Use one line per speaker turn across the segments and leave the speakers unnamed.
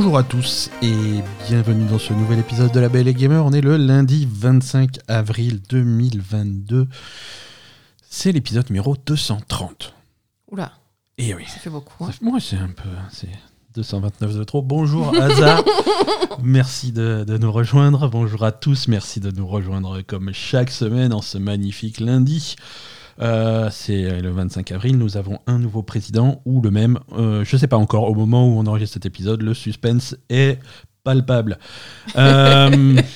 Bonjour à tous et bienvenue dans ce nouvel épisode de La Belle et Gamer. On est le lundi 25 avril 2022. C'est l'épisode numéro 230.
Oula,
Et oui,
ça fait beaucoup. hein.
moi c'est un peu... C'est 229 de trop. Bonjour Aza, merci de, de nous rejoindre. Bonjour à tous, merci de nous rejoindre comme chaque semaine en ce magnifique lundi. Euh, c'est le 25 avril, nous avons un nouveau président ou le même. Euh, je ne sais pas encore, au moment où on enregistre cet épisode, le suspense est palpable. Euh,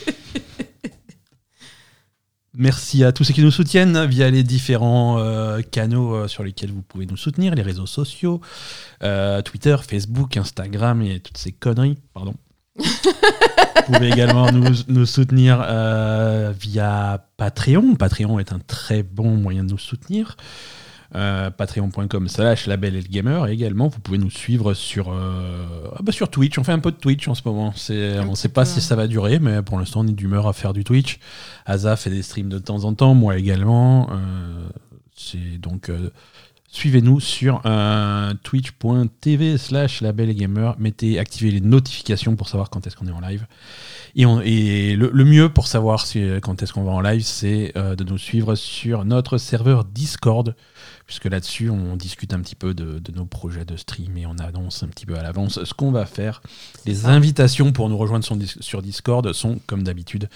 Merci à tous ceux qui nous soutiennent via les différents euh, canaux euh, sur lesquels vous pouvez nous soutenir, les réseaux sociaux, euh, Twitter, Facebook, Instagram et toutes ces conneries. Pardon. Vous pouvez également nous, nous soutenir euh, via Patreon. Patreon est un très bon moyen de nous soutenir. Euh, Patreon.com slash label et le gamer et également vous pouvez nous suivre sur euh, ah bah sur Twitch on fait un peu de Twitch en ce moment c'est on sait pas si ça va durer mais pour l'instant on est d'humeur à faire du Twitch Asa fait des streams de temps en temps, moi également. Euh, c'est donc suivez-nous sur euh, twitch.tv slash label et gamer. Mettez, activez les notifications pour savoir quand est-ce qu'on est en live. Et, on- et le, le mieux pour savoir si, quand est-ce qu'on va en live, c'est euh, de nous suivre sur notre serveur Discord, puisque là-dessus on discute un petit peu de, de nos projets de stream et on annonce un petit peu à l'avance ce qu'on va faire. Les invitations pour nous rejoindre sur Discord sont, comme d'habitude,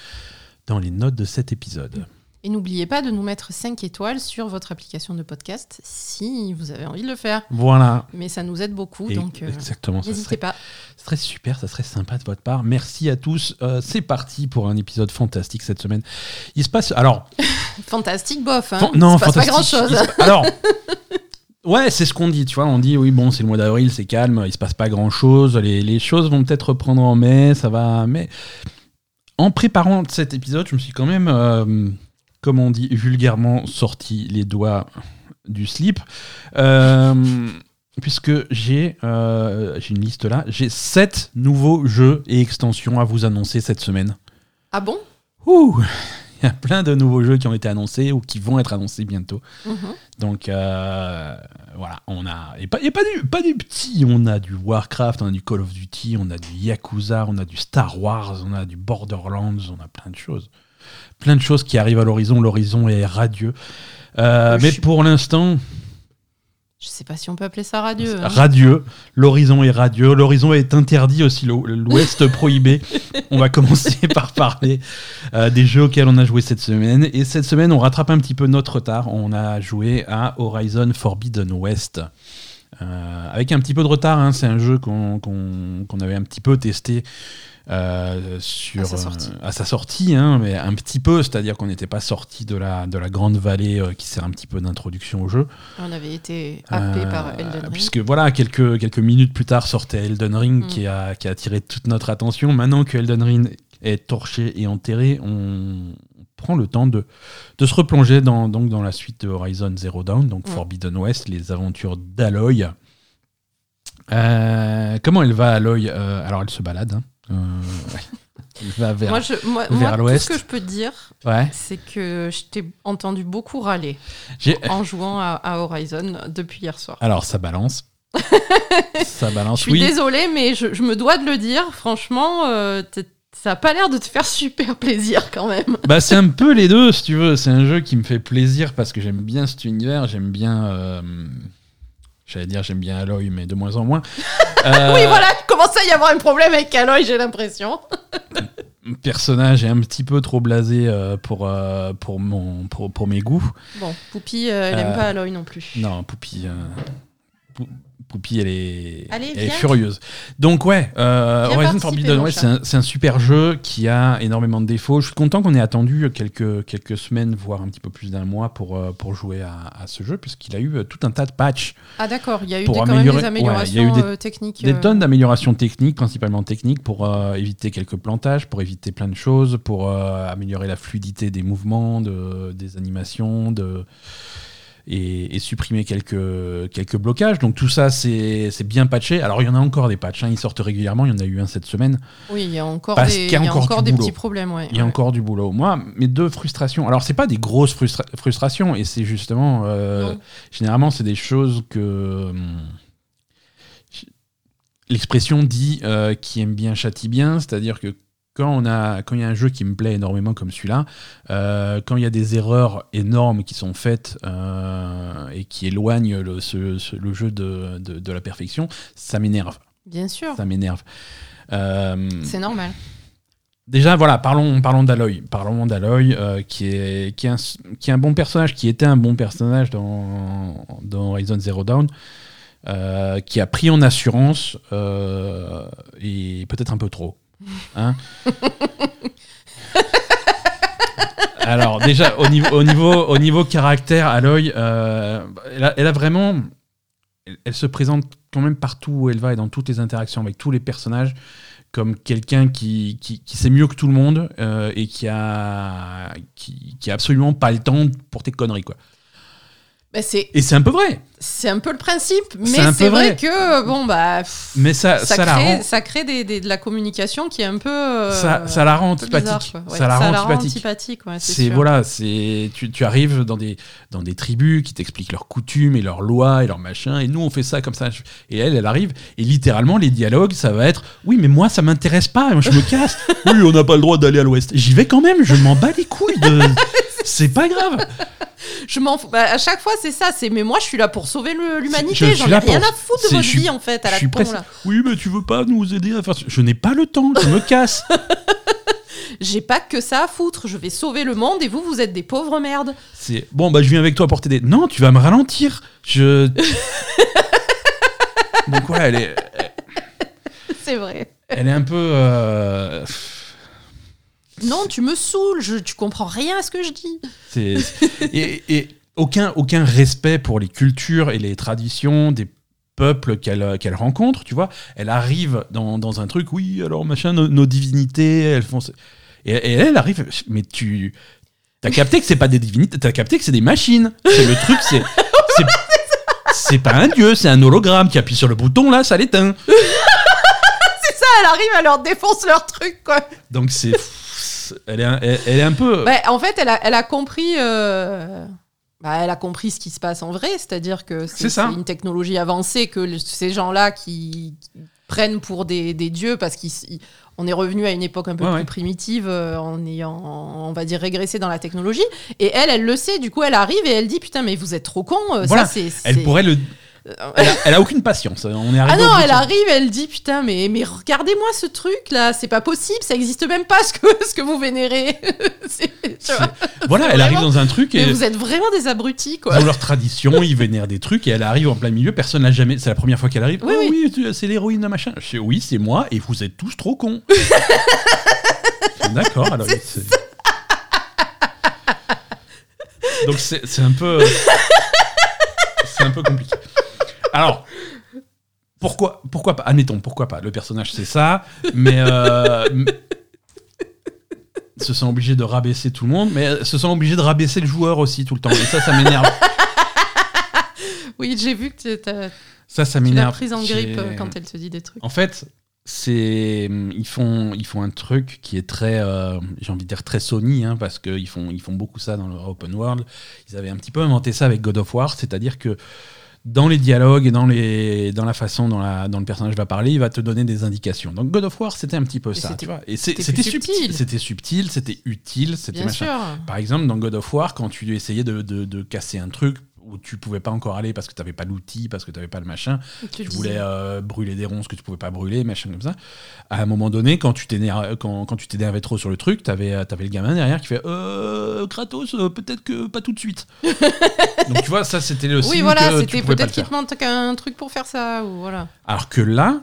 dans les notes de cet épisode.
Et n'oubliez pas de nous mettre 5 étoiles sur votre application de podcast si vous avez envie de le faire.
Voilà.
Mais ça nous aide beaucoup,
Et
donc euh,
exactement,
n'hésitez
serait,
pas.
ça serait super, ça serait sympa de votre part. Merci à tous. Euh, c'est parti pour un épisode fantastique cette semaine. Il se passe. Alors,
Fantastique, bof. Hein.
fan- non,
Il se passe pas grand-chose.
Se- Alors, ouais, c'est ce qu'on dit, tu vois. On dit, oui, bon, c'est le mois d'avril, c'est calme, il se passe pas grand chose. Les, les choses vont peut-être reprendre en mai, ça va. Mais en préparant cet épisode, je me suis quand même, euh, comme on dit vulgairement, sorti les doigts du slip. Euh, puisque j'ai euh, j'ai une liste là, j'ai sept nouveaux jeux et extensions à vous annoncer cette semaine.
Ah bon?
Ouh Il y a plein de nouveaux jeux qui ont été annoncés ou qui vont être annoncés bientôt.
Mhm.
Donc euh, voilà, on a et pas, et pas du pas du petit, on a du Warcraft, on a du Call of Duty, on a du Yakuza, on a du Star Wars, on a du Borderlands, on a plein de choses, plein de choses qui arrivent à l'horizon. L'horizon est radieux, Euh, mais
suis-
pour l'instant
Je sais pas si on peut appeler ça radieux. hein.
radieux. L'horizon est radieux. L'horizon est interdit aussi. l'o- L'Ouest prohibé. On va commencer par parler euh, des jeux auxquels on a joué cette semaine. Et cette semaine, on rattrape un petit peu notre retard. On a joué à Horizon Forbidden West. Euh, avec un petit peu de retard, hein. c'est un jeu qu'on avait un petit peu testé euh, sur,
À sa sortie.
euh, à sa sortie, hein, mais un petit peu, c'est-à-dire qu'on n'était pas sorti de la, de la grande vallée euh, qui sert un petit peu d'introduction au jeu.
On avait été happé
Euh,
par Elden Ring.
Puisque voilà, quelques, quelques minutes plus tard sortait Elden Ring
Mm.
qui, a, qui a attiré toute notre attention. Maintenant que Elden Ring est torché et enterré, on prend le temps de, de se replonger dans, donc dans la suite de Horizon Zero Dawn, donc
Mm.
Forbidden West, les aventures d'Aloy. Euh, comment elle va, Aloy? Euh, Alors elle se balade. hein. Euh, va vers.
Moi, je, moi,
vers
moi, tout ce que je peux te dire,
Ouais.
c'est que je t'ai entendu beaucoup râler en jouant à, à Horizon depuis hier soir.
Alors ça balance. ça
Je suis
oui.
désolée, mais je, je me dois de le dire. Franchement, euh, ça a pas l'air de te faire super plaisir quand même.
Bah, c'est un peu les deux, si tu veux. C'est un jeu qui me fait plaisir parce que j'aime bien cet univers, j'aime bien. euh, J'allais dire j'aime bien Aloy, mais de moins en moins. Euh,
Oui, voilà, il commence à y avoir un problème avec Aloy, j'ai l'impression.
Personnage est un petit peu trop blasé euh, pour, euh, pour, mon, pour, pour mes goûts.
Bon, Poupie, elle aime pas Aloy non plus.
Non, Poupie. Pou- Poupie, elle est,
Allez,
elle est
viens.
furieuse. Donc, ouais, euh, Horizon Forbidden West, c'est un, super jeu qui a énormément de défauts. Je suis content qu'on ait attendu quelques, quelques semaines, voire un petit peu plus d'un mois pour, euh, pour jouer à, à ce jeu, puisqu'il a eu euh, tout un tas de patchs.
Ah d'accord, il y a eu des, quand même des améliorations
ouais, il y a eu des-
euh, techniques.
Des
euh,
tonnes d'améliorations techniques, principalement techniques, pour éviter quelques plantages, pour éviter plein de choses, pour améliorer la fluidité des mouvements, de, des animations, de, et, et supprimer quelques, quelques blocages. Donc tout ça, c'est bien patché. Alors il y en a encore des patchs, hein, ils sortent régulièrement, il y en a eu un cette semaine.
Oui, il y a encore
Parce
des,
y a
il y a
encore
encore des petits problèmes. Ouais,
Il y a
ouais.
encore du boulot. Moi, mes deux frustrations, alors c'est pas des grosses frustra- frustrations, et c'est justement, euh, généralement, c'est des choses que... hum, l'expression dit euh, qui aime bien châtie bien, c'est-à-dire que quand on a quand il y a un jeu qui me plaît énormément comme celui-là, euh, quand il y a des erreurs énormes qui sont faites euh, et qui éloignent le, ce- ce- le jeu de, de- de la perfection, ça m'énerve.
Bien sûr,
Ça m'énerve. Euh,
c'est normal.
Déjà, voilà, parlons, parlons d'Aloy. Parlons d'Aloy, qui, est, qui, est un, qui est un bon personnage, qui était un bon personnage dans, dans Horizon Zero Dawn, qui a pris en assurance, et peut-être un peu trop. Hein Alors, déjà, au niveau, au niveau, au niveau caractère, Aloy, euh, elle, a, vraiment. Elle, se présente quand même partout où elle va et dans toutes les interactions avec tous les personnages comme quelqu'un qui, qui, sait mieux que tout le monde euh, et qui a, qui a absolument pas le temps pour tes conneries. Quoi.
Bah,
Et c'est un peu vrai,
c'est un peu le principe, mais
C'est
vrai.
vrai.
que bon bah pff,
mais ça,
ça,
ça, la
crée,
rend,
ça crée des, des- de la communication qui est un peu euh,
ça, ça la rend
bizarre,
antipathique.
Ouais,
ça la rend antipathique.
ouais, c'est
voilà, c'est tu, tu arrives dans des dans des tribus qui t'expliquent leurs coutumes et leurs lois et leurs machins et nous on fait ça comme ça et elle elle arrive et littéralement les dialogues ça va être oui mais moi ça m'intéresse pas moi, je me casse oui on n'a pas le droit d'aller à l'ouest j'y vais quand même je m'en bats les couilles de c'est pas grave
Je m'en fous. Bah, à chaque fois, c'est ça. C'est mais moi, je suis là pour sauver
Je-
l'humanité.
je
J'en
suis
ai
là
rien
pour-
à foutre de votre
je suis-
vie en fait. À
je
la
suis
con là.
oui mais tu veux pas nous aider à faire ça je n'ai pas le temps je me casse
J'ai pas que ça à foutre. Je vais sauver le monde et vous, vous êtes des pauvres merdes.
c'est bon bah je viens avec toi pour t'aider non tu vas me ralentir je donc ouais elle est
C'est vrai.
elle est un peu euh,
Non, tu me saoules. Je, tu comprends rien à ce que je dis.
Et, aucun respect pour les cultures et les traditions des peuples qu'elle rencontre, tu vois. Elle arrive dans, un truc, oui, alors machin, nos, divinités, elles font. et elle arrive, mais tu. T'as capté que c'est pas des divinités, t'as capté que c'est des machines. C'est le truc, c'est. c'est- C'est pas un dieu, c'est un hologramme qui appuie sur le bouton là, ça l'éteint.
Ça. Elle arrive, elle leur défonce leur truc quoi.
Donc c'est. Elle est, un- elle, elle est un peu.
Bah, en fait, elle a, elle a compris. euh, bah, elle a compris ce qui se passe en vrai, c'est-à-dire que
C'est
une technologie avancée que le- ces gens-là qui, qui prennent pour des, des dieux parce qu'on est revenu à une époque un peu
Ouais,
plus
ouais.
primitive euh, en ayant, on va dire, régressé dans la technologie. Et elle, elle le sait. Du coup, elle arrive et elle dit putain, mais vous êtes trop con.
Voilà.
Ça, c'est.
Elle pourrait le. Elle a, elle a aucune patience. On est
Ah non, elle arrive, elle dit putain, mais, mais regardez-moi ce truc là, c'est pas possible, ça existe même pas ce que, ce que vous vénérez. C'est- tu vois.
Voilà, elle arrive dans un truc et
Mais vous êtes vraiment des abrutis quoi.
dans leur tradition, ils vénèrent des trucs et elle arrive en plein milieu. Personne n'a jamais. C'est la première fois qu'elle arrive.
Oui,
Oh
oui.
oui, tu- c'est l'héroïne de machin. Je oui, c'est moi et vous êtes tous trop cons. D'accord, alors. c'est- Donc c'est c'est un peu. c'est un peu compliqué. Alors. Pourquoi, pourquoi pas Admettons, pourquoi pas Le personnage, c'est ça, mais. euh, m- se sent obligé de rabaisser tout le monde, mais se sent obligé de rabaisser le joueur aussi tout le temps. Et ça, ça m'énerve.
Oui, j'ai vu que tu t'as-
Ça, ça
tu l'as
m'énerve.
prise en grippe euh, quand elle te dit des trucs.
En fait, c'est ils font ils font un truc qui est très euh, j'ai envie de dire très Sony hein, parce qu'ils font ils font beaucoup ça dans leur open world. Ils avaient un petit peu inventé ça avec God of War, c'est-à-dire que dans les dialogues et dans, les, dans la façon dont, la, dont le personnage va parler, il va te donner des indications. Donc God of War, c'était un petit peu
Et
ça.
c'était-
Tu vois et
c'était
subtil. C'était subtil, c'était utile, c'était
Bien
machin.
sûr.
Par exemple, dans God of War, quand tu essayais de, de- de casser un truc où tu pouvais pas encore aller parce que tu n'avais pas l'outil, parce que tu n'avais pas le machin,
Tu
tu voulais euh, brûler des ronces que tu pouvais pas brûler, machin comme ça. À un moment donné, quand tu t'énervais quand, quand tu trop sur le truc, t'avais avais le gamin derrière qui fait euh, Kratos, euh, peut-être que pas tout de suite. Donc tu vois, ça c'était le
Oui, voilà,
tu
c'était peut-être qu'il te manque un truc pour faire ça, ou voilà.
Alors que là,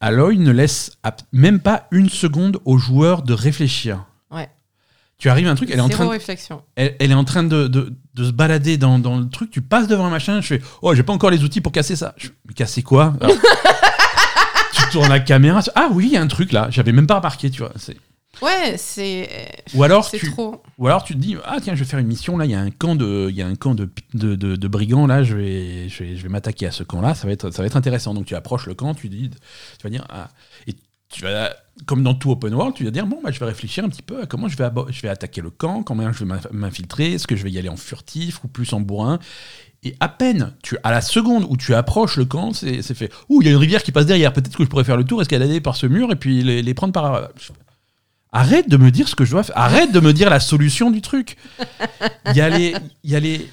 Aloy ne laisse même pas une seconde au joueur de réfléchir.
Ouais.
Tu arrives à un truc, elle est en train
réflexion.
elle, elle est en train de, de- de se balader dans, dans le truc, tu passes devant un machin, je fais Oh, j'ai pas encore les outils pour casser ça. Je fais, Mais casser quoi? Alors, Tu tournes la caméra, tu- ah oui, il y a un truc là, j'avais même pas remarqué, tu vois. c'est-
Ouais, c'est
Ou alors, tu,
trop.
ou alors tu te dis Ah tiens, je vais faire une mission, là, il y a un camp de, il y a un camp de, de, de- de brigands, là, je vais, je vais, je vais m'attaquer à ce camp-là, ça, va être- ça va être intéressant. Donc tu approches le camp, tu dis, tu vas dire Ah. Et tu vas, comme dans tout open world, tu vas dire bon, bah, je vais réfléchir un petit peu à comment je vais, je vais attaquer le camp, comment je vais m'inf- m'infiltrer, est-ce que je vais y aller en furtif ou plus en bourrin? Et à peine, tu, à la seconde où tu approches le camp, c'est fait. Ouh, il y a une rivière qui passe derrière, peut-être que je pourrais faire le tour, escalader par ce mur et puis les, prendre par. Arrête de me dire ce que je dois faire. Arrête de me dire la solution du truc. Y. Il y a les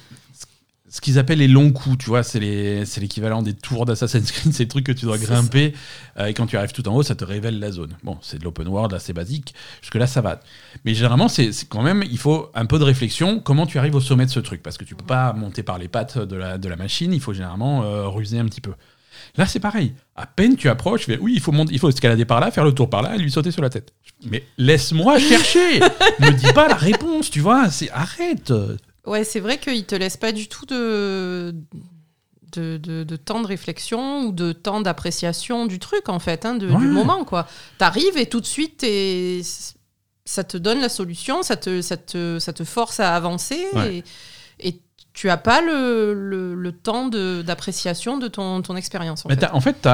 ce qu'ils appellent les longs coups, tu vois, c'est c'est l'équivalent des tours d'Assassin's Creed, c'est le truc que tu dois
C'est
grimper, euh, et quand tu arrives tout en haut, ça te révèle la zone. Bon, c'est de l'open world, assez basique, jusque-là ça va. Mais généralement, c'est c'est quand même, il faut un peu de réflexion, comment tu arrives au sommet de ce truc, parce que tu peux pas monter par les pattes de la, de la machine, il faut généralement euh, ruser un petit peu. Là, c'est pareil. À peine tu approches, tu fais, oui, il faut, monter, il faut escalader par là, faire le tour par là et lui sauter sur la tête. Mais laisse-moi chercher Me dis pas la réponse, tu vois, c'est arrête
Ouais, c'est vrai qu'il te laisse pas du tout de, de, de- de temps de réflexion ou de temps d'appréciation du truc, en fait, hein, de-
Ouais.
du moment, quoi. T'arrives et tout de suite, ça te donne la solution, ça te, ça te, ça te force à avancer
Ouais.
et, et tu as pas le, le, le temps d'appréciation de, ton, ton expérience, en
Mais
fait.
t'as- en fait, tu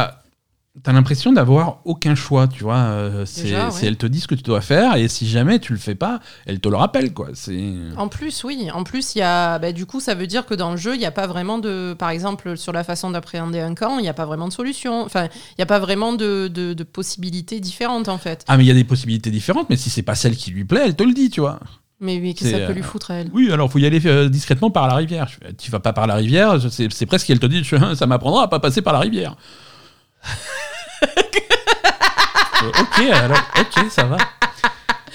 as, l'impression d'avoir aucun choix, tu vois. euh, c'est,
ouais.
elle te dit ce que tu dois faire, et si jamais tu le fais pas, elle te le rappelle, quoi. C'est...
En plus, oui. En plus, il y a, bah, du coup, ça veut dire que dans le jeu, il n'y a pas vraiment de, par exemple, sur la façon d'appréhender un camp, il n'y a pas vraiment de solution. Enfin, il n'y a pas vraiment de, de, de possibilités différentes, en fait.
Ah, mais il y a des possibilités différentes, mais si c'est pas celle qui lui plaît, elle te le dit, tu vois.
Mais, qu'est-ce que ça peut
euh,
lui foutre à elle?
Oui, alors faut y aller euh, discrètement par la rivière. Tu vas pas par la rivière, c'est, presque qu'elle te dit, ça m'apprendra à pas passer par la rivière. Ok, alors, ok, ça va.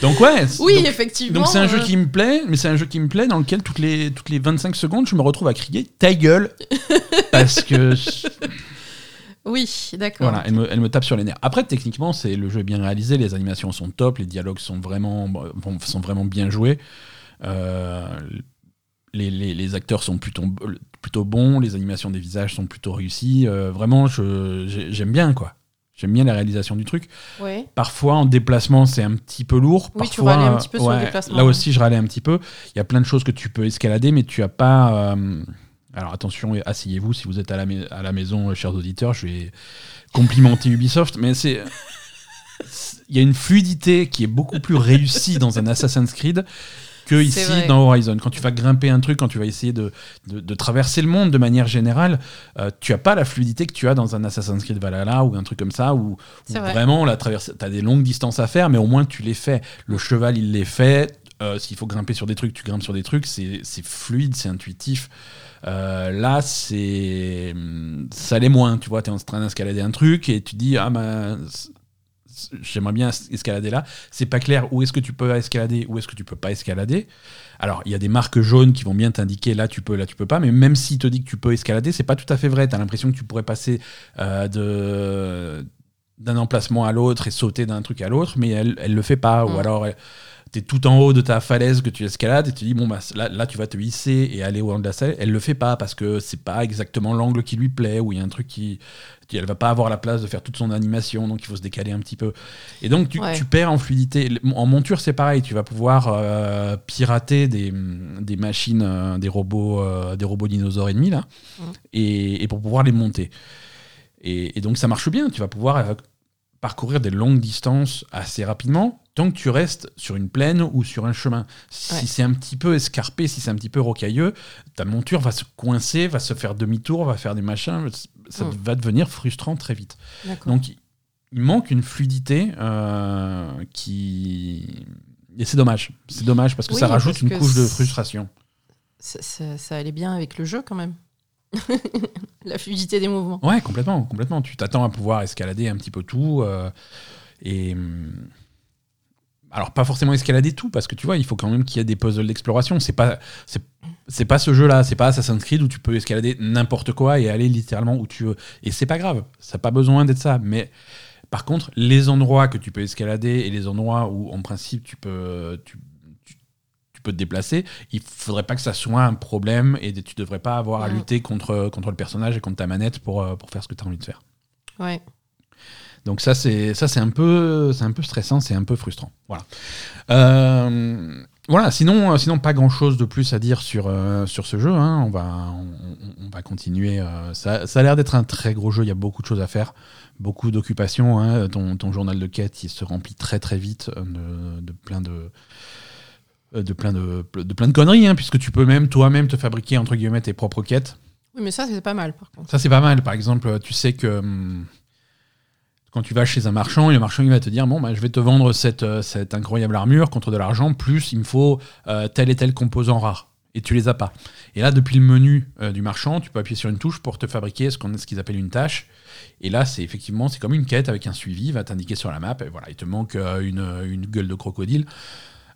Donc ouais.
Oui,
donc-
effectivement.
Donc c'est un jeu
euh,
qui me plaît, mais c'est un jeu qui me plaît dans lequel toutes les, toutes les 25 secondes, je me retrouve à crier ta gueule parce que je-
Oui, d'accord.
voilà, elle me, elle me tape sur les nerfs. Après techniquement, c'est le jeu est bien réalisé, les animations sont top, les dialogues sont vraiment bon, sont vraiment bien joués. Euh, les, les- les acteurs sont plutôt plutôt bons, les animations des visages sont plutôt réussies. Euh, vraiment, j'aime bien quoi. J'aime bien la réalisation du truc.
Ouais.
Parfois, en déplacement, c'est un petit peu lourd.
Oui, tu
Parfois,
râlais un petit peu sur le déplacement,
Là aussi, je râlais un petit peu. Il y a plein de choses que tu peux escalader, mais tu as pas. euh, Alors attention, asseyez-vous si vous êtes à la, à la maison, euh, chers auditeurs. Je vais complimenter Ubisoft, mais c'est- Il y a une fluidité qui est beaucoup plus réussie dans un Assassin's Creed que ici dans Horizon. Quand tu vas grimper un truc, quand tu vas essayer de, de- de traverser le monde de manière générale, euh, tu as pas la fluidité que tu as dans un Assassin's Creed Valhalla ou un truc comme ça, où, où
C'est vrai.
vraiment la traversée, tu as des longues distances à faire, mais au moins tu les fais. Le cheval, il les fait. Euh, S'il faut grimper sur des trucs, tu grimpes sur des trucs. C'est c'est fluide, c'est intuitif. Euh, là, c'est ça l'est moins. Tu vois, tu es en train d'escalader un truc et tu dis ah ben j'aimerais bien escalader là. C'est pas clair où est-ce que tu peux escalader, où est-ce que tu peux pas escalader. Alors, il y a des marques jaunes qui vont bien t'indiquer là tu peux, là tu peux pas, mais même s'il te dit que tu peux escalader, c'est pas tout à fait vrai. Tu as l'impression que tu pourrais passer euh, de d'un emplacement à l'autre et sauter d'un truc à l'autre, mais elle, elle le fait pas. Ou
Mm.
alors, es tout en haut de ta falaise que tu escalades et tu dis, bon, bah, là, là, tu vas te hisser et aller au haut de la salle. Elle le fait pas parce que c'est pas exactement l'angle qui lui plaît ou il y a un truc qui. Elle va pas avoir la place de faire toute son animation, donc il faut se décaler un petit peu. Et donc, tu,
Ouais.
tu perds en fluidité. En monture, c'est pareil. Tu vas pouvoir euh, pirater des, des machines, euh, des robots, euh, des robots dinosaures ennemis, là,
Mm.
et, et pour pouvoir les monter. Et, et donc ça marche bien, tu vas pouvoir parcourir des longues distances assez rapidement, tant que tu restes sur une plaine ou sur un chemin. Si
Ouais.
c'est un petit peu escarpé, si c'est un petit peu rocailleux, ta monture va se coincer, va se faire demi-tour, va faire des machins, ça
Mm.
va devenir frustrant très vite. Donc il manque une fluidité euh, qui... Et c'est dommage. C'est dommage parce que
Oui,
ça rajoute une couche de frustration.
Ça, ça- ça allait bien avec le jeu, quand même. La fluidité des mouvements.
Ouais, complètement, complètement. Tu t'attends à pouvoir escalader un petit peu tout. euh, et. Alors, pas forcément escalader tout, parce que tu vois, il faut quand même qu'il y ait des puzzles d'exploration. C'est pas. C'est c'est pas ce jeu-là, c'est pas Assassin's Creed où tu peux escalader n'importe quoi et aller littéralement où tu veux. Et c'est pas grave, ça n'a pas besoin d'être ça. Mais par contre, les endroits que tu peux escalader et les endroits où, en principe, tu peux, tu, tu- tu peux te déplacer, il faudrait pas que ça soit un problème et tu devrais pas avoir à lutter contre, contre le personnage et contre ta manette pour, euh, pour faire ce que tu as envie de faire.
Ouais.
Donc ça c'est ça c'est un peu c'est un peu stressant, c'est un peu frustrant. Voilà. Euh, voilà, sinon, euh, sinon pas grand chose de plus à dire sur, euh, sur ce jeu. hein. On, va, on, on va continuer. euh, ça, ça a l'air d'être un très gros jeu. Il y a beaucoup de choses à faire, beaucoup d'occupations. hein. Ton, ton journal de quête, il se remplit très très vite de, de plein de de plein de, de plein de conneries, hein, puisque tu peux même toi-même te fabriquer entre guillemets tes propres quêtes.
Oui, mais ça, c'est pas mal, par contre.
Ça, c'est pas mal. Par exemple, tu sais que hum, quand tu vas chez un marchand, et le marchand il va te dire Bon, bah, je vais te vendre cette, euh, incroyable armure contre de l'argent, plus il me faut euh, tel et tel composant rare. Et tu les as pas. Et là, depuis le menu euh, du marchand, tu peux appuyer sur une touche pour te fabriquer ce qu'on ce qu'ils appellent une tâche. Et là, c'est effectivement, c'est comme une quête avec un suivi. Il va t'indiquer sur la map. Et voilà, il te manque une, gueule de crocodile.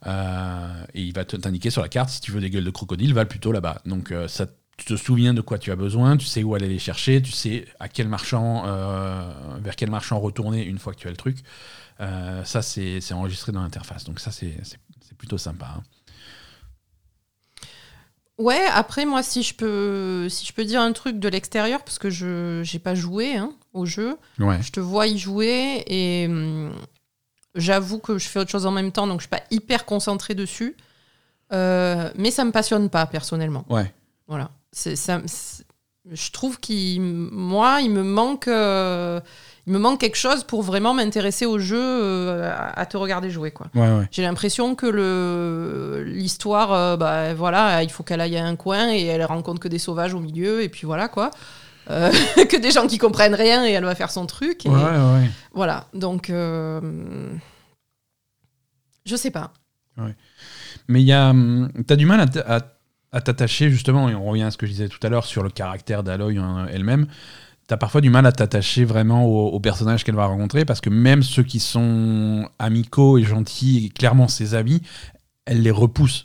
Et il va t'indiquer sur la carte si tu veux des gueules de crocodile, va plutôt là-bas. Donc ça, tu te souviens de quoi tu as besoin, tu sais où aller les chercher, tu sais à quel marchand, euh, vers quel marchand retourner une fois que tu as le truc. Euh, ça, c'est enregistré dans l'interface. Donc ça, c'est plutôt sympa. hein.
Ouais, après, moi, si je peux, si je peux dire un truc de l'extérieur, parce que je j'ai pas joué hein, au jeu,
Ouais.
je te vois y jouer et hum, j'avoue que je fais autre chose en même temps, donc je suis pas hyper concentrée dessus. Euh, mais ça me passionne pas, personnellement.
Ouais.
Voilà. Ça, je trouve qu'il, moi, il me manque, euh, il me manque quelque chose pour vraiment m'intéresser au jeu, euh, à, à te regarder jouer, quoi.
Ouais, ouais.
J'ai l'impression que le, l'histoire, euh, bah, voilà, il faut qu'elle aille à un coin et elle rencontre que des sauvages au milieu, et puis voilà, quoi. Que des gens qui comprennent rien et elle va faire son truc. Et
Ouais.
Voilà, donc, je sais pas.
Mais il y a, t'as du mal à, à t'attacher justement, et on revient à ce que je disais tout à l'heure sur le caractère d'Aloy hein, elle-même. T'as parfois du mal à t'attacher vraiment aux, aux personnages qu'elle va rencontrer parce que même ceux qui sont amicaux et gentils et clairement ses amis, elle les repousse.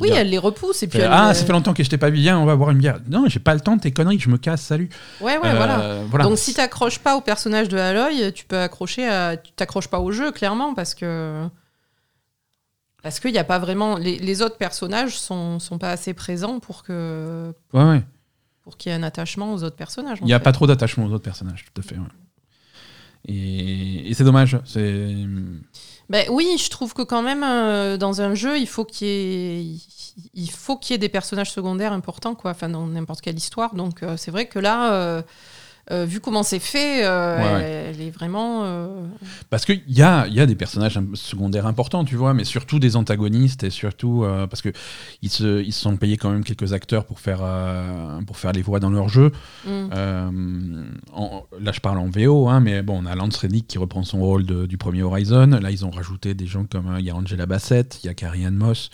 Oui,
dire,
elle les repousse et puis elle,
ah,
euh,
ça fait longtemps que je t'ai pas vu, viens, on va boire une bière. Non, j'ai pas le temps de tes conneries, je me casse, salut.
Ouais, ouais,
Euh,
voilà.
voilà.
Donc si t'accroches pas au personnage de Aloy, tu peux accrocher à... Tu t'accroches pas au jeu, clairement, parce que... Parce qu'il n'y a pas vraiment... Les, les autres personnages sont, sont pas assez présents pour que
Ouais, ouais.
pour qu'il y ait un attachement aux autres personnages.
Il n'y a pas trop d'attachement aux autres personnages, tout à fait. ouais. Et, et c'est dommage. C'est
Ben oui, je trouve que quand même, euh, dans un jeu, il faut qu'il y ait... Il faut qu'il y ait des personnages secondaires importants, quoi, enfin, dans n'importe quelle histoire. Donc, euh, c'est vrai que là, euh, euh, vu comment c'est fait, euh,
Ouais, ouais.
Elle, elle est vraiment. euh,
Parce qu'il y a, y a des personnages secondaires importants, tu vois, mais surtout des antagonistes et surtout euh, parce que ils se, ils se sont payés quand même quelques acteurs pour faire, pour faire les voix dans leur jeu.
mm.
En- là, je parle en VO, hein, mais bon, on a Lance Reddick qui reprend son rôle de- du premier Horizon. Là, ils ont rajouté des gens comme il y a Angela Bassett, il y a Carrie Ann Moss.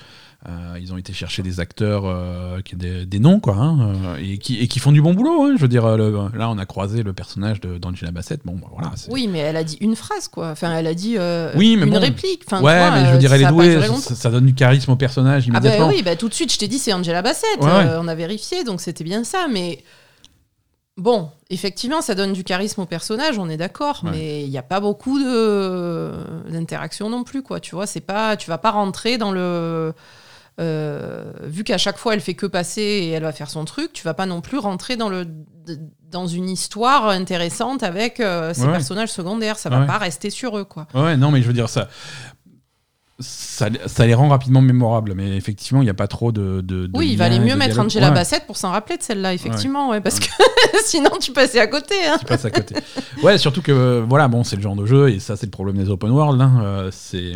Euh, ils ont été chercher des acteurs euh, qui des, des noms, quoi, hein, euh, et, qui, et qui font du bon boulot. hein. je veux dire, le- là, on a croisé le personnage d'Angela Bassett. Bon, bah, voilà.
Oui, mais elle a dit une phrase, quoi. Enfin, elle a dit euh,
Oui, mais
une
bon.
réplique. Enfin,
ouais,
tu vois,
mais je veux dire, elle est douée, ça, donne du charisme au personnage
Ah bah
immédiatement.
oui, bah tout de suite, je t'ai dit c'est Angela Bassett.
Ouais, ouais.
on a vérifié, donc c'était bien ça. Mais bon, effectivement, ça donne du charisme au personnage, on est d'accord.
Ouais.
Mais il n'y a pas beaucoup de d'interaction non plus, quoi. Tu vois, c'est pas, tu vas pas rentrer dans le euh, vu qu'à chaque fois elle fait que passer et elle va faire son truc, tu vas pas non plus rentrer dans le dans une histoire intéressante avec euh, ces
Ouais,
personnages secondaires. Ça va
ouais.
pas rester sur eux, quoi.
Ouais, non, mais je veux dire, ça, ça, ça les rend rapidement mémorables. Mais effectivement, il n'y a pas trop de. de- de
Oui, il valait mieux mettre
dialogue.
Angela
Ouais,
Bassett pour s'en rappeler de celle-là, effectivement, ouais, parce que sinon tu passais à côté. Hein.
Tu passes à côté. ouais, surtout que, euh, voilà, bon, c'est le genre de jeu, et ça, c'est le problème des open world. hein, euh, c'est.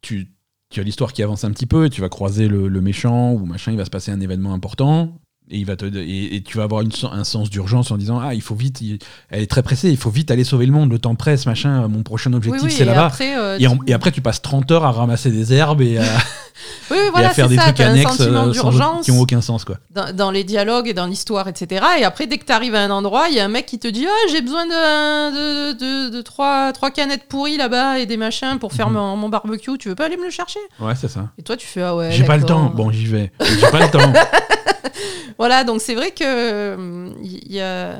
Tu, tu as l'histoire qui avance un petit peu, et tu vas croiser le, le méchant, ou machin, il va se passer un événement important. Et, il va te, et, et tu vas avoir une, un sens d'urgence en disant Ah, il faut vite, il- elle est très pressée, il faut vite aller sauver le monde, le temps presse, machin, mon prochain objectif
oui,
c'est là-bas.
Euh,
Et, après, tu passes 30 heures à ramasser des herbes et à,
oui, oui,
et
voilà,
à faire
c'est
des
ça.
trucs annexes euh, sans- qui ont aucun sens. Quoi.
dans, dans les dialogues et dans l'histoire, etc. Et après, dès que tu arrives à un endroit, il y a un mec qui te dit Ah, j'ai besoin de, de, de, de trois, trois canettes pourries là-bas et des machins pour faire
Mhm.
mon, mon barbecue. Tu veux pas aller me le chercher?
Ouais, c'est ça.
Et toi, tu fais Ah ouais.
J'ai pas le temps. Bon, j'y vais. J'ai pas le temps.
Voilà, donc c'est vrai que il y a.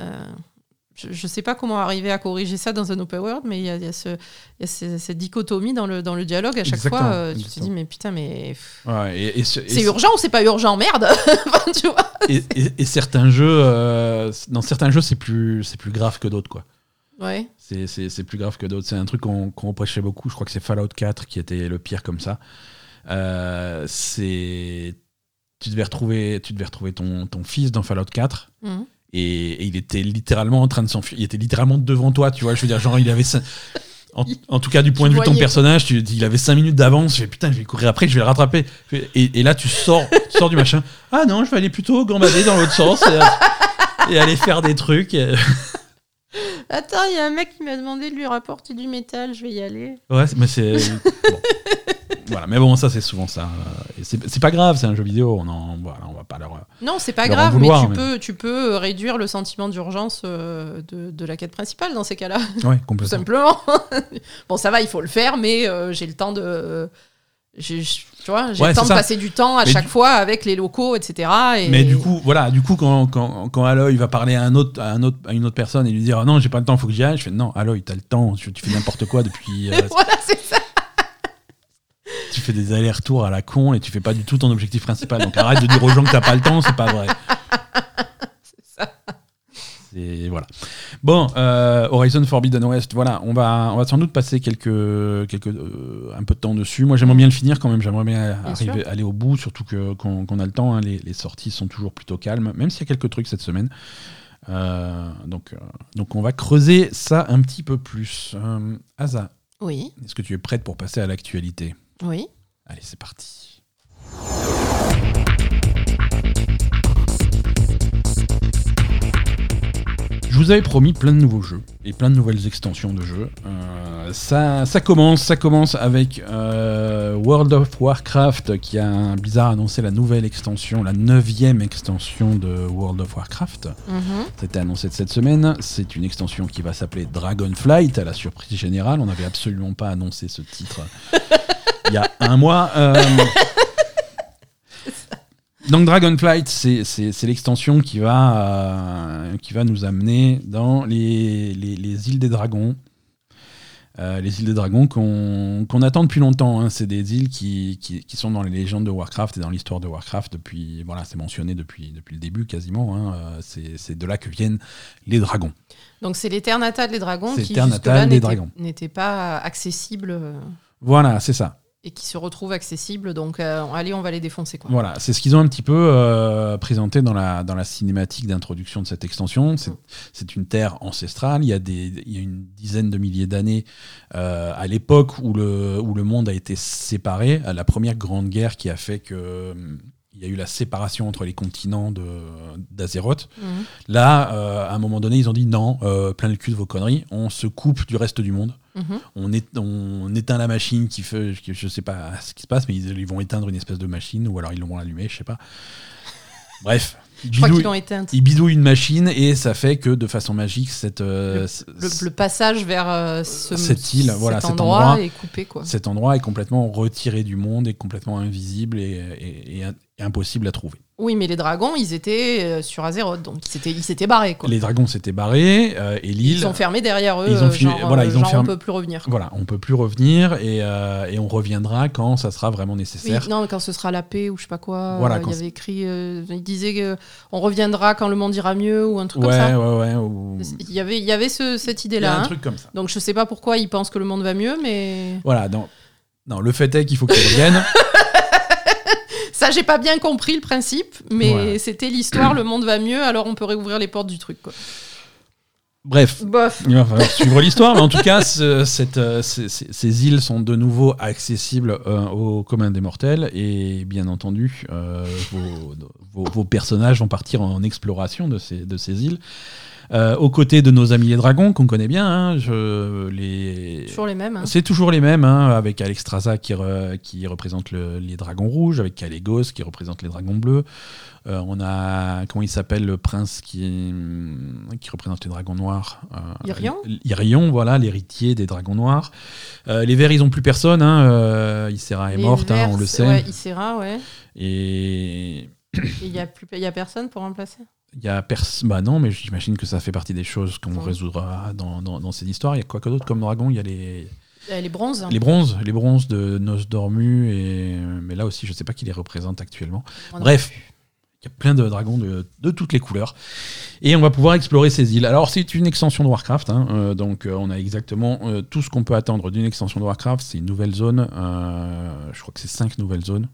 Je, je sais pas comment arriver à corriger ça dans un open world, mais il y a, y a ce- il y a ce- cette dichotomie dans le, dans le dialogue. À chaque
Exactement,
fois, euh, tu te dis, mais putain, mais
Ouais,
c'est
ce-
urgent ou c'est pas urgent Merde? Enfin, tu vois
et, et- et certains jeux, euh, dans certains jeux, c'est plus, c'est plus grave que d'autres, quoi.
Ouais.
C'est- C'est c'est plus grave que d'autres. C'est un truc qu'on qu'on reprochait beaucoup. Je crois que c'est Fallout 4 qui était le pire comme ça. Euh, c'est. Tu devais retrouver, tu devais retrouver ton, ton fils dans Fallout 4
Mhm.
et, et il était littéralement en train de s'enfuir. Il était littéralement devant toi, tu vois. Je veux dire, genre, il avait. En, en tout cas, du point de vue de ton personnage, tu, il avait 5 minutes d'avance. Je fais putain, je vais courir après, je vais le rattraper. Et, et là, tu sors, tu sors du machin. Ah non, je vais aller plutôt gambader dans l'autre sens et, et aller faire des trucs.
Attends, il y a un mec qui m'a demandé de lui rapporter du métal, je vais y aller.
Ouais, mais c'est. bon. Voilà, mais bon, ça, c'est souvent ça. C'est pas grave, c'est un jeu vidéo. On en, voilà, on va pas leur.
Non, c'est pas grave,
vouloir,
mais, tu,
mais-
Peux, tu peux réduire le sentiment d'urgence euh, de, de la quête principale dans ces cas-là, tout
complètement.
simplement. bon, ça va, il faut le faire, mais euh, j'ai le temps de. tu vois, j'ai
Ouais,
le temps de
ça.
passer du temps à
Mais
chaque
du-
fois avec les locaux, etc. Et...
Mais du coup, voilà, du coup, quand, quand, quand Aloy va parler à, un autre, à, un autre, à une autre personne et lui dire Ah non, j'ai pas le temps, faut que j'y aille, je fais non, Aloy, t'as le temps, tu, tu fais n'importe quoi depuis. euh,
voilà, c'est ça.
Tu fais des allers-retours à la con et tu fais pas du tout ton objectif principal. Donc arrête de dire aux gens que t'as pas le temps, c'est pas vrai.
C'est ça.
C'est voilà. Bon, euh, Horizon Forbidden West, voilà, on va, on va sans doute passer quelques, quelques, euh, un peu de temps dessus. Moi, j'aimerais bien le finir quand même. J'aimerais bien, arriver,
sûr.
aller au bout, surtout qu'on a le temps. hein. les, les sorties sont toujours plutôt calmes, même s'il y a quelques trucs cette semaine. Euh, donc, donc, on va creuser ça un petit peu plus. Asa,
Oui,
est-ce que tu es prête pour passer à l'actualité?
Oui.
Allez, c'est parti. Je vous avais promis plein de nouveaux jeux et plein de nouvelles extensions de jeux. Euh, ça, ça commence, ça commence avec euh, World of Warcraft qui a bizarre annoncé la nouvelle extension, la neuvième extension de World of Warcraft.
Mhm.
C'était annoncé de cette semaine. C'est une extension qui va s'appeler Dragonflight, à la surprise générale. On n'avait absolument pas annoncé ce titre il y a un mois. Euh, donc Dragonflight, c'est- l'extension qui, va, euh, qui va nous amener dans les, les- les îles des dragons. Euh, les îles des dragons qu'on attend depuis longtemps. hein. C'est des îles qui, qui, qui sont dans les légendes de Warcraft et dans l'histoire de Warcraft depuis. Voilà, c'est mentionné depuis, depuis le début quasiment. hein. Euh, C'est de là que viennent les dragons.
Donc c'est l'Eternata des dragons qui jusque-là n'était pas accessible euh,
Voilà, c'est ça.
Et qui se retrouve accessible. Donc euh, allez, on va les défoncer quoi.
Voilà, c'est ce qu'ils ont un petit peu euh, présenté dans la, dans la cinématique d'introduction de cette extension. C'est
Mm.
c'est une terre ancestrale. Il y a, des, il y a une dizaine de milliers d'années, euh, à l'époque où le, où le monde a été séparé, à la première grande guerre qui a fait que. Il y a eu la séparation entre les continents d'Azeroth.
Mhm.
Là, euh, à un moment donné, ils ont dit non, euh, plein le cul de vos conneries, on se coupe du reste du monde
Mhm.
on, est, on éteint la machine qui fait, je sais pas ce qui se passe, mais ils, ils vont éteindre une espèce de machine ou alors ils l'ont allumée, je sais pas. Bref, ils
Je crois qu'ils
bidouillent,
l'ont éteinte.
ils bidouillent une machine et ça fait que de façon magique cette, euh,
Le, le passage vers euh, ce,
Cette île, voilà,
cet
cet
endroit,
endroit.
est coupé quoi.
cet endroit est complètement retiré du monde, est complètement invisible et, et- et- et impossible à trouver.
Oui, mais les dragons, ils étaient euh, sur Azeroth, donc ils s'étaient, ils s'étaient barrés quoi.
Les dragons s'étaient barrés euh, et l'île.
Ils ont fermé derrière eux.
Ils ont
euh, genre,
voilà, ils ont
genre, on peut plus revenir.
Voilà, on peut plus revenir et, euh, et on reviendra quand ça sera vraiment
Oui,
nécessaire.
non, quand ce sera la paix ou je sais pas quoi.
Voilà,
il y avait écrit, euh, il disait que on reviendra quand le monde ira mieux ou un truc
ouais,
comme ça.
ouais, ouais. ou-
Il y avait, il y avait ce- cette
Il y a
idée-là.
un
hein.
truc comme ça.
Donc je sais pas pourquoi ils pensent que le monde va mieux, mais
Voilà, non. Non, le fait est qu'il faut qu'ils reviennent.
ça j'ai pas bien compris le principe, mais
Ouais.
c'était l'histoire, le monde va mieux, alors on peut réouvrir les portes du truc. Quoi.
Bref,
Bof.
il va falloir suivre l'histoire, mais en tout cas, ce- cette, euh, ces, ces- ces îles sont de nouveau accessibles euh, aux communs des mortels, et bien entendu, euh, vos, vos- vos personnages vont partir en exploration de ces, de ces îles. Euh, aux côtés de nos amis les dragons, qu'on connaît bien, hein, je, les...
Toujours les mêmes. hein.
C'est toujours les mêmes, hein, avec Alexstrasza qui, re- qui représente le- les dragons rouges, avec Kalégos qui représente les dragons bleus. Euh, on a, comment il s'appelle, le prince qui, qui représente les dragons noirs euh,
Irion
Irion, voilà, l'héritier des dragons noirs. Euh, les verts, ils ont plus personne. Hein, Ysera est
Les
morte, hein, on le sait.
Ouais, Ysera, ouais.
Et
Il y a plus, y a personne pour remplacer?
Il y a pers bah non, mais j'imagine que ça fait partie des choses qu'on
Ouais.
résoudra dans, dans, dans cette histoire. Il y a quoi que d'autre comme dragon? Il y a les,
Euh, Les bronzes.
Les bronzes, les bronzes de Nos Dormu, et... mais là aussi, je sais pas qui les représente actuellement. Bref, Il y a plein de dragons de, de toutes les couleurs. Et on va pouvoir explorer ces îles. Alors, c'est une extension de Warcraft. hein, euh, donc, euh, on a exactement euh, tout ce qu'on peut attendre d'une extension de Warcraft. C'est une nouvelle zone. je crois que c'est cinq nouvelles zones.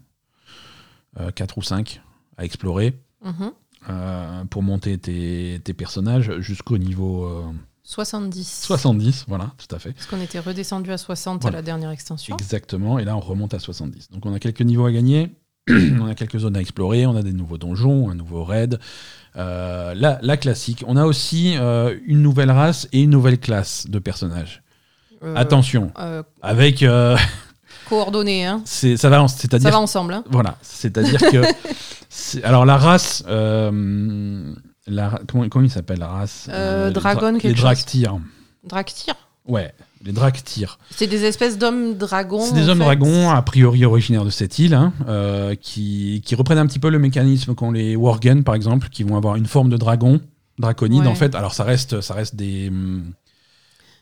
Euh, quatre ou cinq à explorer.
Mhm.
Euh, pour monter tes, tes personnages jusqu'au niveau euh,
70.
70. Voilà, tout à fait.
Parce qu'on était redescendu à 60
Voilà.
à la dernière extension.
Exactement, et là on remonte à 70. Donc on a quelques niveaux à gagner, on a quelques zones à explorer, on a des nouveaux donjons, un nouveau raid. Euh, la, la classique. On a aussi euh, une nouvelle race et une nouvelle classe de personnages.
Euh,
Attention, avec
coordonnées, hein.
ça va, en-
Ça
c'est-à-dire
va ensemble. hein.
voilà, c'est-à-dire que alors la race, euh, la, comment, comment il s'appelle la race?
Euh,
les
dragon
dra-
quelque
les. Draktyr.
Draktyr.
Ouais, les Draktyr.
C'est des espèces d'hommes dragons.
C'est des hommes
fait.
dragons, a priori originaires de cette île, hein, euh, qui, qui reprennent un petit peu le mécanisme qu'ont les Worgen, par exemple, qui vont avoir une forme de dragon, draconide
Ouais.
en fait. Alors ça reste, ça reste des, hum,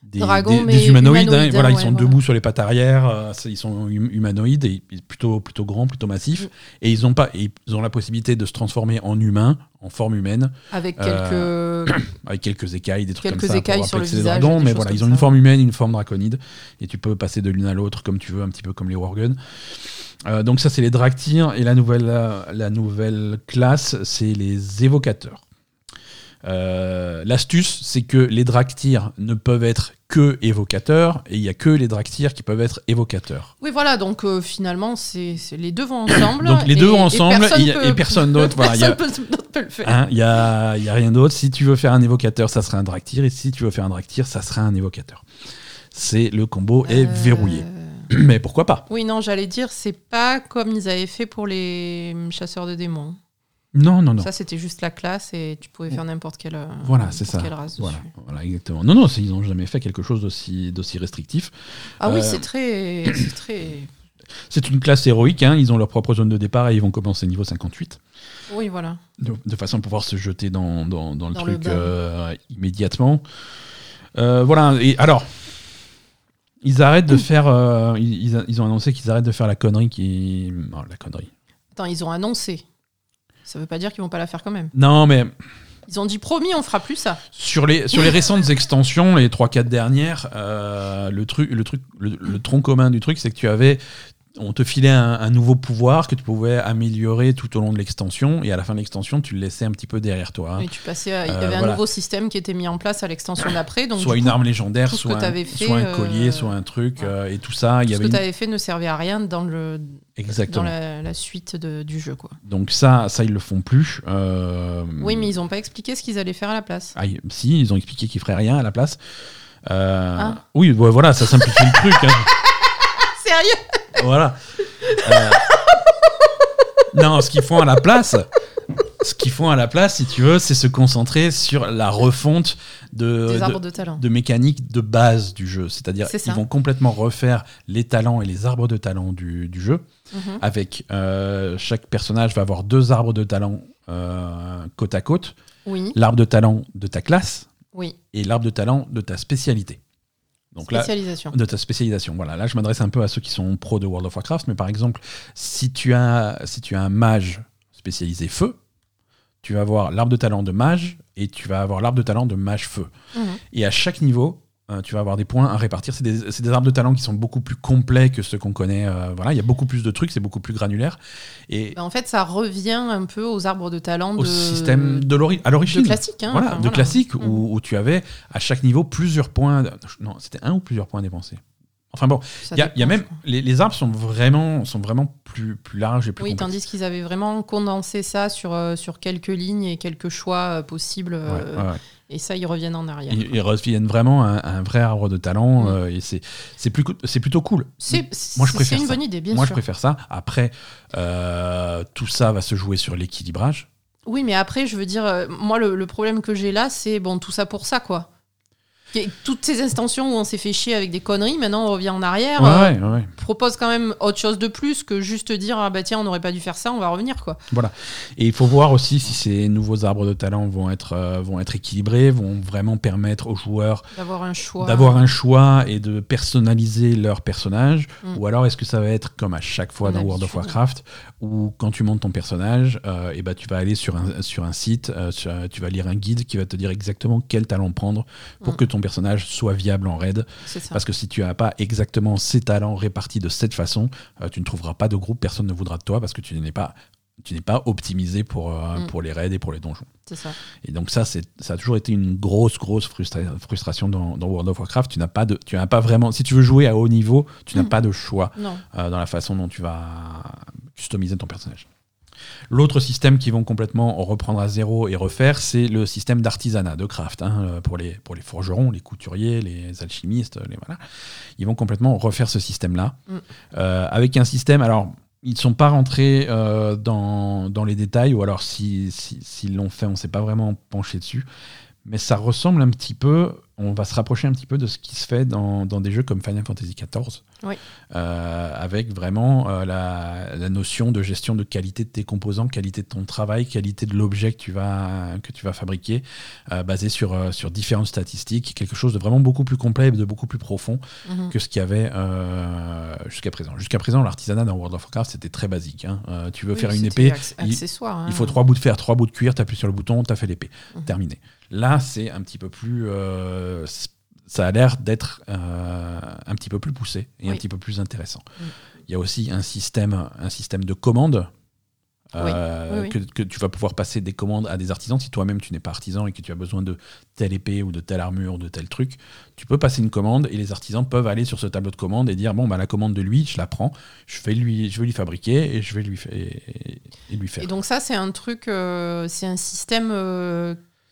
des,
Dragons,
des-
mais
des humanoïdes. hein, voilà, ils sont
voilà.
debout sur les pattes arrière, euh, ils sont hum- humanoïdes et plutôt, plutôt grands, plutôt massifs.
Mm.
Et ils ont, pas, et ils ont la possibilité de se transformer en humains, en forme humaine,
Avec
Euh,
quelques.
avec quelques écailles, des trucs
Quelques
comme ça. pour
écailles sur le visage,
dragons, mais voilà, ils ont
ça.
une forme humaine, une forme draconide, et tu peux passer de l'une à l'autre comme tu veux, un petit peu comme les Worgen. Euh, donc ça, c'est les Draktyr, et la nouvelle, euh, la nouvelle classe, c'est les évocateurs. Euh, L'astuce, c'est que les Draktyr ne peuvent être que évocateurs, et il y a que les Draktyr qui peuvent être évocateurs.
Oui, voilà, donc euh, finalement, c'est les deux vont ensemble.
Donc les deux
et-
vont ensemble, et personne d'autre, voilà, y a-
personne peut- d'autre peut le faire.
Hein, Il n'y a, y a rien d'autre. Si tu veux faire un évocateur, ça serait un Draktyr. Et si tu veux faire un Draktyr, ça serait un évocateur. C'est le combo est
Euh,
verrouillé. Mais pourquoi pas?
Oui, non, j'allais dire, c'est pas comme ils avaient fait pour les chasseurs de démons.
Non, non, non.
Ça, c'était juste la classe et tu pouvais faire n'importe quelle, euh,
Voilà, c'est ça.
quelle race
Voilà, voilà, exactement. Non, non, ils n'ont jamais fait quelque chose d'aussi d'aussi restrictif.
Ah oui,
Euh,
c'est très, c'est très.
C'est une classe héroïque. hein, Ils ont leur propre zone de départ et ils vont commencer niveau 58.
Oui, voilà.
de, de façon à pouvoir se jeter dans, dans, dans le
Dans
truc euh, immédiatement. Euh, voilà, et alors, ils arrêtent de faire. euh, ils, ils- ont annoncé qu'ils arrêtent de faire la connerie qui. Non, la connerie.
Attends, ils ont annoncé. Ça veut pas dire qu'ils vont pas la faire quand même.
Non, mais
Ils ont dit promis, on fera plus ça.
sur les, sur les récentes extensions, les 3-4 dernières, euh, le, truc, le, truc, le, le tronc commun du truc, c'est que tu avais. On te filait un, un nouveau pouvoir que tu pouvais améliorer tout au long de l'extension, et à la fin de l'extension, tu le laissais un petit peu derrière toi. hein.
Et tu passais à- il y
Euh,
avait un
voilà.
nouveau système qui était mis en place à l'extension d'après. Donc
soit une
coup,
arme légendaire, soit, un,
t'avais fait,
soit un
euh,
collier, soit un truc, euh, et tout ça. Il
tout ce que tu avais fait ne servait à rien dans, le, dans
Exactement.
la, la suite de- du jeu. Quoi.
Donc ça, ça ils le font plus.
Oui, mais ils n'ont pas expliqué ce qu'ils allaient faire à la place.
ah, si, ils ont expliqué qu'ils feraient rien à la place.
Ah.
Oui, voilà, ça simplifie le truc. hein.
Sérieux?
Voilà. Euh, Non, ce qu'ils font à la place, ce qu'ils font à la place, si tu veux, c'est se concentrer sur la refonte de, de-
de talent.
de mécanique de base du jeu. C'est-à-dire ils vont complètement refaire les talents et les arbres de talent du, du jeu.
Mhm.
Avec euh, chaque personnage va avoir deux arbres de talent euh, côte à côte.
Oui,
L'arbre de talent de ta classe
oui.
et l'arbre de talent de ta spécialité. Donc là,
Spécialisation.
de ta spécialisation. Voilà, là je m'adresse un peu à ceux qui sont pros de World of Warcraft, mais par exemple, si tu as, si tu as un mage spécialisé feu, tu vas avoir l'arbre de talent de mage et tu vas avoir l'arbre de talent de mage feu.
Mhm.
Et à chaque niveau, euh, tu vas avoir des points à répartir. C'est des, arbres de talent qui sont beaucoup plus complets que ceux qu'on connaît. euh, voilà, il y a beaucoup plus de trucs, c'est beaucoup plus granulaire. Et
Ben, en fait, ça revient un peu aux arbres de talent
au
de,
système de à
de
l'origine.
classique. hein,
voilà,
enfin,
de
voilà.
classique,
Mhm.
où, où tu avais à chaque niveau plusieurs points. de- Non, c'était un ou plusieurs points dépensés. Enfin bon, il y a, y même les, les arbres sont vraiment sont vraiment plus plus larges et plus
Oui,
complexes.
tandis qu'ils avaient vraiment condensé ça sur, euh, sur quelques lignes et quelques choix possibles.
Ouais, ouais, ouais.
Et ça, ils reviennent en arrière.
Ils, ils reviennent vraiment à un, à un vrai arbre de talent
Mm.
euh, et c'est c'est c'est plutôt cool.
C'est
Moi, je préfère
c'est une
ça.
bonne idée, bien
Moi, je préfère ça. Après, euh, tout ça va se jouer sur l'équilibrage.
Oui, mais après, je veux dire, euh, moi, le, le problème que j'ai là, c'est bon, tout ça pour ça, quoi. Toutes ces extensions où on s'est fait chier avec des conneries, maintenant on revient en arrière.
Ouais,
euh,
ouais,
propose quand même autre chose de plus que juste dire ah bah tiens on n'aurait pas dû faire ça on va revenir quoi
Et il faut voir aussi si ces nouveaux arbres de talent vont être, euh, vont être équilibrés, vont vraiment permettre aux joueurs
d'avoir un choix
d'avoir un choix et de personnaliser leur personnage
Mm.
Ou alors est-ce que ça va être comme à chaque fois dans World of. Warcraft, où quand tu montes ton personnage, euh, et bah, tu vas aller sur un, sur un site, euh, sur- tu vas lire un guide qui va te dire exactement quel talent prendre pour
Mm.
que ton personnage soit viable en raid. Parce que si tu n'as pas exactement ces talents répartis de cette façon, euh, tu ne trouveras pas de groupe, personne ne voudra de toi parce que tu n'es pas, tu n'es pas optimisé pour, euh,
Mm.
pour les raids et pour les donjons.
ça
Et donc ça, ça a toujours été une grosse, grosse frustra- frustration dans, dans World of Warcraft. Tu n'as pas de, tu n'as pas vraiment, si tu veux jouer à haut niveau, tu n'as
Mm.
pas de choix euh, dans la façon dont tu vas customiser ton personnage. L'autre système qu'ils vont complètement reprendre à zéro et refaire, c'est le système d'artisanat, de craft, hein, euh, pour, les, pour les forgerons, les couturiers, les alchimistes, les, voilà. Ils vont complètement refaire ce système-là,
Mm.
euh, avec un système, alors ils ne sont pas rentrés euh, dans, dans les détails, ou alors si- si- s'ils l'ont fait, on ne s'est pas vraiment penché dessus, mais ça ressemble un petit peu, on va se rapprocher un petit peu de ce qui se fait dans, dans des jeux comme Final Fantasy XIV,
Oui.
euh, avec vraiment euh, la, la notion de gestion de qualité de tes composants, qualité de ton travail, qualité de l'objet que tu vas, que tu vas fabriquer, euh, basé sur, euh, sur différentes statistiques, quelque chose de vraiment beaucoup plus complet et de beaucoup plus profond
Mhm.
que ce qu'il y avait jusqu'à présent. Jusqu'à présent, l'artisanat dans World of Warcraft, c'était très basique. hein. Tu veux
Oui,
faire une épée, il-
hein.
il faut trois bouts de fer, trois bouts de cuir, tu appuies sur le bouton, tu as fait l'épée.
Mhm.
Terminé. Là, c'est un petit peu plus. euh, ça a l'air d'être euh, un petit peu plus poussé et un petit peu plus intéressant.
Mhm.
Il y a aussi un système, un système de commandes. Euh,
Oui.
Que, que tu vas pouvoir passer des commandes à des artisans. Si toi-même tu n'es pas artisan et que tu as besoin de telle épée ou de telle armure ou de tel truc, tu peux passer une commande et les artisans peuvent aller sur ce tableau de commande et dire bon bah la commande de lui, je la prends, je vais lui, je vais lui fabriquer et je vais lui, fa- et, et lui faire.
et donc ça c'est un truc euh, c'est un système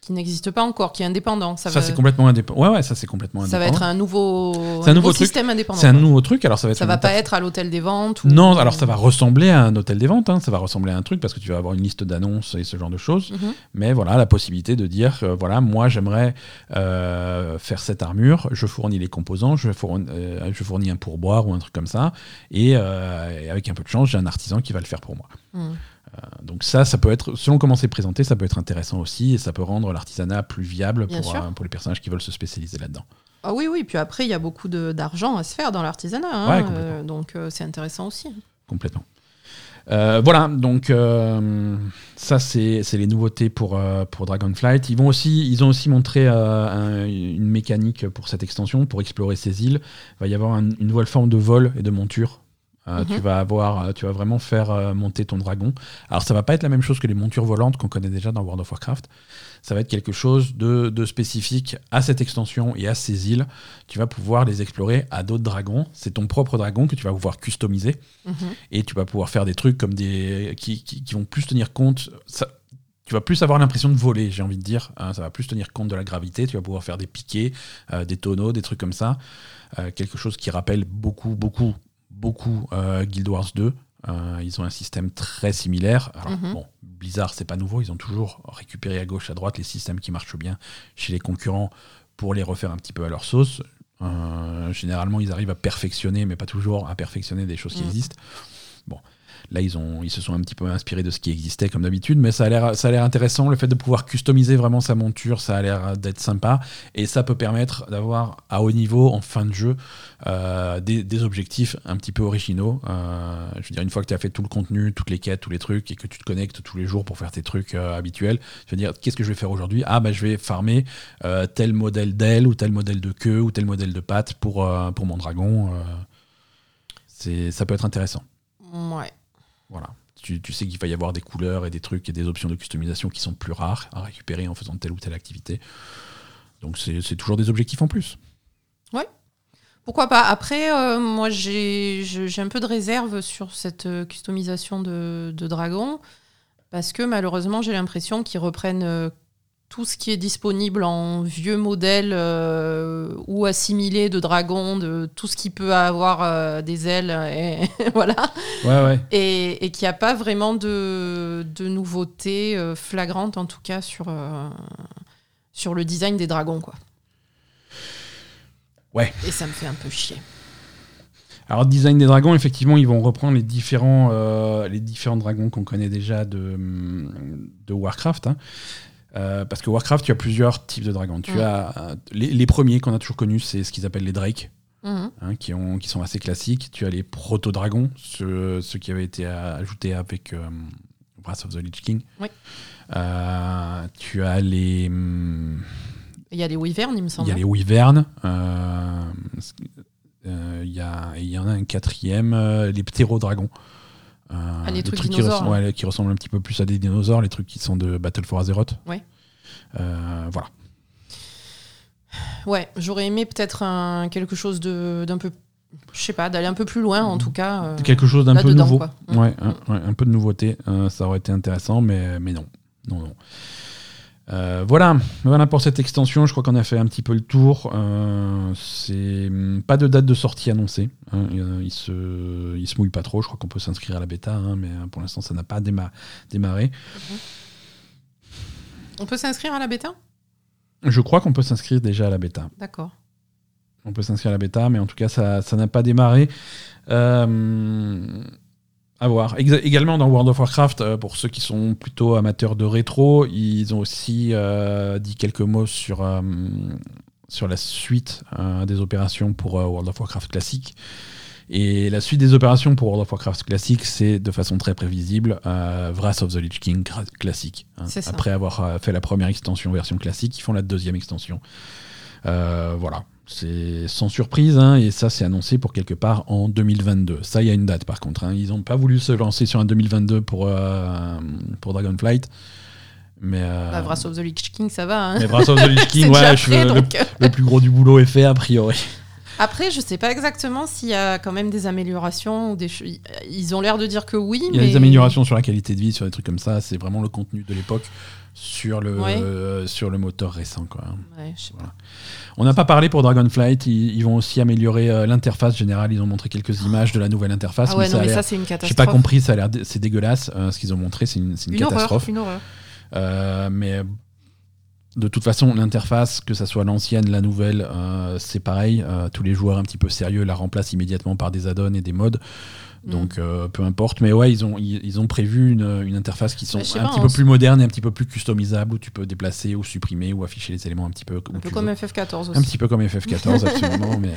qui n'existe pas encore qui est indépendant ça,
Ça,
va,
c'est complètement indépendant. Ouais, ouais, ça, c'est complètement
ça va
indépendant.
être un nouveau,
un nouveau truc.
système indépendant
C'est un nouveau truc. Alors, ça va être
ça va pas être à l'hôtel des ventes ou...
Non, alors ça va ressembler à un hôtel des ventes. hein. Ça va ressembler à un truc parce que tu vas avoir une liste d'annonces et ce genre de choses.
Mhm.
Mais voilà, la possibilité de dire euh, voilà, moi, j'aimerais euh, faire cette armure. Je fournis les composants. Je fournis, euh, je fournis un pourboire ou un truc comme ça. Et, euh, et avec un peu de chance, j'ai un artisan qui va le faire pour moi.
Mhm.
Donc ça, ça peut être, selon comment c'est présenté, ça peut être intéressant aussi et ça peut rendre l'artisanat plus viable pour, euh, pour les personnages qui veulent se spécialiser là-dedans.
Ah oui, oui, puis après, il y a beaucoup d'argent à se faire dans l'artisanat. hein,
Ouais, complètement.
euh, donc, euh, c'est intéressant aussi.
Complètement. Euh, voilà, donc euh, ça c'est c'est les nouveautés pour, euh, pour Dragonflight. Ils, vont aussi, ils ont aussi montré euh, un- une mécanique pour cette extension, pour explorer ces îles. Il va y avoir un- une nouvelle forme de vol et de monture. Euh,
Mhm.
tu, vas avoir, euh, tu vas vraiment faire euh, monter ton dragon. Alors ça va pas être la même chose que les montures volantes qu'on connaît déjà dans World of Warcraft. Ça va être quelque chose de, de spécifique à cette extension et à ces îles. Tu vas pouvoir les explorer à d'autres dragons. C'est ton propre dragon que tu vas pouvoir customiser
Mhm.
et tu vas pouvoir faire des trucs comme des qui, qui- qui vont plus tenir compte ça, tu vas plus avoir l'impression de voler j'ai envie de dire hein, ça va plus tenir compte de la gravité tu vas pouvoir faire des piquets euh, des tonneaux des trucs comme ça Euh, quelque chose qui rappelle beaucoup beaucoup beaucoup euh, Guild Wars 2 Euh, ils ont un système très similaire alors
Mhm.
bon Blizzard c'est pas nouveau ils ont toujours récupéré à gauche à droite les systèmes qui marchent bien chez les concurrents pour les refaire un petit peu à leur sauce euh, généralement, ils arrivent à perfectionner, mais pas toujours à perfectionner des choses qui
Mm.
existent. Là, ils, ont, ils se sont un petit peu inspirés de ce qui existait comme d'habitude, mais ça a l'air intéressant. Le fait de pouvoir customiser vraiment sa monture, ça a l'air d'être sympa. Et ça peut permettre d'avoir à haut niveau, en fin de jeu, euh, des, objectifs un petit peu originaux. Euh, je veux dire, une fois que tu as fait tout le contenu, toutes les quêtes, tous les trucs, et que tu te connectes tous les jours pour faire tes trucs euh, habituels, je veux dire, qu'est-ce que je vais faire aujourd'hui? Ah, bah, je vais farmer tel modèle d'aile, ou tel modèle de queue, ou tel modèle de patte pour, pour mon dragon. c'est ça peut être intéressant.
Ouais.
Voilà. Tu, sais qu'il va y avoir des couleurs et des trucs et des options de customisation qui sont plus rares à récupérer en faisant telle ou telle activité. Donc c'est toujours des objectifs en plus.
Pourquoi pas Après, euh, moi, j'ai un peu de réserve sur cette euh, customisation de, de dragon, parce que malheureusement, j'ai l'impression qu'ils reprennent euh, tout ce qui est disponible en vieux modèles euh, ou assimilé de dragon, de tout ce qui peut avoir euh, des ailes, et voilà,
Ouais, ouais.
et, et qu'il n'y a pas vraiment de, de nouveautés euh, flagrantes, en tout cas, sur, euh, sur le design des dragons, quoi.
Ouais.
Et ça me fait un peu chier.
Alors, design des dragons, effectivement, ils vont reprendre les différents, les différents dragons qu'on connaît déjà de, de Warcraft. hein. Euh, parce que Warcraft, tu as plusieurs types de dragons. Tu
Mm.
as euh, les, les premiers qu'on a toujours connus, c'est ce qu'ils appellent les Drakes,
Mhm.
hein, qui, ont, qui sont assez classiques. Tu as les proto-dragons, ceux, ceux qui avaient été ajoutés avec euh, Wrath of the Lich King.
Oui.
Euh, tu as les. hum,
Il y a les wyverns, il me
il
semble.
y a les wyverns. euh, euh, Il y, il en a un quatrième, les ptérodragons.
Ah, les trucs
qui,
dinosaures,
ressemblent, ouais, qui ressemblent un petit peu plus à des dinosaures, les trucs qui sont de Battle for Azeroth.
Ouais.
Euh, voilà.
Ouais, j'aurais aimé peut-être quelque chose de- d'un peu. Je sais pas, d'aller un peu plus loin en tout cas. euh,
Quelque chose d'un peu nouveau.
quoi.
Ouais, un, ouais, un peu de nouveauté. euh, ça aurait été intéressant, mais, mais non. Non, non. Euh, voilà, voilà pour cette extension. Je crois qu'on a fait un petit peu le tour. Euh, c'est hum, pas de date de sortie annoncée. hein. Il se, il se mouille pas trop. Je crois qu'on peut s'inscrire à la bêta, hein, mais euh, pour l'instant, ça n'a pas déma- démarré.
On peut s'inscrire à la bêta?
Je crois qu'on peut s'inscrire déjà à la bêta.
D'accord.
On peut s'inscrire à la bêta, mais en tout cas, ça ça n'a pas démarré. Euh, à voir. Également dans World of Warcraft, euh, pour ceux qui sont plutôt amateurs de rétro, ils ont aussi euh, dit quelques mots sur, euh, sur la suite euh, des opérations pour World of Warcraft classique. Et la suite des opérations pour World of Warcraft classique, c'est de façon très prévisible Wrath of the Lich King classique. hein. Après avoir fait la première extension version classique, ils font la deuxième extension. Voilà. C'est sans surprise, hein, et ça c'est annoncé pour quelque part en 2022. Ça, il y a une date par contre. hein. Ils n'ont pas voulu se lancer sur un 2022 pour, euh, pour Dragonflight. Mais, euh,
Bah, Wrath of the Lich King, ça va. hein.
mais Wrath of the Lich King, ouais, je-
prêt,
le,
donc, euh.
le plus gros du boulot est fait a priori.
Après, je sais pas exactement s'il y a quand même des améliorations ou des. Ils ont l'air de dire que oui,
Il y a
mais
des améliorations sur la qualité de vie, sur des trucs comme ça. C'est vraiment le contenu de l'époque sur le,
Ouais.
euh, sur le moteur récent. Quoi.
Ouais, je sais pas.
On n'a pas parlé pour Dragonflight. Ils, ils vont aussi améliorer euh, l'interface générale. Ils ont montré quelques images de la nouvelle interface.
Ah ouais,
mais
non,
ça
mais ça c'est une
J'ai
catastrophe.
pas compris, ça a l'air, dé- c'est dégueulasse. euh, ce qu'ils ont montré, c'est une, une
Une
catastrophe.
horreur, une horreur.
Euh, mais de toute façon, l'interface, que ça soit l'ancienne, la nouvelle, euh, c'est pareil. Euh, tous les joueurs un petit peu sérieux la remplacent immédiatement par des add-ons et des mods.
Mm.
Donc euh, peu importe. Mais ouais, ils ont, ils, ils ont prévu une, une interface qui sont
Bah,
un
pas,
petit peu
s-
plus moderne et un petit peu plus customisable où tu peux déplacer ou supprimer ou afficher les éléments un petit peu
Un peu comme
veux.
FF14 aussi.
Un petit peu comme FF14, absolument. Mais, euh,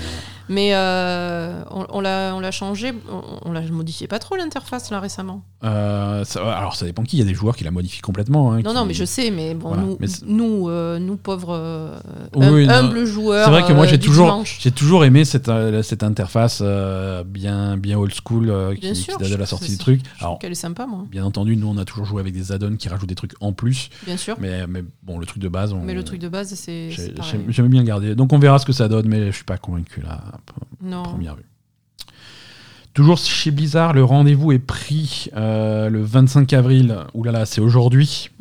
Mais euh, on, on l'a changé, on, on l'a modifié pas trop l'interface là récemment.
euh, ça- alors ça dépend qui. Il y a des joueurs qui la modifient complètement. hein,
Non,
qui-
non, mais je sais, mais bon,
Voilà,
nous,
mais
nous, nous pauvres
Oui,
hum-
non.
humbles joueurs.
C'est vrai que moi j'ai toujours, j'ai toujours aimé cette, cette interface bien, bien old school euh, qui,
sûr,
date de la sortie du truc.
Je
Alors
qu'elle est sympa, moi.
bien entendu, nous on a toujours joué avec des add-ons qui rajoutent des trucs en plus,
Bien sûr.
mais, mais bon le truc de base. On,
Mais le truc de base, c'est.
J'aime bien garder. Donc on verra ce que ça donne, mais je suis pas convaincu là,
Non.
première vue. Toujours chez Blizzard, le rendez-vous est pris euh, le 25 avril. Ouh là là, c'est aujourd'hui.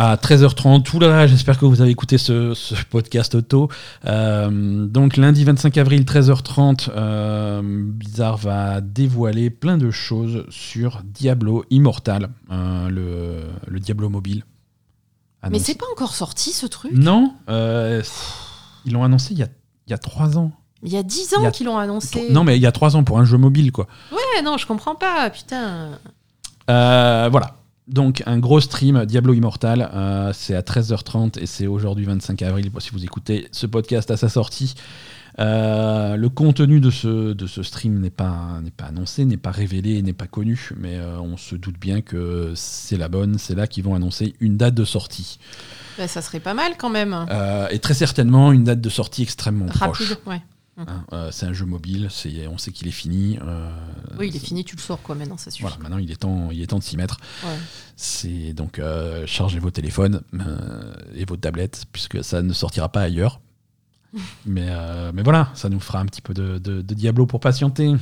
À 13h30, Ouh là j'espère que vous avez écouté ce, ce podcast tôt. Euh, donc lundi 25 avril, 13h30, euh, Blizzard va dévoiler plein de choses sur Diablo Immortal, euh, le, le Diablo mobile.
Mais c'est pas encore sorti ce truc?
Non, ils l'ont annoncé il y a, il y a 3 ans.
Il y a 10
Il y
ans
a-
qu'ils l'ont annoncé.
Non, mais il y a 3 ans pour un jeu mobile, quoi.
Ouais, non, je comprends pas, putain.
Voilà. Donc un gros stream Diablo Immortal, euh, c'est à 13h30 et c'est aujourd'hui 25 avril si vous écoutez ce podcast à sa sortie. Euh, le contenu de ce, de ce stream n'est pas, annoncé, n'est pas révélé, n'est pas connu, mais euh, on se doute bien que c'est la bonne, c'est là qu'ils vont annoncer une date de sortie.
Bah, ça serait pas mal quand même.
Euh, et très certainement une date de sortie extrêmement proche.
Rapide,
Hein, euh, c'est un jeu mobile, on sait qu'il est fini. euh,
Oui, il est fini, tu le sors quoi maintenant, ça suffit.
Voilà, maintenant il est temps, il est temps de s'y mettre.
Ouais.
C'est donc euh, chargez vos téléphones et vos tablettes, puisque ça ne sortira pas ailleurs. mais, mais voilà, ça nous fera un petit peu de, de- de Diablo pour patienter.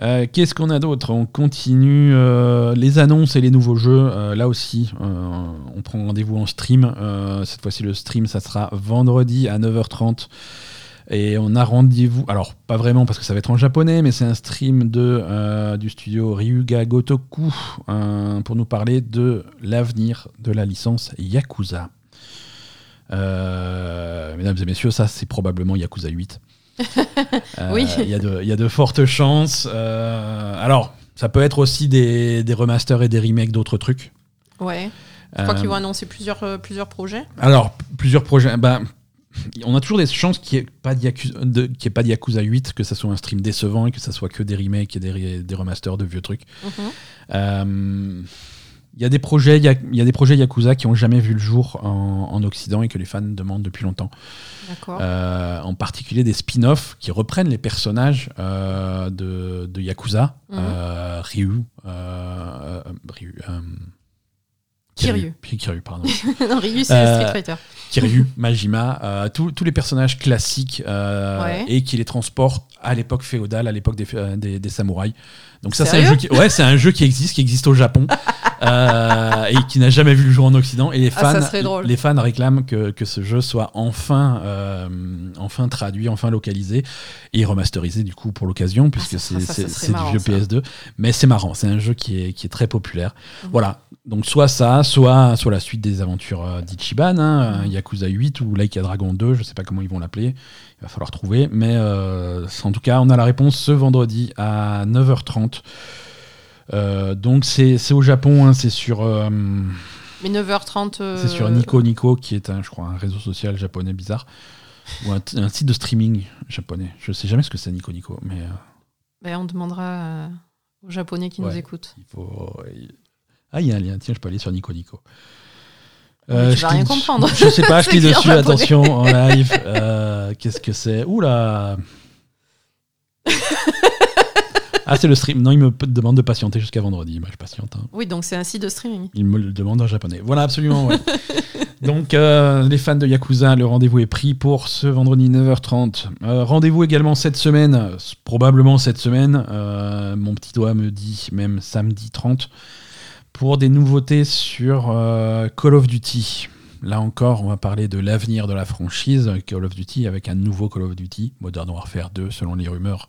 Euh, Qu'est-ce qu'on a d'autre? On continue euh, les annonces et les nouveaux jeux. Euh, là aussi, on prend rendez-vous en stream. Cette fois-ci, le stream, ça sera vendredi à 9h30. Et on a rendez-vous, alors pas vraiment parce que ça va être en japonais, mais c'est un stream de, du studio Ryuga Gotoku pour nous parler de l'avenir de la licence Yakuza. Mesdames et messieurs, ça c'est probablement Yakuza 8. Euh,
Oui.
Il y, a de- il y a de fortes chances. Euh, alors, ça peut être aussi des, des remasters et des remakes d'autres trucs.
Ouais. Je crois
Euh,
qu'ils vont annoncer plusieurs, euh, plusieurs projets.
Alors, plusieurs projets. Ben, on a toujours des chances qu'il n'y ait, pas de Yakuza- de- qu'il y ait pas de Yakuza 8, que ça soit un stream décevant et que ça soit que des remakes et des, des remasters de vieux trucs.
Mhm.
Euh, Il y a des projets, il y a, il y a des projets Yakuza qui ont jamais vu le jour en, en Occident et que les fans demandent depuis longtemps. Euh, en particulier des spin-offs qui reprennent les personnages euh, de, de Yakuza,
Mhm.
euh, Ryu, euh, Ryu,
Kiryu.
Kiryu, pardon.
non, Ryu, c'est
Euh,
Street Fighter.
Kiryu, Majima, euh, tous les personnages classiques euh,
Ouais.
et qui les transportent à l'époque féodale, à l'époque des, des, des samouraïs. Donc ça, c'est un jeu qui, ouais, c'est un jeu qui existe, qui existe au Japon euh, et qui n'a jamais vu le jour en Occident. Et les
Ah,
fans, les fans réclament que, que ce jeu soit enfin, euh, enfin traduit, enfin localisé et remasterisé du coup pour l'occasion, puisque
Ah,
c'est du vieux
ça.
PS2. Mais c'est marrant, c'est un jeu qui est, qui est très populaire.
Mhm.
Voilà. Donc soit ça, soit, soit la suite des aventures euh, d'Ichiban, hein,
Mhm.
euh, Yakuza 8 ou Like a Dragon 2, je sais pas comment ils vont l'appeler, il va falloir trouver, mais euh, en tout cas on a la réponse ce vendredi à 9h30. Euh, donc c'est au Japon, hein, c'est sur, euh,
Mais 9h30. euh,
c'est sur Nico Nico qui est un, je crois, un réseau social japonais bizarre, ou un, site de streaming japonais. Je sais jamais ce que c'est Nico Nico, mais euh,
ben, on demandera aux Japonais qui nous écoutent.
il faut... il- Ah il y a un lien, tiens je peux aller sur Nico Nico.
Tu
Euh, je
vas rien comprendre.
Je sais pas, je clique dessus, attention, en live. Qu'est-ce que c'est? Oula Ah, c'est le stream. Non, il me demande de patienter jusqu'à vendredi. Bah, je patiente. hein.
Oui, donc c'est un site de streaming.
Il me le demande en japonais. Voilà, absolument. ouais. Donc, euh, les fans de Yakuza, le rendez-vous est pris pour ce vendredi 9h30. Euh, rendez-vous également cette semaine, probablement cette semaine. euh, mon petit doigt me dit même samedi 30 pour des nouveautés sur Call of Duty. Là encore, on va parler de l'avenir de la franchise Call of Duty avec un nouveau Call of Duty, Modern Warfare 2, selon les rumeurs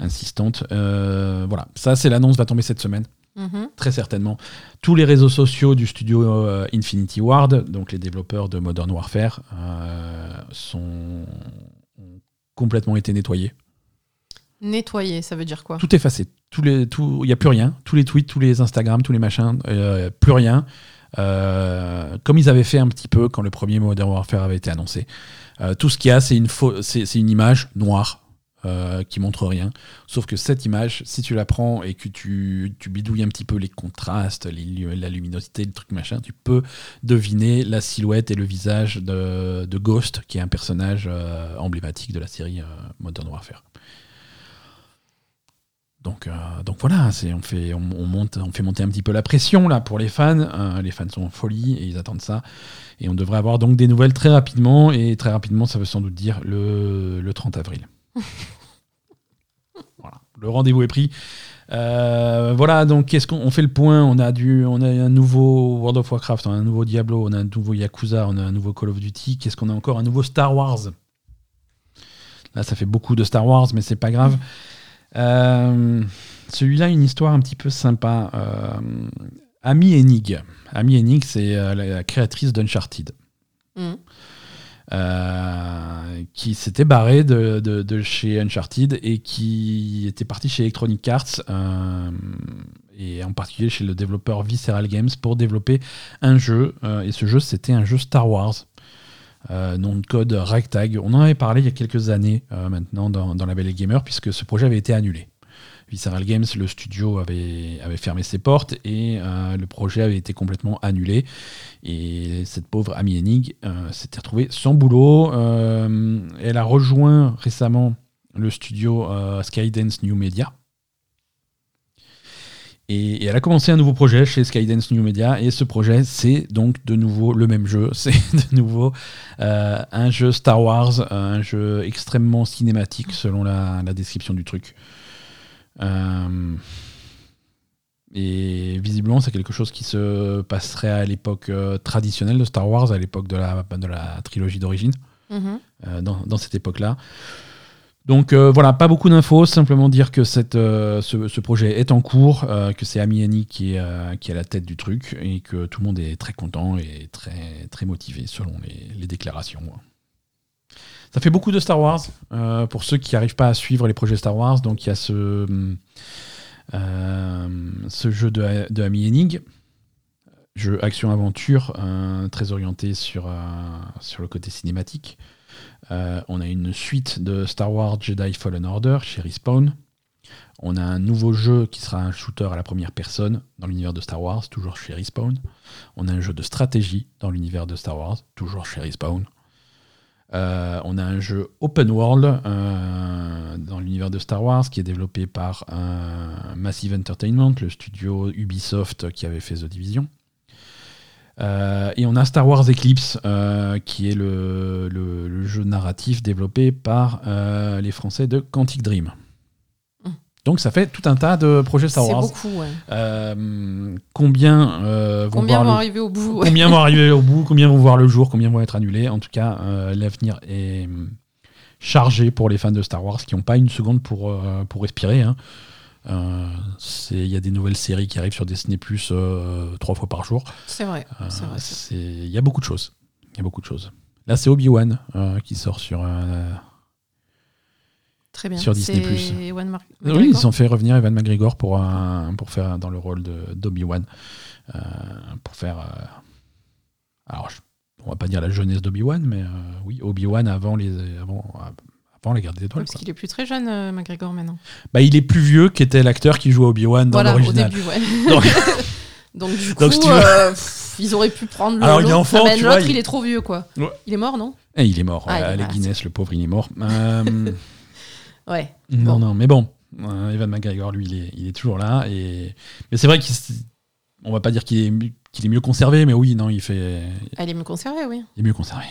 insistantes. Euh, voilà, ça, c'est l'annonce, va tomber cette semaine
Mhm.
très certainement. Tous les réseaux sociaux du studio euh, Infinity Ward, donc les développeurs de Modern Warfare, euh, sont ont complètement été nettoyés.
Nettoyer, ça veut dire quoi?
Tout effacé. Tout, il n'y a plus rien. Tous les tweets, tous les Instagram, tous les machins, plus rien. Euh, comme ils avaient fait un petit peu quand le premier Modern Warfare avait été annoncé. Euh, tout ce qu'il y a, c'est une, c'est une image noire euh, qui montre rien. Sauf que cette image, si tu la prends et que tu, bidouilles un petit peu les contrastes, la luminosité, le truc machin, tu peux deviner la silhouette et le visage de, Ghost, qui est un personnage euh, emblématique de la série euh, Modern Warfare. Donc, donc voilà, on, fait, on, on monte, on fait monter un petit peu la pression là pour les fans. Les fans sont en folie et ils attendent ça. Et on devrait avoir donc des nouvelles très rapidement. Et très rapidement, ça veut sans doute dire le, le 30 avril. voilà, le rendez-vous est pris. Euh, voilà, donc qu'est-ce qu'on on fait le point On a du, on a un nouveau World of Warcraft, on a un nouveau Diablo, on a un nouveau Yakuza, on a un nouveau Call of Duty. Qu'est-ce qu'on a encore? Un nouveau Star Wars. Là, ça fait beaucoup de Star Wars, mais c'est pas grave. Euh, Celui-là, une histoire un petit peu sympa. Euh, Amy Hennig. Amy Hennig, c'est la créatrice d'Uncharted.
Mhm.
Euh, qui s'était barré de, chez Uncharted et qui était parti chez Electronic Arts euh, et en particulier chez le développeur Visceral Games pour développer un jeu euh, et ce jeu c'était un jeu Star Wars nom de code Ragtag. On en avait parlé il y a quelques années maintenant dans, dans la Belle Gamer puisque ce projet avait été annulé Visceral Games, le studio avait, fermé ses portes et euh, le projet avait été complètement annulé. Et cette pauvre Amy Hennig euh, s'était retrouvée sans boulot. Euh, elle a rejoint récemment le studio Skydance New Media. Et, elle a commencé un nouveau projet chez Skydance New Media. Et ce projet, c'est donc de nouveau le même jeu. C'est de nouveau un jeu Star Wars, un jeu extrêmement cinématique selon la description du truc. Euh, et visiblement, c'est quelque chose qui se passerait à l'époque euh, traditionnelle de Star Wars, à l'époque de la, de la trilogie d'origine,
Mhm.
euh, dans, dans cette époque-là. Donc euh, voilà, pas beaucoup d'infos, simplement dire que cette, euh, ce, ce projet est en cours, euh, que c'est Amiani qui est, qui est à la tête du truc et que tout le monde est très content et très, très motivé selon les, les déclarations. Ça fait beaucoup de Star Wars euh, pour ceux qui n'arrivent pas à suivre les projets Star Wars. Donc il y a ce, euh, jeu de, de Amy Hennig, jeu action-aventure, euh, très orienté sur, sur le côté cinématique. On a une suite de Star Wars Jedi Fallen Order chez Respawn. On a un nouveau jeu qui sera un shooter à la première personne dans l'univers de Star Wars, toujours chez Respawn. On a un jeu de stratégie dans l'univers de Star Wars, toujours chez Respawn. Euh, on a un jeu open world euh, dans l'univers de Star Wars qui est développé par euh, Massive Entertainment, le studio Ubisoft qui avait fait The Division. Et on a Star Wars Eclipse, qui est le, le- jeu narratif développé par les Français de Quantic Dream. Donc ça fait tout un tas de projets Star
C'est
Wars.
beaucoup, ouais.
Euh, combien euh, vont
Combien
voir
vont
le-
arriver au bout
combien vont arriver au bout, combien vont voir le jour, combien vont être annulés. En tout cas, euh, l'avenir est chargé pour les fans de Star Wars qui n'ont pas une seconde pour, pour respirer. hein. C'est- Il y a des nouvelles séries qui arrivent sur Disney Plus trois fois par jour.
C'est vrai. C'est c'est-
c'est- Il y a beaucoup de choses. Il y a beaucoup de choses. Là, c'est Obi-Wan qui sort sur.
Très bien.
sur Disney+.
Ewan Mar-
Oui, ils ont fait revenir Evan McGregor pour, un- pour faire dans le rôle de- d'Obi-Wan. Euh, pour faire. euh, alors, je- on va pas dire la jeunesse d'Obi-Wan, mais euh, oui, Obi-Wan avant les, avant, avant la guerre des étoiles.
Parce qu'il est plus très jeune, euh, McGregor, maintenant.
Bah, il est plus vieux qu'était l'acteur qui joue Obi-Wan dans l'original.
ouais.
Donc-
Donc, du coup,
Donc, si tu veux-
pff, ils auraient pu prendre le.
Alors, il est
l'autre.
enfant,
Ah ben,
tu vois,
L'autre,
il-
il est trop vieux, quoi.
Ouais.
Il est mort, non?
Et il est mort.
Ah, il est
Guinness, le pauvre, il est mort.
Ouais.
Non,
Bon.
non, mais bon, euh, Evan McGregor, lui, il est, il est toujours là. Et... Mais c'est vrai qu'on va pas dire qu'il est, est mieux conservé, mais oui, non, il, fait,
Elle est mieux conservée, oui.
il est mieux conservé.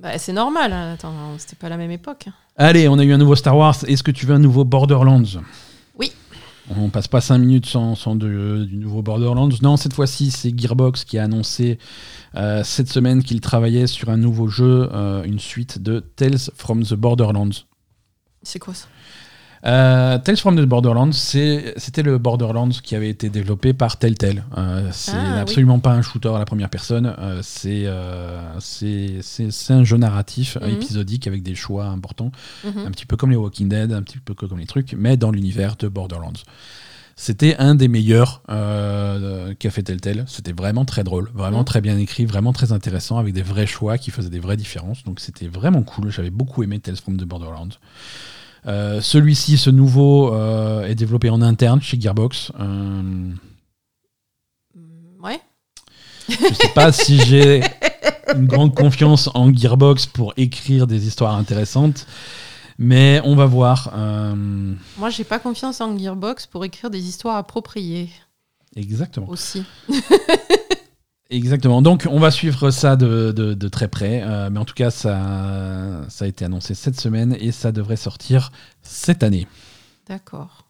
Bah, c'est normal. hein. Attends, c'était pas la même époque.
Allez, on a eu un nouveau Star Wars. Est-ce que tu veux un nouveau Borderlands?
Oui.
On passe pas 5 minutes sans, sans de- du nouveau Borderlands. Non, cette fois-ci, c'est Gearbox qui a annoncé euh, cette semaine qu'il travaillait sur un nouveau jeu, euh, une suite de Tales from the Borderlands.
C'est quoi ça?
Euh, Tales from the Borderlands, c'était le Borderlands qui avait été développé par Telltale. Euh, c'est
Ah, oui.
absolument pas un shooter à la première personne. euh, c'est euh, c'est- un jeu narratif
Mhm.
épisodique avec des choix importants,
Mhm.
un petit peu comme les Walking Dead, un petit peu comme les trucs, mais dans l'univers de Borderlands. C'était un des meilleurs qu'a fait Telltale. C'était vraiment très drôle, vraiment
Mhm.
très bien écrit, vraiment très intéressant, avec des vrais choix qui faisaient des vraies différences. Donc c'était vraiment cool. J'avais beaucoup aimé Tales from the Borderlands. Euh, Celui-ci, ce nouveau, euh, est développé en interne chez Gearbox. Euh,
Ouais.
je sais pas si j'ai une grande confiance en Gearbox pour écrire des histoires intéressantes, mais on va voir.
Moi, j'ai pas confiance en Gearbox pour écrire des histoires appropriées
exactement.
aussi.
Exactement. Donc, on va suivre ça de, de- de très près. Euh, mais en tout cas, ça, ça a été annoncé cette semaine et ça devrait sortir cette année.
D'accord.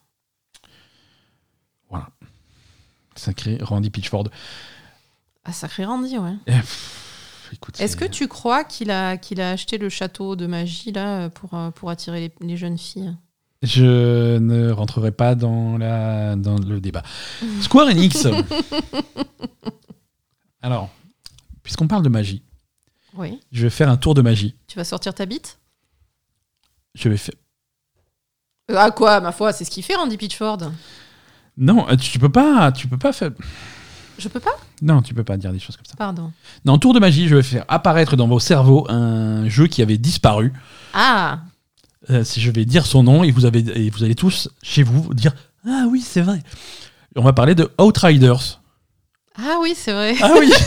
Sacré Randy Pitchford.
Ah, sacré Randy, ouais.
Eh, pff, écoute,
Est-ce
c'est-
que tu crois qu'il a, qu'il a acheté le château de magie là pour, euh, pour attirer les, les jeunes filles?
Je ne rentrerai pas dans, la, dans le débat. Square Enix. Alors, puisqu'on parle de magie,
Oui.
je vais faire un tour de magie.
Tu vas sortir ta bite?
Je vais faire.
Euh, Ah quoi, ma foi, c'est ce qu'il fait Randy Pitchford?
Non, euh, tu peux pas, tu peux pas faire.
Je peux pas?
Non, tu peux pas dire des choses comme ça.
Pardon.
Dans tour de magie, je vais faire apparaître dans vos cerveaux un jeu qui avait disparu.
Ah
Euh, si je vais dire son nom et vous avez et vous allez tous chez vous dire ah oui c'est vrai. On va parler de Outriders.
Ah oui, c'est vrai.
Ah oui.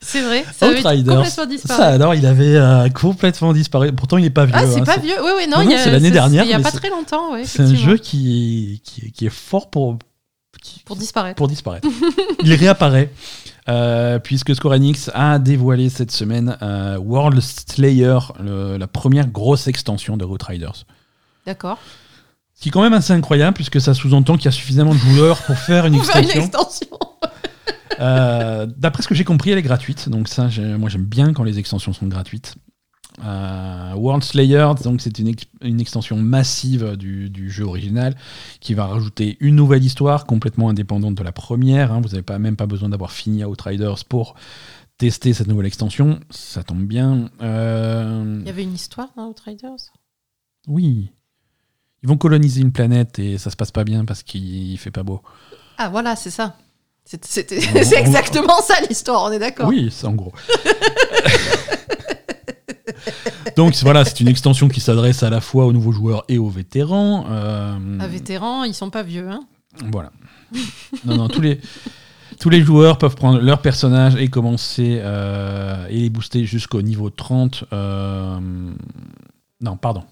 C'est vrai. Ça avait complètement disparu.
Ça alors il avait euh, complètement disparu. Pourtant il n'est pas vieux.
ah, c'est
hein,
pas vieux. Oui, oui, non,
c'est l'année dernière,
Il y a pas très longtemps.
C'est un jeu qui, qui, qui est fort pour, qui-
Pour disparaître.
pour disparaître. il réapparaît. euh, puisque Square Enix a dévoilé cette semaine euh, World Slayer, le- la première grosse extension de Outriders.
D'accord.
Ce qui est quand même assez incroyable, puisque ça sous-entend qu'il y a suffisamment de joueurs pour faire une
faire
extension. Euh, D'après ce que j'ai compris, elle est gratuite. Donc ça, moi j'aime bien quand les extensions sont gratuites. Euh, World Slayer, donc c'est une, ex- une extension massive du, du jeu original qui va rajouter une nouvelle histoire complètement indépendante de la première. hein. Vous n'avez pas, même pas besoin d'avoir fini Outriders pour tester cette nouvelle extension. Ça tombe bien. Euh,
Il y avait une histoire dans Outriders?
Oui. Ils vont coloniser une planète et ça se passe pas bien parce qu'il fait pas beau.
Ah voilà, c'est ça. C'est exactement ça l'histoire, on est d'accord.
Oui, c'est en gros. Donc voilà, c'est une extension qui s'adresse à la fois aux nouveaux joueurs et aux vétérans. Euh,
À vétérans, ils sont pas vieux. Hein.
Voilà. non, non, tous les, tous les joueurs peuvent prendre leur personnage et commencer euh, et les booster jusqu'au niveau 30. euh, Non, pardon.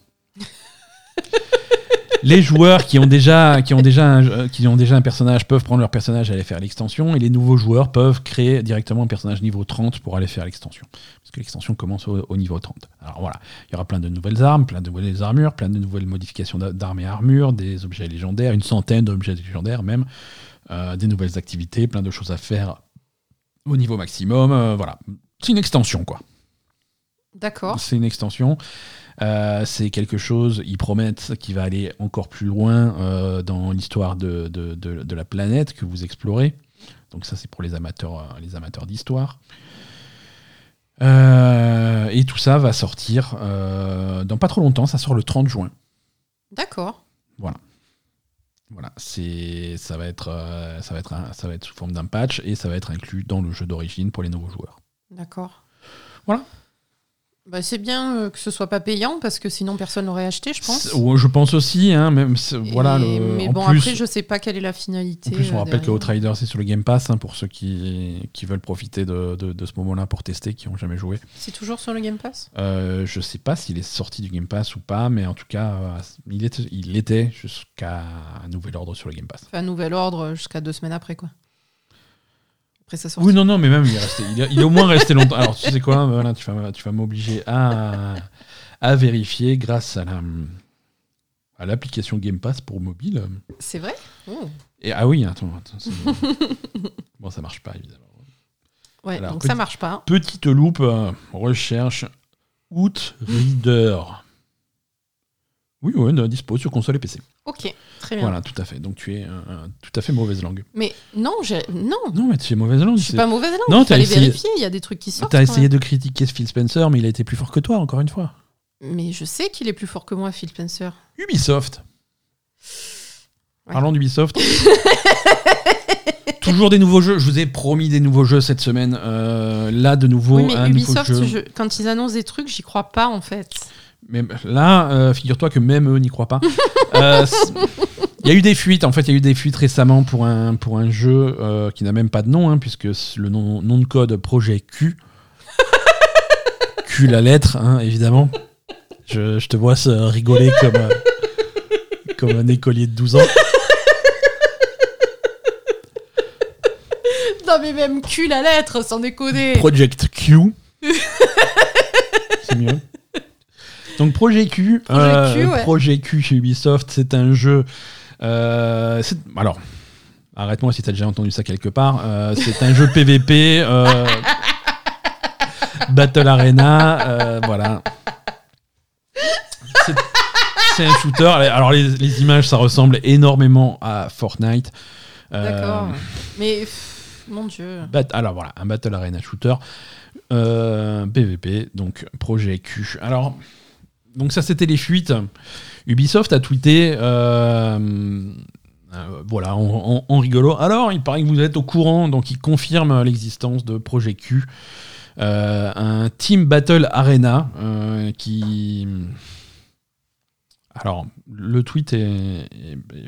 Les joueurs qui ont déjà, qui ont déjà, un, euh, qui ont déjà un personnage peuvent prendre leur personnage et aller faire l'extension. Et les nouveaux joueurs peuvent créer directement un personnage niveau 30 pour aller faire l'extension. Parce que l'extension commence au, au niveau 30. Alors voilà, il y aura plein de nouvelles armes, plein de nouvelles armures, plein de nouvelles modifications d'a- d'armes et armures, des objets légendaires, une centaine d'objets légendaires même, euh, des nouvelles activités, plein de choses à faire au niveau maximum. euh, voilà, c'est une extension quoi.
D'accord.
C'est une extension. Euh, c'est quelque chose, ils promettent, qui va aller encore plus loin euh, dans l'histoire de, de- de- de la planète que vous explorez. Donc ça, c'est pour les amateurs, euh, les amateurs d'histoire. Euh, et tout ça va sortir dans pas trop longtemps. Ça sort le 30 juin.
D'accord.
Voilà, c'est ça va être ça va être un- ça va être sous forme d'un patch et ça va être inclus dans le jeu d'origine pour les nouveaux joueurs.
D'accord.
Voilà.
Bah, c'est bien euh, que ce soit pas payant parce que sinon personne l'aurait acheté, je pense.
Ouais, Je pense aussi, hein, même voilà.
Et-
le-
mais bon,
plus,
après, je sais pas quelle est la finalité.
En plus, on
euh,
rappelle que. Outriders c'est sur le Game Pass hein, pour ceux qui, qui veulent profiter de, de- de ce moment-là pour tester, qui n'ont jamais joué.
C'est toujours sur le Game Pass?
Euh, je sais pas s'il est sorti du Game Pass ou pas, mais en tout cas, euh, il était, il était jusqu'à un nouvel ordre sur le Game Pass.
Enfin, nouvel ordre jusqu'à deux semaines après, quoi. Après sa sortie.
Oui, non, non, mais même il est, resté, il est, il est au moins resté longtemps. Alors, tu sais quoi, voilà, tu vas, tu vas m'obliger à, à vérifier grâce à la à l'application Game Pass pour mobile.
C'est vrai? Oh.
Et, ah oui, attends, bon, ça marche pas évidemment.
Ouais,
Alors,
donc
petit-
ça marche pas.
Petite loupe, euh, recherche Outreader. Oui, oui, dispo sur console et PC.
Ok, très bien.
Voilà, tout à fait. Donc tu es tout à fait mauvaise langue.
Mais non, j'ai... non,
Non, mais tu es mauvaise langue.
je suis
c'est-
pas mauvaise langue.
Non, t'as essayé-
vérifier, il y a des trucs qui sortent.
T'as essayé de critiquer Phil Spencer, mais il a été plus fort que toi, encore une fois.
Mais je sais qu'il est plus fort que moi, Phil Spencer.
Ubisoft.
Ouais.
Parlons d'Ubisoft. Toujours des nouveaux jeux. Je vous ai promis des nouveaux jeux cette semaine. Euh, là, de nouveau,
oui, mais
un
Ubisoft,
nouveau jeu.
je- quand ils annoncent des trucs, j'y crois pas, en fait.
Mais là, euh, figure-toi que même eux n'y croient pas. Euh, Il y a eu des fuites, en fait, il y a eu des fuites récemment pour un, pour un jeu euh, qui n'a même pas de nom, hein, puisque le nom, nom de code projet Q. Q la lettre, hein, évidemment. Je, je te vois se rigoler comme, euh, comme un écolier de 12 ans.
Non, mais même cul la lettre, sans déconner.
Project Q. c'est mieux. Donc Projet Q,
Projet
euh,
Q, ouais.
Projet Q chez Ubisoft, c'est un jeu. euh, c'est- alors, arrête-moi si t'as déjà entendu ça quelque part. euh, c'est un jeu PVP, Battle Arena, voilà. C'est- C'est un shooter. Alors les, les images, ça ressemble énormément à Fortnite. Euh,
D'accord. Mais, pff, mon Dieu.
Bat- alors voilà, un Battle Arena Shooter, euh, PVP, donc projet Q. Alors, donc ça c'était les fuites. Ubisoft a tweeté, euh, euh, voilà, en, rigolo. Alors, il paraît que vous êtes au courant, donc il confirme l'existence de projet Q, euh, un Team Battle Arena qui. Alors, le tweet est,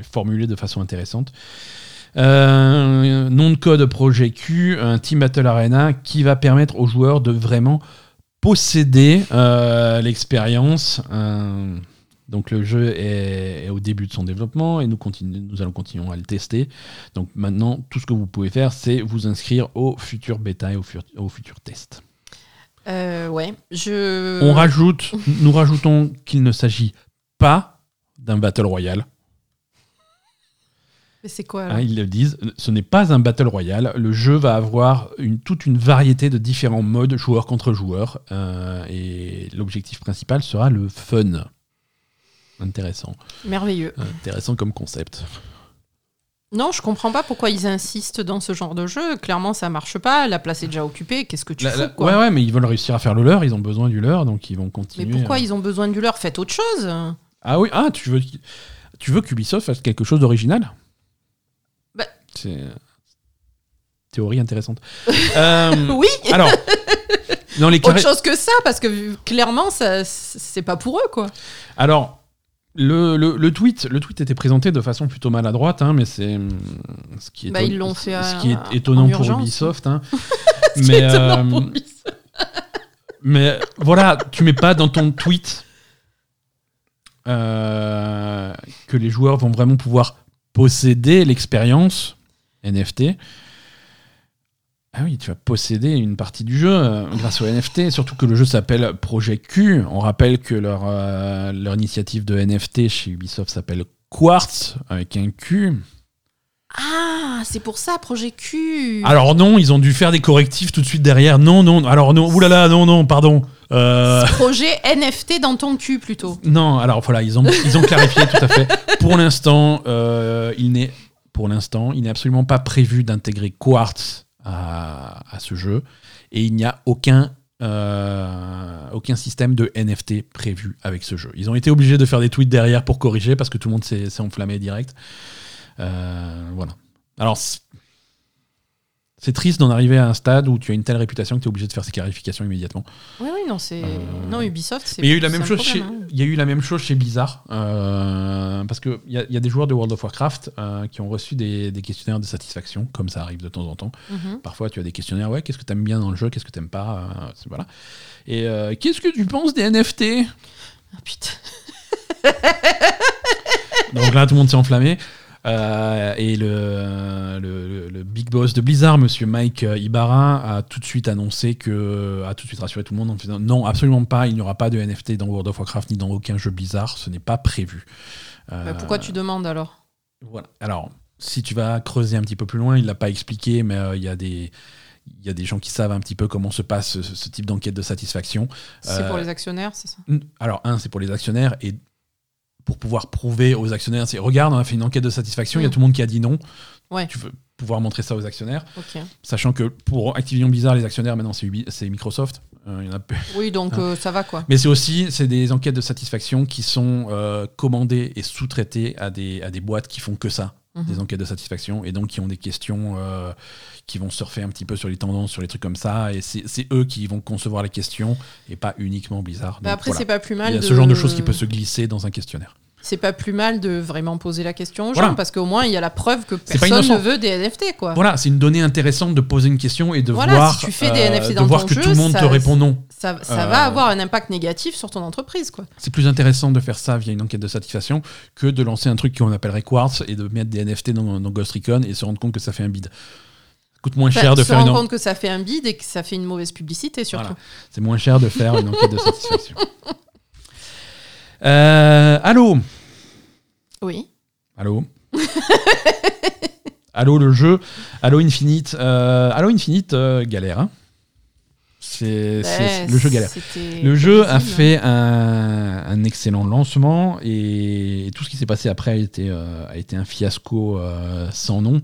formulé de façon intéressante. Nom de code projet Q, un Team Battle Arena qui va permettre aux joueurs de vraiment posséder euh, l'expérience. Euh, donc le jeu est, est au début de son développement et nous, continue- nous allons continuer à le tester. Donc maintenant, tout ce que vous pouvez faire, c'est vous inscrire au futur bêta et au, fur- au futur test.
Euh, ouais, je.
On rajoute, nous rajoutons qu'il ne s'agit pas d'un Battle Royale.
Mais c'est quoi
Hein, ils le disent, ce n'est pas un battle royale. Le jeu va avoir une, toute une variété de différents modes joueur contre joueur. euh, et l'objectif principal sera le fun. Intéressant.
Merveilleux.
Intéressant comme concept.
Non, je comprends pas pourquoi ils insistent dans ce genre de jeu. Clairement, ça marche pas. La place est déjà occupée. Qu'est-ce que tu
La-
fous
la-
quoi
ouais, ouais, mais ils veulent réussir à faire le leur. Ils ont besoin du leur, donc ils vont
Mais
continuer.
pourquoi
euh.
ils ont besoin du leur? Faites autre chose.
Ah oui, ah, tu veux, tu veux qu'Ubisoft fasse quelque chose d'original? C'est. Théorie intéressante. Euh,
Oui.
alors, dans les
Autre chose que ça, parce que clairement, ça, c'est pas pour eux, quoi.
Alors, le, le, le tweet, le tweet était présenté de façon plutôt maladroite, hein, mais c'est hum, ce qui est,
Bah, ils l'ont fait
ce qui est étonnant
en
pour. Ubisoft. hein.
Ce qui
mais,
est étonnant
euh,
pour Ubisoft.
mais voilà, tu mets pas dans ton tweet euh, que les joueurs vont vraiment pouvoir posséder l'expérience NFT. Ah oui, tu vas posséder une partie du jeu euh, grâce au NFT, surtout que le jeu s'appelle Project Q. On rappelle que leur, euh, leur initiative de NFT chez Ubisoft s'appelle Quartz avec un Q.
Ah, c'est pour ça, Projet Q.
Alors non, ils ont dû faire des correctifs tout de suite derrière. Non, non, alors non, oulala, non, non, pardon. Euh,
Projet NFT dans ton cul, plutôt.
Non, alors voilà, ils ont, ils ont clarifié tout à fait. Pour l'instant, il n'est pour l'instant, il n'est absolument pas prévu d'intégrer Quartz à, ce jeu et il n'y a aucun euh, aucun système de NFT prévu avec ce jeu. Ils ont été obligés de faire des tweets derrière pour corriger parce que tout le monde s'est s'est enflammé direct. Euh, voilà. Alors c'est- triste d'en arriver à un stade où tu as une telle réputation que tu es obligé de faire ces clarifications immédiatement.
Oui, oui, non, c'est.
Euh,
Non, Ubisoft, c'est.
Mais il y a eu la même chose chez,
hein.
il y a eu la même chose chez Blizzard, euh, parce que il y, a- y a des joueurs de World of Warcraft euh, qui ont reçu des, des questionnaires de satisfaction, comme ça arrive de temps en temps.
Mhm.
Parfois, tu as des questionnaires, ouais, qu'est-ce que tu aimes bien dans le jeu, qu'est-ce que tu n'aimes pas, voilà. Et qu'est-ce que tu penses des NFT
Ah, putain.
Donc là, tout le monde s'est enflammé. Euh, et le, le, big boss de Blizzard, monsieur Mike euh, Ibarra, a tout de suite annoncé que, a tout de suite rassuré tout le monde en faisant non, absolument pas, il n'y aura pas de NFT dans World of Warcraft ni dans aucun jeu Blizzard, ce n'est pas prévu.
Bah,
Euh,
pourquoi tu demandes alors?
voilà. Alors, si tu vas creuser un petit peu plus loin, il l'a pas expliqué, mais euh, il y a des il y a des gens qui savent un petit peu comment se passe ce, ce type d'enquête de satisfaction.
C'est
Euh,
pour les actionnaires, c'est ça?
alors, un, c'est pour les actionnaires et pour pouvoir prouver aux actionnaires, c'est regarde, on a fait une enquête de satisfaction, il y a
Mm.
tout le monde qui a dit non.
Ouais.
Tu veux pouvoir montrer ça aux actionnaires, sachant que pour Activision Blizzard, les actionnaires maintenant c'est Microsoft. Euh, il y en a peu.
Oui, donc
Ah.
euh, ça va quoi.
Mais c'est aussi c'est des enquêtes de satisfaction qui sont euh, commandées et sous-traitées à des, à des boîtes qui font que ça,
Mhm.
des enquêtes de satisfaction, et donc qui ont des questions qui vont surfer un petit peu sur les tendances, sur les trucs comme ça, et c'est eux qui vont concevoir les questions et pas uniquement Blizzard.
Bah, après,
voilà.
c'est pas plus mal.
Il y a
de...
ce genre de choses qui peut se glisser dans un questionnaire.
C'est pas plus mal de vraiment poser la question aux
Voilà.
gens parce qu'au moins il y a la preuve que personne ne veut des NFT quoi.
Voilà, c'est une donnée intéressante de poser une question et de
Voilà,
voir,
si tu fais des NFT
de
dans
voir
ton
que
jeu,
tout le monde
ça-
te répond non.
Ça, ça
Euh,
va avoir un impact négatif sur ton entreprise quoi.
C'est plus intéressant de faire ça via une enquête de satisfaction que de lancer un truc qu'on appellerait Quartz et de mettre des NFT dans, dans Ghost Recon et se rendre compte que ça fait un bid. Coûte moins
Enfin,
cher de
se
faire
compte que ça fait un bid et que ça fait une mauvaise publicité surtout.
Voilà. C'est moins cher de faire une enquête de satisfaction. Euh, allô?
Oui.
Allô? Allô le jeu? Allô Infinite euh, Allô Infinite euh, galère. hein. c'est c'est-
Ouais,
le jeu galère. Le jeu a fait un, un excellent lancement et, tout ce qui s'est passé après a été, euh, a été un fiasco euh, sans nom,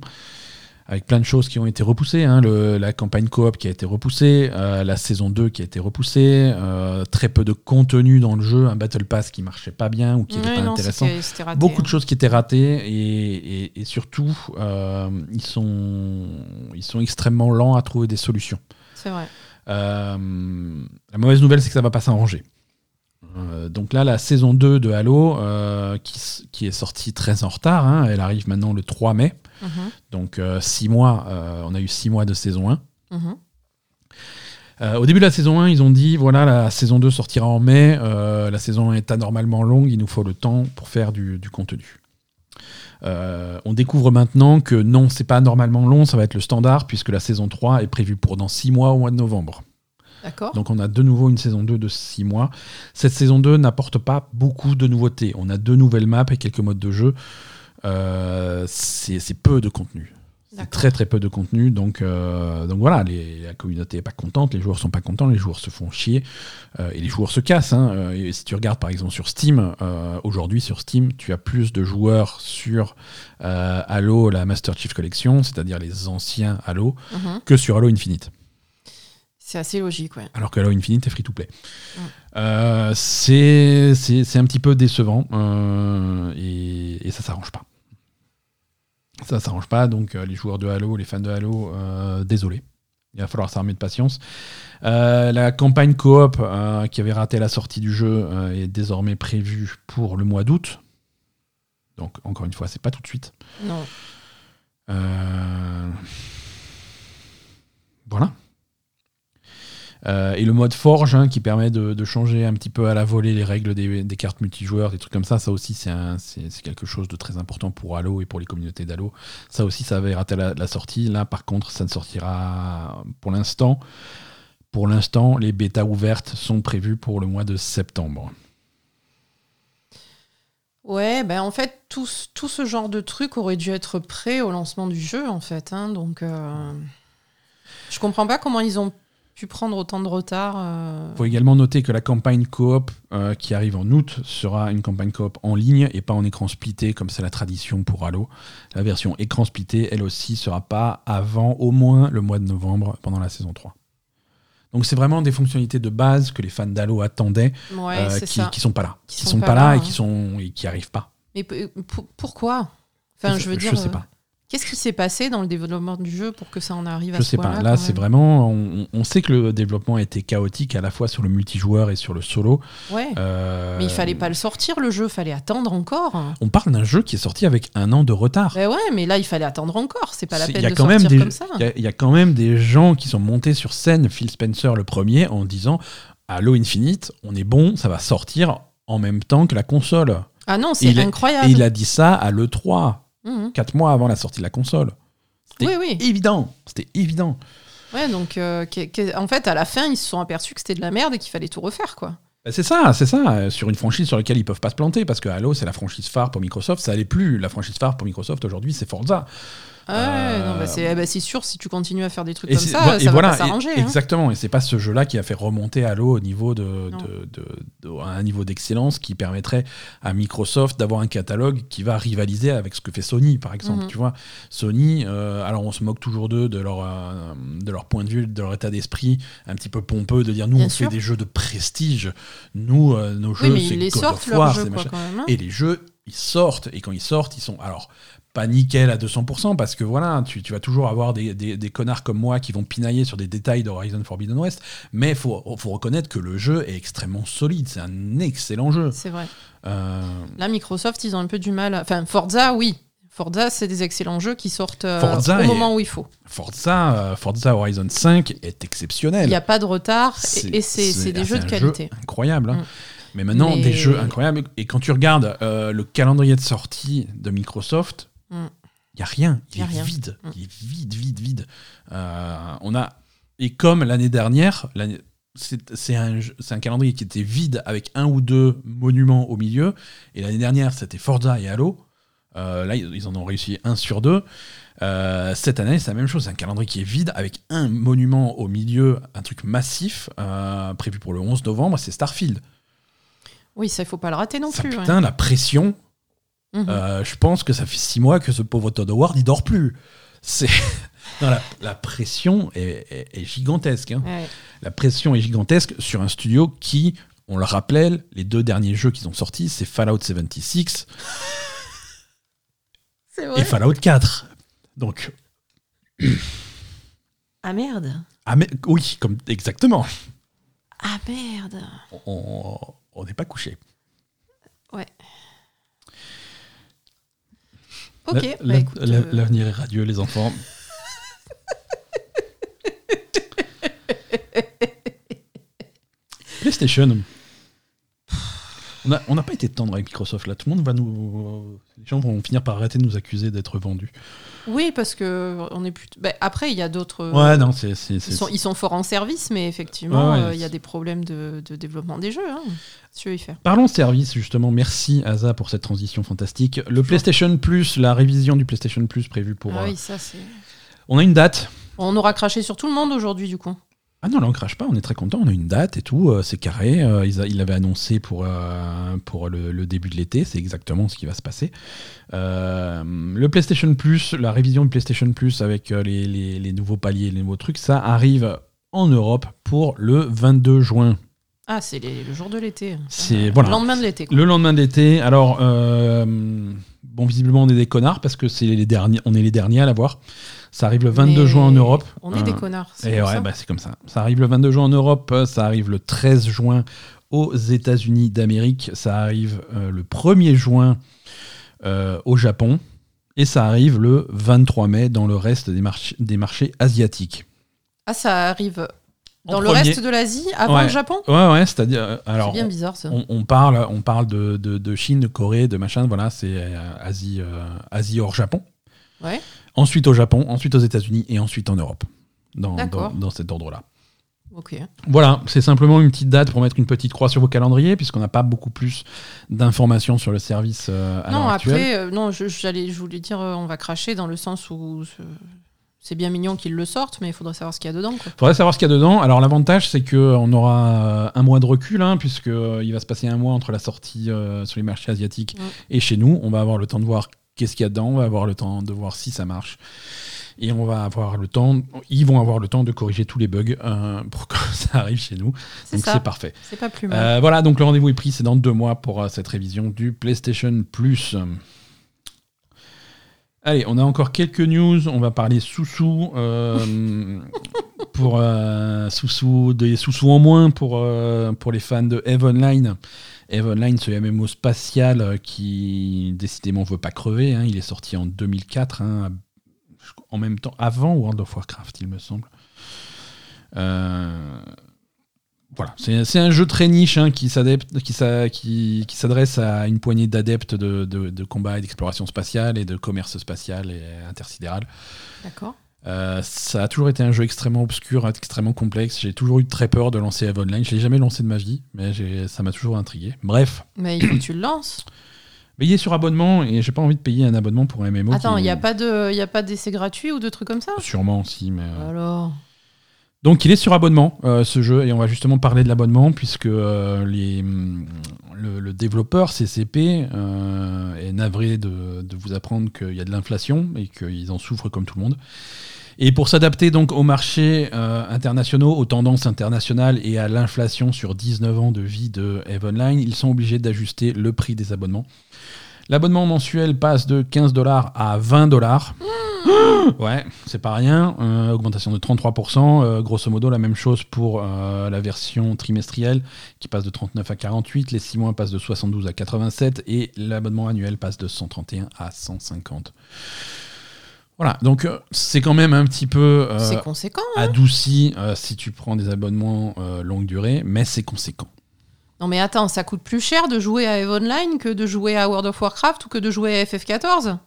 avec plein de choses qui ont été repoussées. hein. Le- la campagne coop qui a été repoussée, euh, la saison 2 qui a été repoussée, euh, très peu de contenu dans le jeu, un Battle Pass qui marchait pas bien ou qui n'était
Ouais,
pas
non,
intéressant.
raté,
Beaucoup
hein.
de choses qui étaient ratées et, et- et surtout, euh, ils, sont, ils sont extrêmement lents à trouver des solutions.
C'est vrai.
La mauvaise nouvelle, c'est que ça va pas s'arranger. Euh, donc là, la saison 2 de Halo, euh, qui, est sortie très en retard, hein, elle arrive maintenant le 3 mai.
Mhm,
Donc 6 mois, euh, on a eu 6 mois de saison 1.
mhm.
Euh, au début de la saison 1, ils ont dit voilà, la saison 2 sortira en mai. euh, la saison 1 est anormalement longue, il nous faut le temps pour faire du, du contenu. Euh, on découvre maintenant que non, c'est pas anormalement long, ça va être le standard, puisque la saison 3 est prévue pour dans 6 mois au mois de novembre. Donc on a de nouveau une saison 2 de 6 mois. Cette saison 2 n'apporte pas beaucoup de nouveautés. On a deux nouvelles maps et quelques modes de jeu. euh, c'est peu de contenu. C'est très très peu de contenu, donc, euh, donc voilà, les- la communauté n'est pas contente, les joueurs sont pas contents, les joueurs se font chier, euh, et les joueurs se cassent. hein. Et si tu regardes par exemple sur Steam, euh, aujourd'hui sur Steam, tu as plus de joueurs sur Halo, la Master Chief Collection, c'est-à-dire les anciens Halo,
Mhm.
que sur Halo Infinite.
C'est assez logique, ouais.
Alors que Halo Infinite est free to play. Euh, c'est c'est- c'est un petit peu décevant euh, et, et ça s'arrange pas. Ça s'arrange pas, donc euh, les joueurs de Halo, les fans de Halo, désolé. Il va falloir s'armer de patience. Euh, la campagne coop euh, qui avait raté la sortie du jeu euh, est désormais prévue pour le mois d'août. Donc encore une fois, c'est pas tout de suite.
Non.
Voilà. Euh, et le mode forge hein, qui permet de, changer un petit peu à la volée les règles des, cartes multijoueurs, des trucs comme ça, ça aussi c'est quelque chose de très important pour Halo et pour les communautés d'Halo. Ça aussi ça avait raté la, sortie. Là par contre ça ne sortira pour l'instant. Pour l'instant les bêtas ouvertes sont prévues pour le mois de septembre.
Ouais, ben en fait, tout, tout ce genre de truc aurait dû être prêt au lancement du jeu, en fait. hein, donc, euh, je comprends pas comment ils ont pu prendre autant de retard. euh.
Il faut également noter que la campagne coop euh, qui arrive en août sera une campagne coop en ligne et pas en écran splitté comme c'est la tradition pour Halo. La version écran splitté, elle aussi, sera pas avant au moins le mois de novembre pendant la saison 3. Donc c'est vraiment des fonctionnalités de base que les fans d'Halo attendaient
Ouais,
euh, qui, qui sont pas là.
Qui
Qui
sont
sont
pas
pas là
là,
et qui sont et qui arrivent pas.
Mais pourquoi? Enfin, je veux dire,
je sais pas.
Qu'est-ce qui s'est passé dans le développement du jeu pour que ça en arrive à
Je
ce
sais pas. Là, c'est
même
vraiment. On, on sait que le développement a été chaotique à la fois sur le multijoueur et sur le solo.
Ouais.
Euh,
Mais il fallait pas le sortir, le jeu, fallait attendre encore.
On parle d'un jeu qui est sorti avec un an de retard.
Ben ouais, mais là, il fallait attendre encore. C'est pas la peine
il y a
de
quand même
sortir
des-
comme ça.
Il y y, a quand même des gens qui sont montés sur scène, Phil Spencer le premier, en disant Halo Infinite, on est bon, ça va sortir en même temps que la console.
Ah non, c'est incroyable.
Et il a dit ça à l'E3,
Mhm.
quatre mois avant la sortie de la console. C'était
Oui, oui.
évident. C'était évident.
Ouais, donc euh, en fait, à la fin, ils se sont aperçus que c'était de la merde et qu'il fallait tout refaire, quoi.
Bah, C'est ça, c'est ça. euh, Sur une franchise sur laquelle ils peuvent pas se planter, parce que Halo, c'est la franchise phare pour Microsoft. Ça allait plus. La franchise phare pour Microsoft aujourd'hui, c'est Forza.
Ah ouais,
Euh,
non, bah c'est sûr, si tu continues à faire des trucs
Et
comme ça,
et
ça
voilà,
va pas s'arranger. hein.
Exactement, et c'est pas ce jeu-là qui a fait remonter Halo au niveau de,
Non.
de- de- de- à un niveau d'excellence qui permettrait à Microsoft d'avoir un catalogue qui va rivaliser avec ce que fait Sony, par exemple.
Mhm.
Tu vois, Sony, euh, alors on se moque toujours d'eux, de leur, euh, de leur point de vue, de leur état d'esprit, un petit peu pompeux, de dire nous
Bien
on
sûr.
fait des jeux de prestige, nous euh, nos
Oui,
jeux c'est God
sortent,
of War,
quoi, hein.
Et les jeux, ils sortent. Et quand ils sortent, ils sont. Alors, pas nickel à 200%, parce que voilà, tu, tu vas toujours avoir des, des- des connards comme moi qui vont pinailler sur des détails d'Horizon Forbidden West. Mais il faut, faut reconnaître que le jeu est extrêmement solide. C'est un excellent jeu.
C'est vrai.
Euh,
Là, Microsoft, ils ont un peu du mal. à- Enfin, Forza, oui. Forza, c'est des excellents jeux qui sortent euh, au
est-
moment où il faut.
Forza, euh, Forza Horizon 5 est
Il
exceptionnel.
n'y a pas de retard et, et c'est des
ah,
jeux de qualité.
incroyable. hein.
Mm.
Mais maintenant,
Mais-
des jeux incroyables. Et quand tu regardes le calendrier de sortie de Microsoft, il n'y a rien. Il
Y a
est
rien.
vide.
Mm.
Il est vide, vide, vide. Euh, on a... Et comme l'année dernière, c'est un, calendrier qui était vide avec un ou deux monuments au milieu. Et l'année dernière, c'était Forza et Halo. Euh, là, ils en ont réussi un sur deux. Euh, cette année, c'est la même chose. C'est un calendrier qui est vide avec un monument au milieu, un truc massif euh, prévu pour le 11 novembre. C'est Starfield.
Oui, ça, il faut pas le rater non
Ça,
plus. ouais.
putain, la pression.
Mhm.
Euh, je pense que ça fait six mois que ce pauvre Todd Howard, il dort plus. C'est la, la pression est, est- est gigantesque. hein.
Ouais.
La pression est gigantesque sur un studio qui, on le rappelle, les deux derniers jeux qu'ils ont sortis, c'est Fallout 76
C'est
et. Fallout 4. Donc,
Ah merde.
ah mais oui, comme exactement.
Ah merde.
On n'est pas couché.
Ouais. Ok,
La-
bah euh,
L'avenir est radieux, les enfants. PlayStation. On n'a pas été tendre avec Microsoft là. Tout le monde va nous. Les gens vont finir par arrêter de nous accuser d'être vendus.
Oui, parce que on est plus. ben, après, il y a d'autres.
Ouais, non, c'est.
Ils sont, ils sont forts en service, mais effectivement,
Ouais, ouais.
euh, il y a des problèmes de, de développement des jeux. Hein, si tu veux y faire.
Parlons service, justement. Merci, Asa, pour cette transition fantastique. Le PlayStation Plus, la révision du PlayStation Plus prévue pour.
ah
euh,
oui, ça c'est.
On a une date.
On aura craché sur tout le monde aujourd'hui, du coup.
Ah non, là on crache pas, on est très content, on a une date et tout, euh, c'est carré. euh, ils il l'avait annoncé pour, euh, pour le, le début de l'été, c'est exactement ce qui va se passer. Le PlayStation Plus, la révision du PlayStation Plus avec les, les- les nouveaux paliers, les nouveaux trucs, ça arrive en Europe pour le 22 juin.
Ah, c'est le jour de l'été.
C'est- voilà.
Le lendemain de l'été. quoi.
Le lendemain d'été, alors, euh, bon, visiblement on est des connards parce que c'est les derniers, on est les derniers à l'avoir. Ça arrive le 22
Mais
juin en Europe.
On est des
Euh,
connards. c'est
Et ouais,
ça.
bah, c'est comme ça. Ça arrive le 22 juin en Europe, ça arrive le 13 juin aux États-Unis d'Amérique, ça arrive euh, le 1er juin euh, au Japon, et ça arrive le 23 mai dans le reste des, march- des marchés asiatiques.
Ah, ça arrive
En
dans le
premier.
reste de l'Asie avant
Ouais.
le Japon?
Ouais, ouais, c'est-à-dire. euh,
C'est
alors,
bien bizarre ça.
on, on parle, on parle de, de- de Chine, de Corée, de machin, voilà, c'est euh, Asie, euh, Asie hors Japon.
Ouais.
Ensuite au Japon, ensuite aux États-Unis et ensuite en Europe. Dans, dans, dans cet ordre-là.
Ok.
Voilà, c'est simplement une petite date pour mettre une petite croix sur vos calendriers, puisqu'on n'a pas beaucoup plus d'informations sur le service euh, à
non, après, euh, non, je, je voulais dire, euh, on va cracher dans le sens où ce- c'est bien mignon qu'ils le sortent, mais il faudrait savoir ce qu'il y a dedans. Quoi.
faudrait savoir ce qu'il y a dedans. Alors l'avantage, c'est qu'on aura euh, un mois de recul, hein, puisque euh, il va se passer un mois entre la sortie euh, sur les marchés asiatiques
Ouais.
et chez nous. On va avoir le temps de voir qu'est-ce qu'il y a dedans, on va avoir le temps de voir si ça marche. Et on va avoir le temps, ils vont avoir le temps de corriger tous les bugs euh, pour que ça arrive chez nous. Donc c'est parfait.
C'est pas plus mal.
Euh, voilà, donc le rendez-vous est pris, c'est dans deux mois pour euh, cette révision du PlayStation Plus. Allez, on a encore quelques news. On va parler sous-sous euh, pour sous-sous des sous-sous en moins pour pour les fans de Eve Online. Eve Online, ce MMO spatial euh, qui décidément veut pas crever. hein. Il est sorti en 2004, hein, en même temps avant World of Warcraft, il me semble. Euh, voilà, c'est un jeu très niche hein, qui s'adresse à une poignée d'adeptes de, de, de combat et d'exploration spatiale et de commerce spatial et intersidéral.
D'accord.
Euh, ça a toujours été un jeu extrêmement obscur, extrêmement complexe. J'ai toujours eu très peur de lancer Eve Online. Je l'ai jamais lancé de ma vie, mais ça m'a toujours intrigué. Bref,
Mais il faut que tu le lances.
mais il est sur abonnement et j'ai pas envie de payer un abonnement pour un MMO.
Attends, il n'y a pas de, il y a pas d'essai gratuit ou de trucs comme ça?
Sûrement si, mais. euh,
Alors.
Donc il est sur abonnement euh, ce jeu et on va justement parler de l'abonnement puisque euh, les, hum, le, le développeur CCP euh, est navré de, de vous apprendre qu'il y a de l'inflation et qu'ils en souffrent comme tout le monde. Et pour s'adapter donc aux marchés euh, internationaux, aux tendances internationales et à l'inflation sur 19 ans de vie de Eve Online, ils sont obligés d'ajuster le prix des abonnements. L'abonnement mensuel passe de 15 dollars à 20 dollars. Ouais, c'est pas rien. Euh, augmentation de 33%. euh, grosso modo, la même chose pour euh, la version trimestrielle qui passe de 39 à 48. Les 6 mois passent de 72 à 87. Et l'abonnement annuel passe de 131 à 150. Voilà, donc euh, c'est quand même un petit peu euh,
conséquent. hein.
adouci euh, si tu prends des abonnements euh, longue durée, mais c'est conséquent.
Non mais attends, ça coûte plus cher de jouer à EVE Online que de jouer à World of Warcraft ou que de jouer à FF14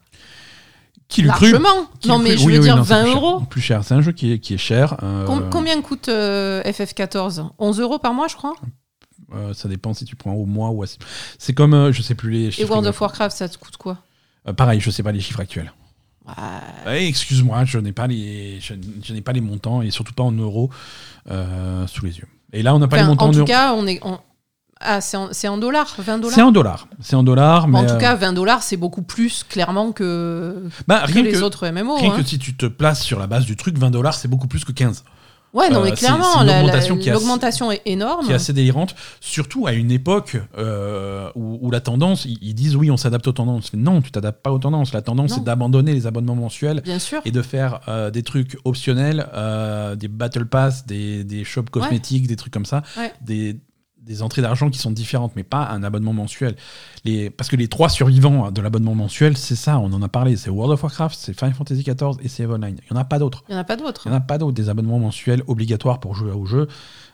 Qui cru
Largement.
Qui
non mais
cru
je
Oui,
veux
oui,
dire
non, c'est
20
plus cher.
euros.
Plus cher, c'est un jeu qui est, qui est cher. euh,
Com- Combien coûte euh, FF14 11 euros par mois, je crois.
euh, ça dépend si tu prends au mois ou à... C'est comme, je sais plus les
Et
chiffres.
World
exacts.
of Warcraft, ça te coûte quoi?
Pareil, je sais pas les chiffres actuels.
Ouais.
Excuse-moi, je n'ai pas les, je, je n'ai pas les montants et surtout pas en euros euh, sous les yeux. Et là, on n'a pas
Enfin,
les montants
en
en
tout
euros.
cas, on est. on- Ah, c'est en, en dollars 20 dollars
C'est en dollars. C'est en dollars, mais
En tout
euh,
cas, 20 dollars, c'est beaucoup plus, clairement, que,
bah,
que les
que,
autres MMO.
rien
hein.
que si tu te places sur la base du truc, 20 dollars, c'est beaucoup plus que 15.
Ouais, non,
euh,
mais clairement,
est
l'augmentation est énorme.
qui est assez délirante, surtout à une époque euh, où, où la tendance, ils, disent oui, on s'adapte aux tendances. Mais non, tu t'adaptes pas aux tendances. La tendance, c'est d'abandonner les abonnements mensuels
Bien sûr.
et de faire euh, des trucs optionnels, des battle pass, des, des shops cosmétiques, des trucs comme ça,
Ouais.
des, des entrées d'argent qui sont différentes, mais pas un abonnement mensuel. Les, parce que les trois survivants de l'abonnement mensuel, c'est ça, on en a parlé, c'est World of Warcraft, c'est Final Fantasy XIV et c'est Online. Il n'y en a pas d'autres.
Il n'y en a pas d'autres.
Il n'y en a pas d'autres, des abonnements mensuels obligatoires pour jouer au jeu.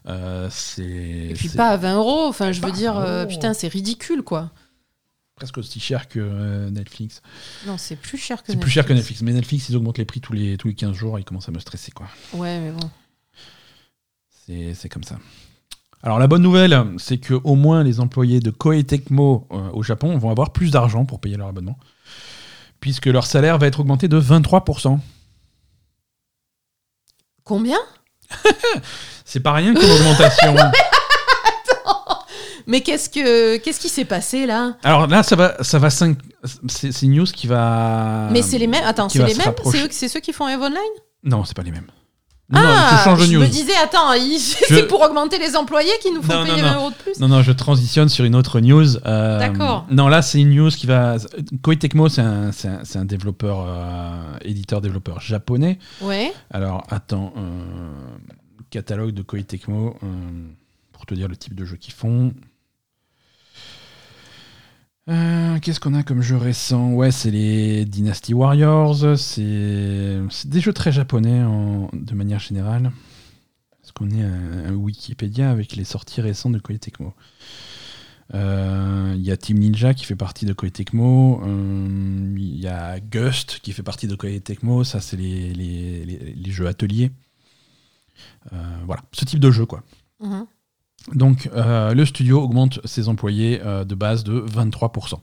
Euh, c'est.
Et puis
c'est
pas à 20 euros. Enfin, je veux dire,
20
euh, putain, c'est ridicule, quoi.
presque aussi cher que euh, Netflix.
Non, c'est plus cher que
C'est plus cher que Netflix. Mais Netflix, ils augmentent les prix tous les, tous les 15 jours, ils commencent à me stresser, quoi.
Ouais, mais bon.
C'est c'est comme ça. Alors la bonne nouvelle, c'est que au moins les employés de Koei Tecmo euh, au Japon vont avoir plus d'argent pour payer leur abonnement, puisque leur salaire va être augmenté de 23%.
Combien?
C'est pas rien comme augmentation.
Mais qu'est-ce que qu'est-ce qui s'est passé là?
Alors là, ça va, ça va 5. C'est une news qui va.
Mais c'est les mêmes. Attends, c'est les mêmes?
rapprocher.
C'est eux, c'est ceux qui font Eve Online?
Non, c'est pas les mêmes. Non, non,
ah,
je change de
je
news.
me disais, attends, c'est pour augmenter les employés qui nous font
Non,
payer
non.
20 euros de plus.
Non, non, je transitionne sur une autre news. Euh,
D'accord.
Non, là, c'est une news qui va. Koei Tecmo, c'est un, un, un développeur, euh, éditeur-développeur japonais.
Ouais.
Alors, attends, euh, catalogue de Koei Tecmo, pour te dire le type de jeu qu'ils font. Euh, Qu'est-ce qu'on a comme jeu récent? Ouais, c'est les Dynasty Warriors, c'est des jeux très japonais en- de manière générale. Est-ce qu'on est un Wikipédia avec les sorties récentes de Koei Tecmo Euh, Il y a Team Ninja qui fait partie de Koei Tecmo. euh, Il y a Gust qui fait partie de Koei Tecmo. Ça, c'est les, jeux ateliers. Voilà, ce type de jeu, quoi.
Mhm.
Donc, euh, le studio augmente ses employés euh, de base de 23%.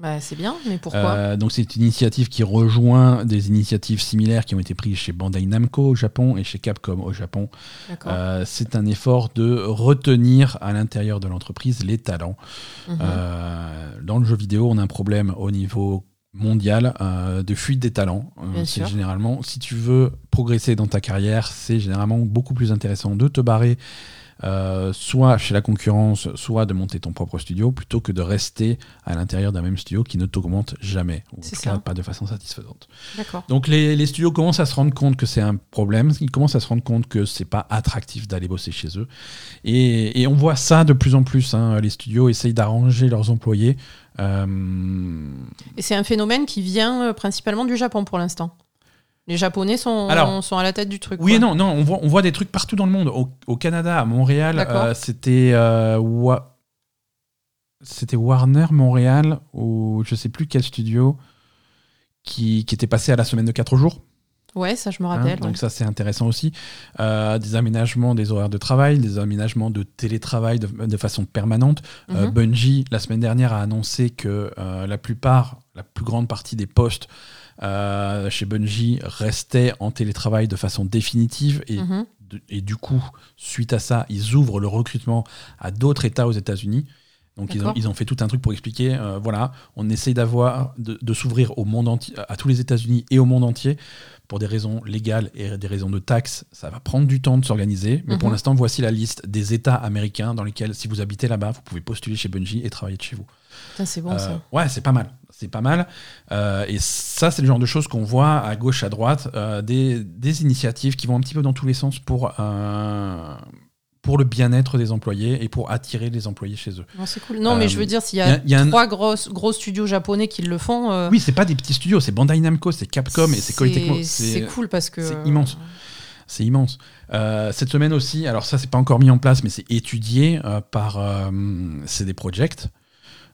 Bah, c'est bien, mais pourquoi?
Euh, donc, c'est une initiative qui rejoint des initiatives similaires qui ont été prises chez Bandai Namco au Japon et chez Capcom au Japon. Euh, c'est un effort de retenir à l'intérieur de l'entreprise les talents.
Mhm.
Euh, dans le jeu vidéo, on a un problème au niveau mondial de fuite des talents. C'est généralement, si tu veux progresser dans ta carrière, c'est généralement beaucoup plus intéressant de te barrer. Euh, soit chez la concurrence, soit de monter ton propre studio, plutôt que de rester à l'intérieur d'un même studio qui ne t'augmente jamais, ou cas
ça.
pas de façon satisfaisante. Donc les, les studios commencent à se rendre compte que c'est un problème, ils commencent à se rendre compte que c'est pas attractif d'aller bosser chez eux. Et, et on voit ça de plus en plus. hein. Les studios essayent d'arranger leurs employés. Euh,
Et c'est un phénomène qui vient euh, principalement du Japon pour l'instant. Les Japonais sont,
Alors,
sont à la tête du truc.
Oui
quoi.
et non, non on, voit, on voit des trucs partout dans le monde. Au, au Canada, à Montréal, euh, c'était euh, Wa- c'était Warner Montréal ou je sais plus quel studio qui, qui était passé à la semaine de 4 jours.
Ouais, ça je me
Hein,
rappelle.
donc
ouais.
ça c'est intéressant aussi. Euh, des aménagements des horaires de travail, des aménagements de télétravail de, de façon permanente. Euh,
Mhm.
Bungie la semaine dernière a annoncé que euh, la plupart, la plus grande partie des postes euh, chez Bungie restaient en télétravail de façon définitive et,
Mhm.
et du coup suite à ça ils ouvrent le recrutement à d'autres États aux États-Unis. Donc ils ont,
D'accord.
ils ont fait tout un truc pour expliquer, euh, voilà, on essaye d'avoir, de, de s'ouvrir au monde entier, à tous les États-Unis et au monde entier pour des raisons légales et des raisons de taxes. Ça va prendre du temps de s'organiser, mais pour
Mhm.
l'instant, voici la liste des États américains dans lesquels, si vous habitez là-bas, vous pouvez postuler chez Bungie et travailler de chez vous.
C'est bon
Euh,
ça.
ouais, c'est pas mal. C'est pas mal. Euh, et ça, c'est le genre de choses qu'on voit à gauche, à droite, euh, des, des initiatives qui vont un petit peu dans tous les sens pour, euh, pour le bien-être des employés et pour attirer les employés chez eux.
Non, c'est cool. Non,
euh,
mais je veux dire, s'il y
a-
a,
y a un-
trois grosses, gros studios japonais qui le font, euh,
Oui, c'est pas des petits studios, c'est Bandai Namco, c'est Capcom et c'est Koei Tecmo.
C'est cool parce que.
c'est immense. C'est immense. Euh, cette semaine aussi, alors ça, c'est pas encore mis en place, mais c'est étudié euh, par euh, CD Projekt.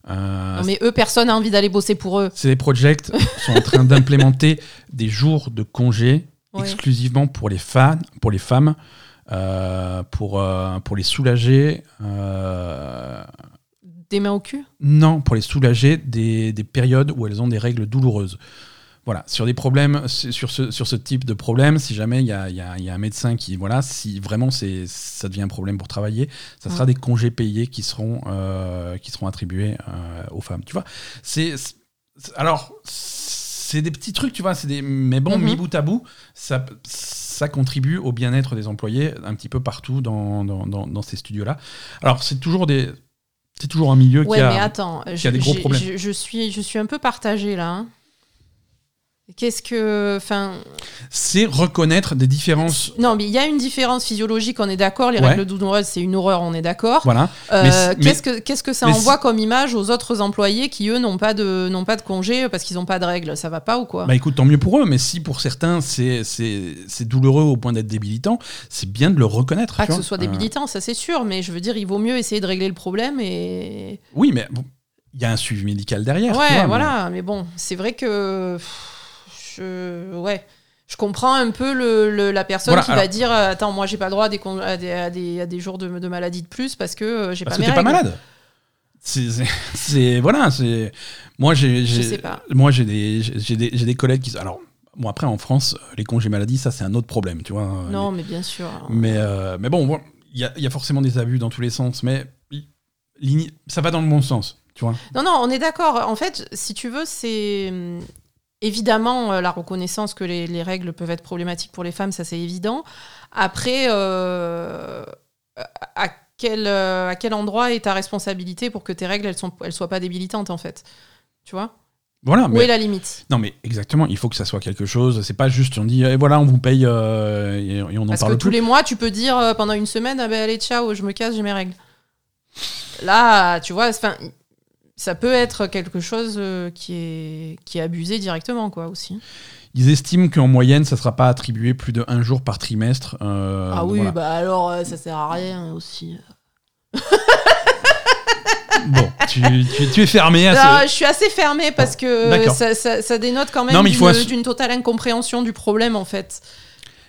Euh,
Non, mais eux, personne n'a envie d'aller bosser pour eux.
CD Projekt sont en train d'implémenter des jours de congé
Ouais.
exclusivement pour les fans, pour les femmes, euh, pour, euh, pour les soulager. euh,
Des mains au cul?
Non, pour les soulager des, des périodes où elles ont des règles douloureuses. Voilà, sur des problèmes, sur ce, sur ce type de problème, si jamais il y a, y a- y a un médecin qui, voilà, si vraiment c'est, ça devient un problème pour travailler, ça sera
Mm.
des congés payés qui seront, euh, qui seront attribués euh, aux femmes. Tu vois, c'est, alors c'est des petits trucs, tu vois, c'est des, mais bon,
Mhm.
mis bout à bout, ça, ça contribue au bien-être des employés un petit peu partout dans, dans, dans- dans ces studios-là. Alors c'est toujours des, c'est toujours un milieu
Ouais,
qui a,
mais attends,
y a
je,
des gros problèmes.
je- je suis, je suis un peu partagée là. hein. Qu'est-ce que. Enfin.
C'est reconnaître des différences.
Non, mais il y a une différence physiologique, on est d'accord. Les
Ouais.
règles douloureuses, c'est une horreur, on est d'accord.
Voilà.
Euh, qu'est-ce que qu'est-ce que ça envoie comme image aux autres employés qui eux n'ont pas de n'ont pas de congé parce qu'ils n'ont pas de règles? Ça va pas ou quoi?
Bah écoute, tant mieux pour eux, mais si pour certains c'est douloureux au point d'être débilitant, c'est bien de le reconnaître.
Pas que ce soit
Euh,
débilitant, ça c'est sûr, mais je veux dire, il vaut mieux essayer de régler le problème et.
oui, mais bon, il y a un suivi médical derrière. tu
Ouais,
vois, mais-
voilà, mais bon, c'est vrai que. pff, Je. Ouais. Je comprends un peu le, le- la personne
Voilà,
qui
alors-
va dire euh, Attends, moi j'ai pas le droit à des, à des, à des, à des jours de, de maladie de plus parce que euh, j'ai pas
que
mes
t'es pas malade. C'est voilà, c'est moi j'ai des j'ai des, des collègues qui alors bon après en France les congés maladie ça c'est un autre problème, tu vois.
Non, mais bien sûr.
Mais, euh, mais bon, il y, y a forcément des abus dans tous les sens, mais ça va dans le bon sens, tu vois.
Non, non, on est d'accord. En fait, si tu veux, c'est évidemment euh, la reconnaissance que les, les règles peuvent être problématiques pour les femmes, ça c'est évident. Après, euh, à, quel, euh, à quel endroit est ta responsabilité pour que tes règles, elles, sont, elles soient pas débilitantes, en fait? Tu vois?
Voilà,
Où
mais,
est la limite?
Non mais exactement, il faut que ça soit quelque chose. C'est pas juste on dit et voilà on vous paye euh, et, et on n'en
Parce que
parle
tous
plus.
les mois, tu peux dire euh, pendant une semaine, ah ben allez, ciao, je me casse, j'ai mes règles. Là, tu vois, enfin, ça peut être quelque chose euh, qui est, qui est abusé directement, quoi, aussi.
Ils estiment qu'en moyenne ça sera pas attribué plus de un jour par trimestre. euh,
ah oui,
voilà.
bah alors euh, ça sert à rien aussi.
Bon, tu, tu- tu es fermé à ce.
je suis assez fermée parce que ça, ça- ça dénote quand même
assu-
d'une totale incompréhension du problème en fait.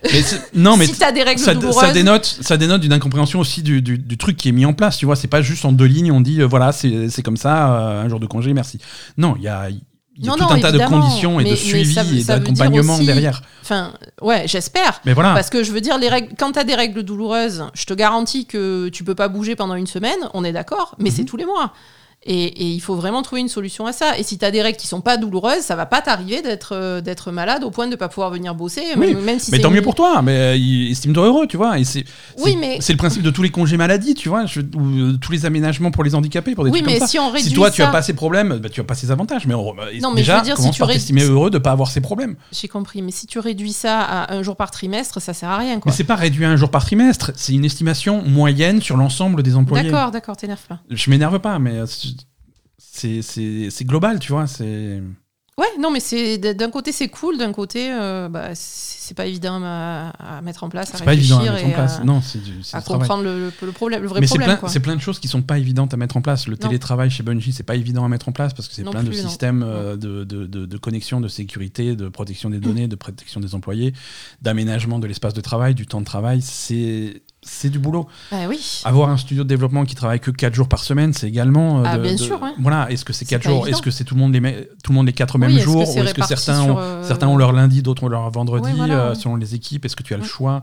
Mais non mais
si t'as des règles
ça,
douloureuses,
ça dénote, ça dénote d'une incompréhension aussi du, du- du truc qui est mis en place. Tu vois, c'est pas juste en deux lignes, on dit euh, voilà, c'est comme ça, euh, un jour de congé, merci. Non, il y a, il y a
Non,
tout
non,
un tas de conditions et
mais-
de suivi
ça
et d'accompagnement derrière.
enfin, ouais, j'espère.
Mais voilà.
Parce que je veux dire, les règles, quand t'as des règles douloureuses, je te garantis que tu peux pas bouger pendant une semaine, on est d'accord, mais c'est
Mhm.
tous les mois. Et, et il faut vraiment trouver une solution à ça. Et si t'as des règles qui sont pas douloureuses, ça va pas t'arriver d'être euh, d'être malade au point de pas pouvoir venir bosser,
Oui,
même, même si
mais tant mieux pour toi, mais euh, estime-toi heureux, tu vois. Et c'est
Oui, mais-
le principe de tous les congés maladie, tu vois, je- ou euh, tous les aménagements pour les handicapés, pour des
Oui,
trucs
mais
comme ça.
si on réduit
Si toi tu as pas ces problèmes, bah, tu as pas ces avantages. Mais on- bah,
Non, mais je
déjà,
veux dire, si tu
par heureux de pas avoir ces problèmes.
j'ai compris. Mais si tu réduis ça à un jour par trimestre, ça sert à rien,
Mais
quoi.
c'est pas réduit à un jour par trimestre, c'est une estimation moyenne sur l'ensemble des employés.
D'accord, d'accord, t'énerve pas.
Je m'énerve pas, mais c'est global, tu vois. C'est
Ouais, non, mais c'est d'un côté c'est cool, d'un côté euh, bah, c'est pas évident à, à mettre en place, à
c'est pas évident à
réfléchir
mettre en
et
place.
à,
Non, c'est du
à comprendre le, le- le problème, le vrai
Mais
problème.
c'est plein de choses qui sont pas évidentes à mettre en place. Le
Non.
télétravail chez Bungie, c'est pas évident à mettre en place parce que c'est plein de
plus, non.
systèmes euh, de, de, de- de connexion, de sécurité, de protection des données, de protection des employés, d'aménagement de l'espace de travail, du temps de travail. C'est c'est du boulot.
Ah oui.
Avoir un studio de développement qui travaille que 4 jours par semaine, c'est également. euh,
Ah,
de-
bien
de-
sûr, ouais.
Voilà, est-ce que c'est
C'est
4
pas
jours. Est-ce que c'est tout le monde les tout le monde les 4 mêmes
Oui, est-ce que
jours est-ce que certains ont,
euh,
certains ont leur lundi, d'autres ont leur vendredi,
voilà,
euh, selon les équipes Est-ce que tu as le choix?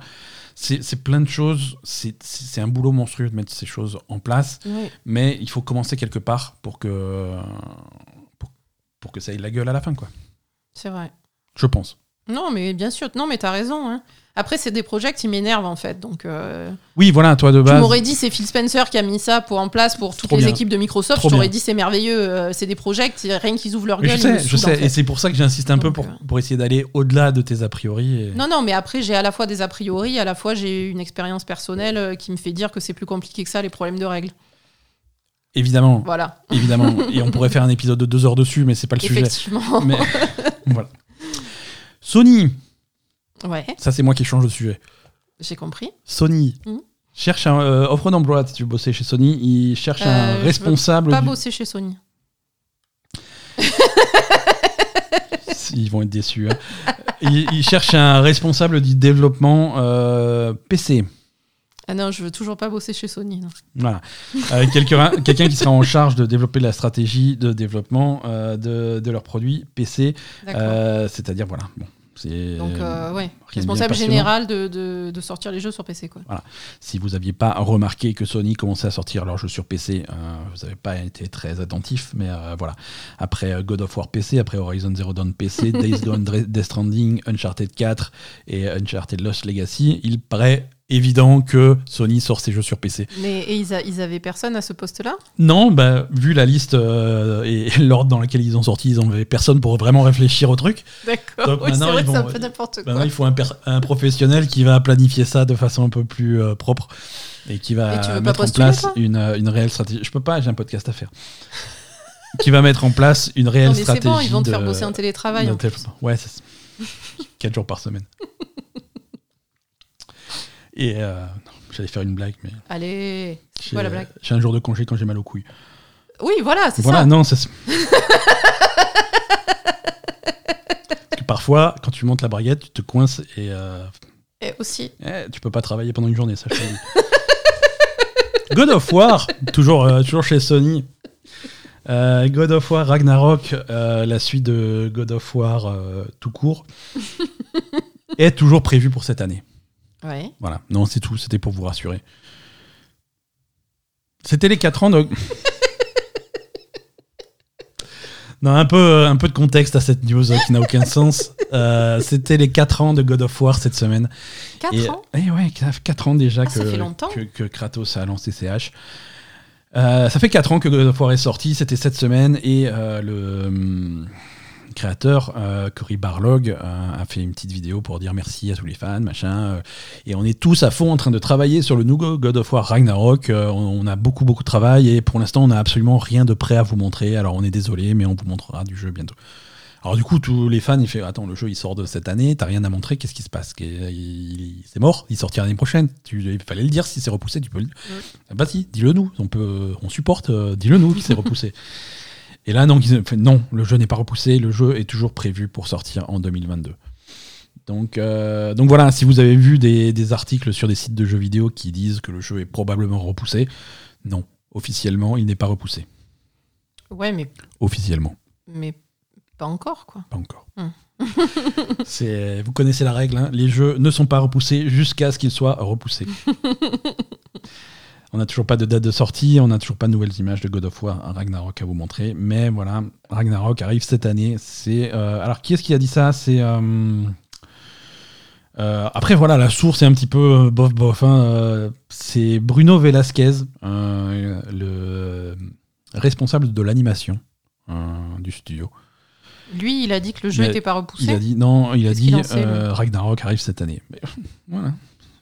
C'est plein de choses. C'est un boulot monstrueux de mettre ces choses en place. Mais il faut commencer quelque part pour que, pour, pour que ça ait de la gueule à la fin, quoi.
C'est vrai.
Je pense.
Non, mais bien sûr. Non, mais t'as raison. hein. Après, c'est des projets qui m'énervent en fait. Donc, euh,
Oui, voilà, toi de
tu
base.
m'aurais dit c'est Phil Spencer qui a mis ça pour en place pour toutes
Trop
les
bien.
équipes de Microsoft.
Trop
je t'aurais
bien.
dit c'est merveilleux. euh, c'est des projets qui rien qu'ils ouvrent leur
Mais
gueule.
je sais, je
saoulent, en
sais.
fait.
Et c'est pour ça que j'insiste un peu pour,
euh,
pour essayer d'aller au-delà de tes a priori. et-
Non, non, mais après, j'ai à la fois des a priori, à la fois j'ai une expérience personnelle qui me fait dire que c'est plus compliqué que ça, les problèmes de règles.
Évidemment,
Voilà,
évidemment. et on pourrait faire un épisode de deux heures dessus, mais c'est pas le sujet.
effectivement.
Mais voilà. Sony,
Ouais,
ça c'est moi qui change de sujet.
j'ai compris.
Sony
Mhm.
cherche un euh, offre d'emploi si tu veux bosser chez Sony. Il cherche
Euh,
un
je veux
responsable.
Pas
du-
bosser chez Sony.
Ils vont être déçus. hein. il, il cherche un responsable du développement euh, PC.
Ah non, je veux toujours pas bosser chez Sony. non.
Voilà. Euh, quelqu'un qui sera en charge de développer la stratégie de développement euh, de, de leurs produits PC.
D'accord.
Euh, C'est-à-dire, voilà. Bon,
Donc, euh, ouais,
de bien
responsable général de, de, de sortir les jeux sur PC. Quoi.
Si vous n'aviez pas remarqué que Sony commençait à sortir leurs jeux sur PC, euh, vous n'avez pas été très attentif, mais euh, voilà. Après euh, God of War PC, après Horizon Zero Dawn PC, Days Gone, Death Stranding, Uncharted 4 et Uncharted Lost Legacy, il paraît évident que Sony sort ses jeux sur PC.
Mais et ils, a- ils avaient personne à ce poste-là?
Non, bah, vu la liste euh, et l'ordre dans lequel ils ont sorti, ils n'avaient personne pour vraiment réfléchir au truc.
D'accord. Oui, c'est vrai que c'est un peu n'importe quoi.
Maintenant, il faut un, professionnel qui va planifier ça de façon un peu plus euh, propre et qui va
Et
mettre en place une, euh, une réelle stratégie. Je peux pas, j'ai un podcast à faire. qui va mettre en place une réelle
Non, mais c'est
stratégie.
bon, ils vont te faire bosser en télétravail. en.
Ouais, c'est 4 jours par semaine. Et euh, j'allais faire une blague, mais
Allez. quoi la blague?
j'ai un jour de congé quand j'ai mal aux couilles.
Oui, voilà, c'est
Voilà,
ça.
non, c'est. Parce que parfois, quand tu montes la braguette, tu te coinces et euh,
Et aussi.
eh, tu peux pas travailler pendant une journée, ça je te le dis. God of War, toujours, euh, toujours chez Sony. Euh, God of War Ragnarok, euh, la suite de God of War euh, tout court, est toujours prévue pour cette année.
Ouais.
Voilà, non, c'est tout, c'était pour vous rassurer. C'était les 4 ans de. non, un peu, un peu de contexte à cette news euh, qui n'a aucun sens. Euh, c'était les 4 ans de God of War cette semaine.
4
Et-
ans
Eh ouais, ça fait 4 ans déjà
Ah,
que,
ça fait longtemps.
que, que Kratos a lancé CH. Euh, ça fait 4 ans que God of War est sorti, c'était cette semaine, et euh, le créateur, euh, Cory Barlog, euh, a fait une petite vidéo pour dire merci à tous les fans, machin. euh, et on est tous à fond en train de travailler sur le nouveau God of War Ragnarok. euh, on, a beaucoup, beaucoup de travail, et pour l'instant, on n'a absolument rien de prêt à vous montrer. Alors on est désolé, mais on vous montrera du jeu bientôt. Alors du coup, tous les fans, ils font Attends, le jeu il sort de cette année, t'as rien à montrer, qu'est-ce qui se passe? C'est mort, il sortira l'année prochaine. Tu, il fallait le dire si c'est repoussé, tu peux le dire. Ah bah si, dis-le nous, on, peut, on supporte, dis-le nous c'est repoussé. Et là, ils non, le jeu n'est pas repoussé, le jeu est toujours prévu pour sortir en 2022. Donc, euh, donc voilà, si vous avez vu des, des articles sur des sites de jeux vidéo qui disent que le jeu est probablement repoussé, non, officiellement, il n'est pas repoussé.
Ouais, mais,
Officiellement.
mais pas encore, quoi.
Pas encore.
Hmm.
C'est, vous connaissez la règle, hein, les jeux ne sont pas repoussés jusqu'à ce qu'ils soient repoussés. on n'a toujours pas de date de sortie, on n'a toujours pas de nouvelles images de God of War Ragnarok à vous montrer, mais voilà, Ragnarok arrive cette année. C'est euh, alors qui est-ce qui a dit ça? C'est euh, euh, après voilà, la source est un petit peu bof bof. hein, c'est Bruno Velasquez, le responsable de l'animation du studio.
Lui, il a dit que le jeu n'était pas
Il a
repoussé.
dit non, il a dit euh, Ragnarok arrive cette année. Mais, voilà.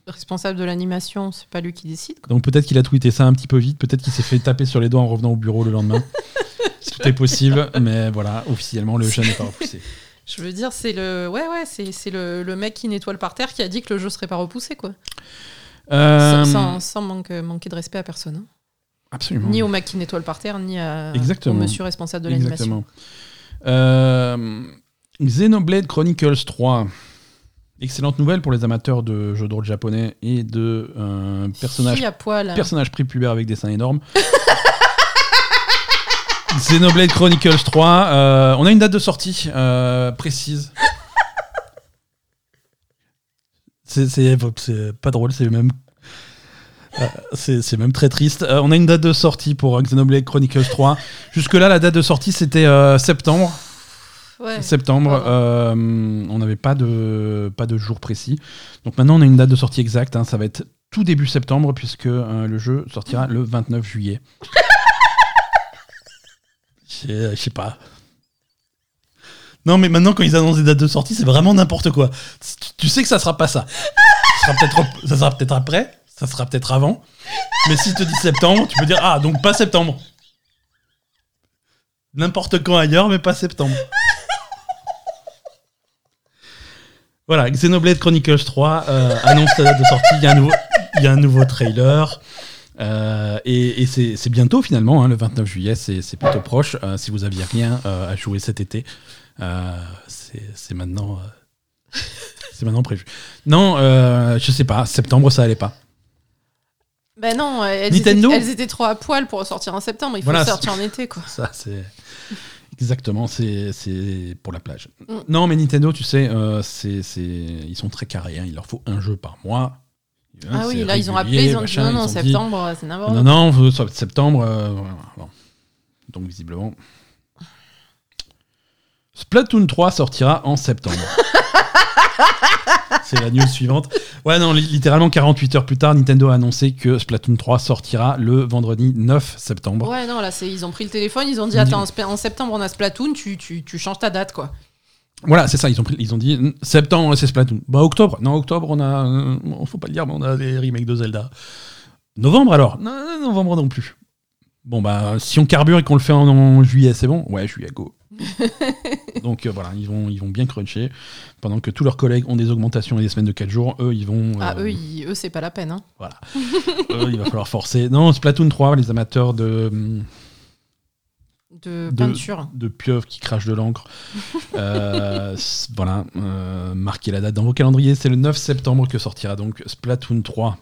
Responsable de l'animation, c'est pas lui qui décide, quoi.
Donc peut-être qu'il a tweeté ça un petit peu vite, peut-être qu'il s'est fait taper sur les doigts en revenant au bureau le lendemain. Tout est possible, mais voilà, officiellement le jeu n'est pas repoussé.
Je veux dire, c'est le, ouais, ouais, c'est, c'est le, le mec qui nettoie le parterre qui a dit que le jeu serait pas repoussé, quoi.
Euh,
Sans, sans- sans manque- manquer de respect à personne. hein.
Absolument.
Ni au mec qui nettoie le parterre, ni à,
Exactement.
au monsieur responsable de l'animation.
Exactement. Euh, Xenoblade Chronicles 3. Excellente nouvelle pour les amateurs de jeux de rôle japonais et de euh, personnages
Fille à poil.
personnage prépubère avec des seins énormes. Xenoblade Chronicles 3, euh, on a une date de sortie euh, précise. C'est c'est- c'est pas drôle, c'est même. euh, c'est c'est même très triste. Euh, on a une date de sortie pour euh, Xenoblade Chronicles 3. Jusque-là, la date de sortie, c'était euh, septembre.
Ouais.
Septembre, euh, on n'avait pas de, pas de jour précis. Donc maintenant, on a une date de sortie exacte. hein. ça va être tout début septembre, puisque euh, le jeu sortira le 29 juillet. Je je sais pas. Non, mais maintenant, quand ils annoncent des dates de sortie, c'est vraiment n'importe quoi. Tu, tu sais que ça sera pas ça. Ça sera peut-être ça sera peut-être après, ça sera peut-être avant. Mais si te dis septembre, tu peux dire ah donc pas septembre. N'importe quand ailleurs, mais pas septembre. Voilà, Xenoblade Chronicles 3 euh, annonce la date de sortie. Il y a un nouveau, il y a un nouveau trailer. Euh, et et c'est bientôt finalement, hein, le 29 juillet, c'est plutôt proche. Euh, si vous aviez rien à jouer cet été, c'est maintenant, c'est maintenant prévu. Non, je sais pas, septembre ça allait pas.
Ben non, elles,
Nintendo
étaient, elles étaient trop à poil pour sortir en septembre. Il faut
Voilà,
sortir en été, quoi.
Ça, c'est. Exactement, c'est pour la plage.
Mm.
Non, mais Nintendo, tu sais, euh, c'est ils sont très carrés. hein. Il leur faut un jeu par mois.
Ah oui, là, ils ont appelé, ils ont dit
machin,
non, non,
dit,
septembre, c'est n'importe
Non, non, soit septembre. euh, voilà, bon. Donc, visiblement. Splatoon 3 sortira en septembre. c'est la news suivante. Ouais, non, li- littéralement 48 heures plus tard, Nintendo a annoncé que Splatoon 3 sortira le vendredi 9 septembre.
Ouais, non, là, ils ont pris le téléphone, ils ont dit Attends, en septembre, on a Splatoon, tu, tu, tu changes ta date, quoi.
Voilà, c'est ça, ils ont, pris- ils ont dit septembre, c'est Splatoon. Bah, octobre, non, octobre, on a. euh, faut pas le dire, mais on a des remakes de Zelda. Novembre alors? Non, non, novembre non plus. Bon, bah, si on carbure et qu'on le fait en, en juillet, c'est bon? Ouais, juillet, go. Donc euh, voilà, ils vont, ils vont bien cruncher. Pendant que tous leurs collègues ont des augmentations et des semaines de 4 jours, eux, ils vont.
Ah,
euh,
eux, ils- eux, c'est pas la peine. Hein.
Voilà. Eux, il va falloir forcer. Non, Splatoon 3, les amateurs de.
De
De-
peinture.
de pieuvres qui crachent de l'encre. Euh, voilà, euh, marquez la date dans vos calendriers. C'est le 9 septembre que sortira donc Splatoon 3.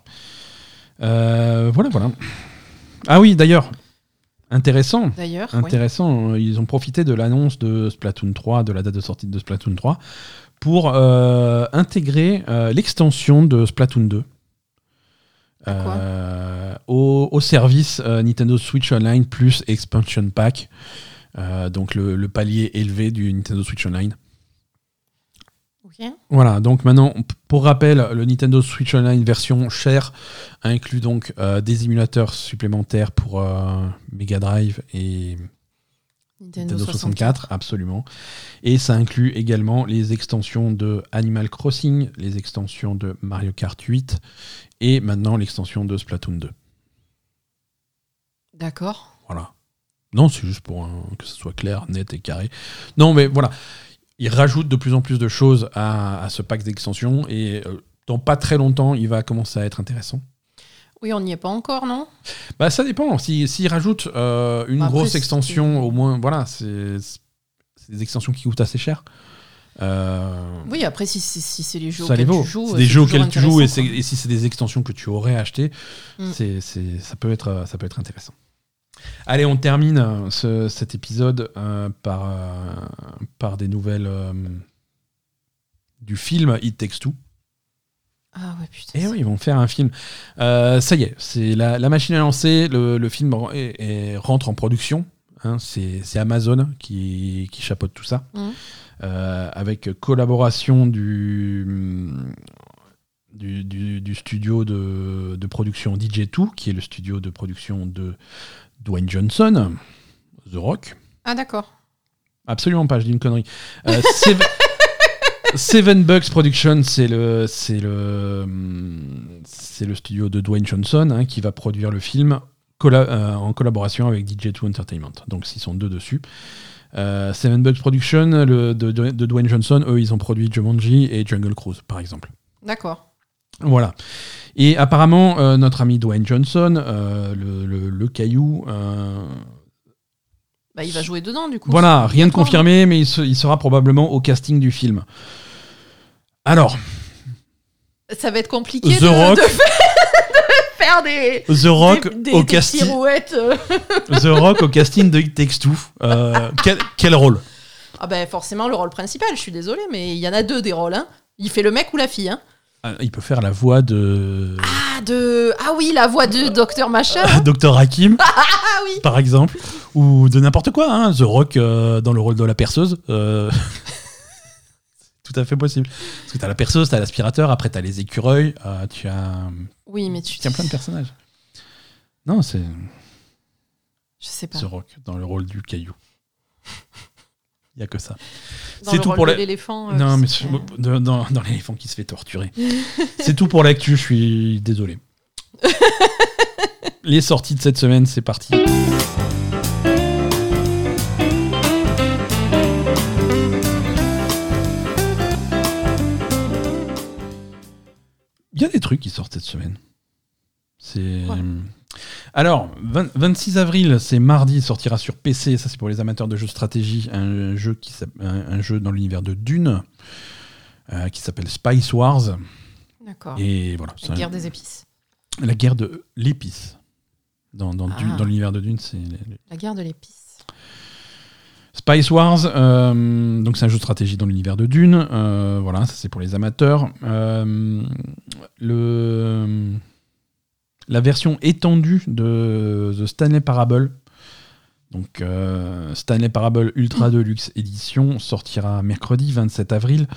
Euh, voilà, voilà. Ah oui, d'ailleurs, intéressant.
D'ailleurs.
Intéressant, ils ont profité de l'annonce de Splatoon 3, de la date de sortie de Splatoon 3, pour euh, intégrer euh, l'extension de Splatoon 2 euh, au, au service Nintendo Switch Online plus Expansion Pack, donc le, le palier élevé du Nintendo Switch Online. Voilà, donc maintenant, pour rappel, le Nintendo Switch Online version chère inclut donc euh, des émulateurs supplémentaires pour euh, Mega Drive et
Nintendo,
Nintendo
64.
64, absolument. Et ça inclut également les extensions de Animal Crossing, les extensions de Mario Kart 8 et maintenant l'extension de Splatoon 2.
D'accord.
Voilà. Non, c'est juste pour que ce soit clair, net et carré. Non, mais voilà. Ils rajoutent de plus en plus de choses à, à ce pack d'extensions et euh, dans pas très longtemps, il va commencer à être intéressant.
Oui, on n'y est pas encore, non?
Bah, ça dépend. Si- S'ils rajoutent euh, une
Bah,
grosse extension, au moins, voilà, c'est des extensions qui coûtent assez cher. Euh,
Oui, après, si, si, si c'est les jeux auxquels tu joues.
Des jeux auxquels tu joues et, si c'est des extensions que tu aurais achetées,
Mm.
c'est- ça, peut être, ça peut être intéressant. Allez, on termine euh, ce- cet épisode euh, par, euh, par des nouvelles euh, du film It Takes Two.
Ah ouais, putain.
Et oui, ils vont faire un film. Ça y est, c'est la, la machine est lancée, le, le film est- est- rentre en production. hein, c'est Amazon qui, qui chapeaute tout ça. Euh, avec collaboration du, du, du- du studio de, de production DJ2, qui est le studio de production de Dwayne Johnson, The Rock.
Ah d'accord.
Absolument pas, je dis une connerie. Euh, Seven, Seven Bucks Production, c'est le, c'est le, c'est le studio de Dwayne Johnson hein, qui va produire le film colla- euh, en collaboration avec DJ2 Entertainment. Donc, ils sont deux dessus. Euh, Seven Bucks Production, le, de, de- de Dwayne Johnson, eux, ils ont produit Jumanji et Jungle Cruise, par exemple.
D'accord.
Voilà. Et apparemment, euh, notre ami Dwayne Johnson, euh, le, le- le caillou, euh,
Bah, il va jouer dedans, du coup.
voilà, rien de confirmé, mais il, se- il sera probablement au casting du film. Alors,
Ça va être compliqué
The
de,
Rock.
de faire des,
The Rock
des, des-
au casting. The Rock au casting de It Takes Two. Quel, quel rôle?
Ah ben forcément le rôle principal, je suis désolée, mais il y en a deux des rôles. Hein. Il fait le mec ou la fille. Hein.
Ah, Il peut faire la voix de
Ah, de... ah oui, la voix de Docteur Machin.
Dr Hakim,
Ah oui.
par exemple, ou de n'importe quoi. hein. The Rock euh, dans le rôle de la perceuse. euh, c'est Tout à fait possible. Parce que t'as la perceuse, t'as l'aspirateur, après t'as les écureuils, euh, tu as,
Oui, mais tu
tu as plein de personnages. Non, c'est
Je sais pas.
The Rock dans le rôle du caillou. Il a que ça. C'est tout pour la-
l'éléphant. euh,
non, mais dans, dans l'éléphant qui se fait torturer. c'est tout pour l'actu, je suis désolé. Les sorties de cette semaine, c'est parti. Il y a des trucs qui sortent cette semaine. C'est. Alors, 20 26 avril, c'est mardi, sortira sur PC. Ça, c'est pour les amateurs de jeux de stratégie. Un jeu, qui, s'app- un, un jeu dans l'univers de Dune euh, qui s'appelle Spice Wars.
D'accord.
Et voilà,
La
un-
guerre des épices.
la guerre de l'épice. Dans,
Ah.
dans l'univers de Dune, c'est
La guerre de l'épice.
Spice Wars, euh, donc c'est un jeu de stratégie dans l'univers de Dune. euh, voilà, ça c'est pour les amateurs. Le, la version étendue de The Stanley Parable, donc euh, Stanley Parable Ultra Deluxe Edition, sortira mercredi 27 avril.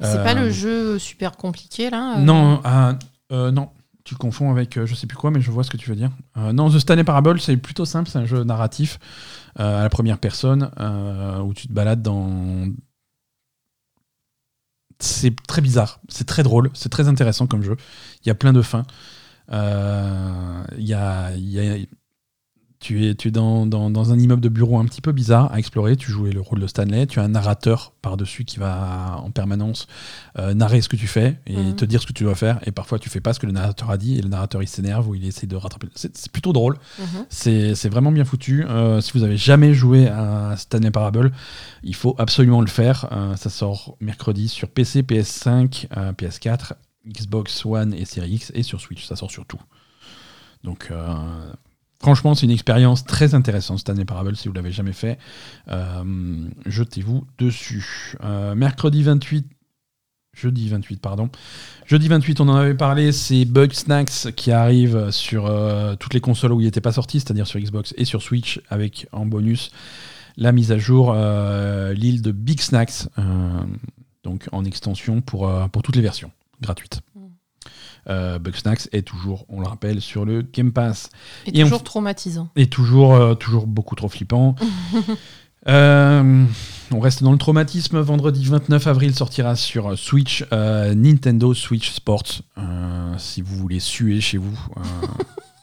C'est pas
Euh,
le jeu super compliqué là euh,
Non, ah, euh, non. Tu confonds avec euh, je sais plus quoi, mais je vois ce que tu veux dire. Non, The Stanley Parable, c'est plutôt simple, c'est un jeu narratif à la première personne où tu te balades dans. C'est très bizarre, c'est très drôle, c'est très intéressant comme jeu. Il y a plein de fins. Euh, y a, il y a- tu es, tu es dans, dans- dans un immeuble de bureau un petit peu bizarre à explorer. Tu joues le rôle de Stanley. Tu as un narrateur par-dessus qui va en permanence euh, narrer ce que tu fais et
Mhm.
te dire ce que tu dois faire. Et parfois, tu fais pas ce que le narrateur a dit et le narrateur il s'énerve ou il essaie de rattraper. C'est plutôt drôle.
Mhm.
C'est c'est vraiment bien foutu. Euh, si vous avez jamais joué à Stanley Parable, il faut absolument le faire. Euh, ça sort mercredi sur PC, PS5, euh, PS4, Xbox One et Series X et sur Switch. Ça sort sur tout. Donc, euh, franchement, c'est une expérience très intéressante, Stanley Parable, si vous l'avez jamais fait. Euh, Jetez-vous dessus. Euh, mercredi 28 jeudi 28, pardon. Jeudi 28, on en avait parlé, c'est Bug Snacks qui arrive sur toutes les consoles où il n'était pas sorti, c'est-à-dire sur Xbox et sur Switch, avec en bonus la mise à jour, l'île de Big Snacks, donc en extension pour toutes les versions, gratuites.
Mm.
Euh, Bug Snacks est toujours, on le rappelle, sur le Game Pass.
Et toujours traumatisant.
Et toujours, euh, toujours beaucoup trop flippant. Euh, on reste dans le traumatisme. Vendredi 29 avril sortira sur Switch euh, Nintendo Switch Sports. Si vous voulez suer chez vous.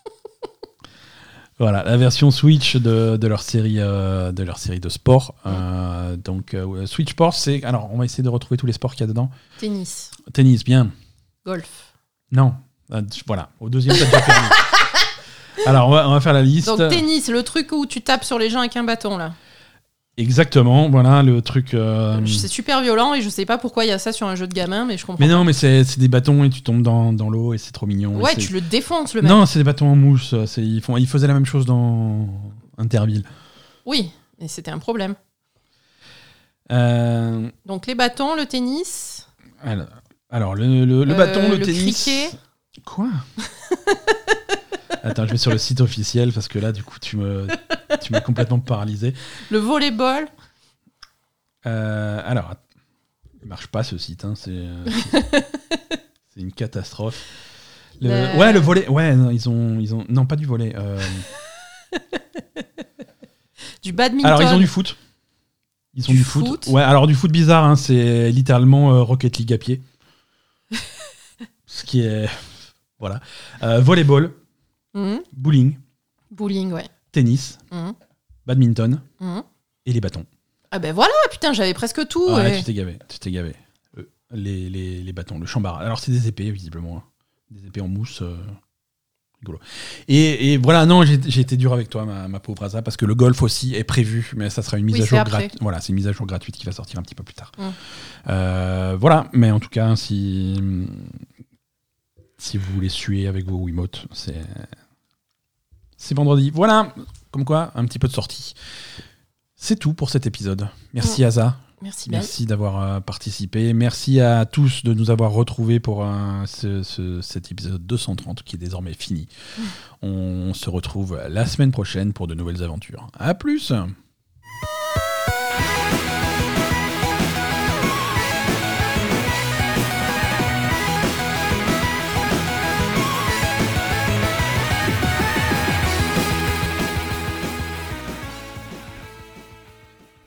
euh. voilà, la version Switch de, de leur, série, euh, de leur série de sport. Euh, donc, euh, Switch Sports, c'est. Alors, on va essayer de retrouver tous les sports qu'il y a dedans.
Tennis,
Tennis, bien.
golf.
Non. Euh, Voilà, au deuxième, t'as déjà perdu. Alors, on va, on va faire la liste.
Donc tennis, le truc où tu tapes sur les gens avec un bâton là.
Exactement, voilà le truc. euh,
C'est super violent et je sais pas pourquoi il y a ça sur un jeu de gamin, mais je comprends.
Mais non, mais c'est c'est des bâtons et tu tombes dans, dans l'eau et c'est trop mignon.
ouais, tu le défonces le mec.
Non, c'est des bâtons en mousse. c'est- Ils, font, ils faisaient la même chose dans Interville.
Oui, et c'était un problème.
Euh,
Donc les bâtons, le tennis.
alors, alors, le, le- le
Euh,
bâton, le,
le
tennis. Quoi? Attends, je vais sur le site officiel parce que là, du coup, tu me, tu m'as complètement paralysé.
Le volleyball.
Euh, alors, il marche pas ce site. hein, c'est euh, c'est une catastrophe. Le-
Le-
Ouais, le volet. Ouais, non, ils ont, ils ont. Non, pas du volet. euh,
Du badminton.
Alors, ils ont du foot. Ils ont
Du
du, foot.
foot
Ouais, alors du foot bizarre, hein, c'est littéralement euh, Rocket League à pied. Ce qui est. Voilà. Volleyball,
Mhm.
bowling,
Bowling, ouais.
tennis,
Mhm.
badminton
Mhm.
et les bâtons.
Ah ben voilà, putain, j'avais presque tout.
ouais,
et-
tu t'es gavé. Tu t'es gavé. Euh, les, les, les bâtons, le chambard. Alors, c'est des épées, visiblement. hein. Des épées en mousse. euh, rigolo. Et, et voilà, non, j'ai été dur avec toi, ma, ma pauvre Asa, parce que le golf aussi est prévu, mais ça sera une mise
Oui,
à jour gratuite. Voilà, c'est une mise à jour gratuite qui va sortir un petit peu plus tard.
Mm.
Euh, voilà, mais en tout cas, si, si vous voulez suer avec vos Wiimote, c'est c'est vendredi. Voilà, comme quoi, un petit peu de sortie. C'est tout pour cet épisode. Merci Asa.
Merci Ben.
Merci d'avoir euh, participé. Merci à tous de nous avoir retrouvés pour euh, ce- ce- cet épisode 230 qui est désormais fini. On se retrouve la semaine prochaine pour de nouvelles aventures. À plus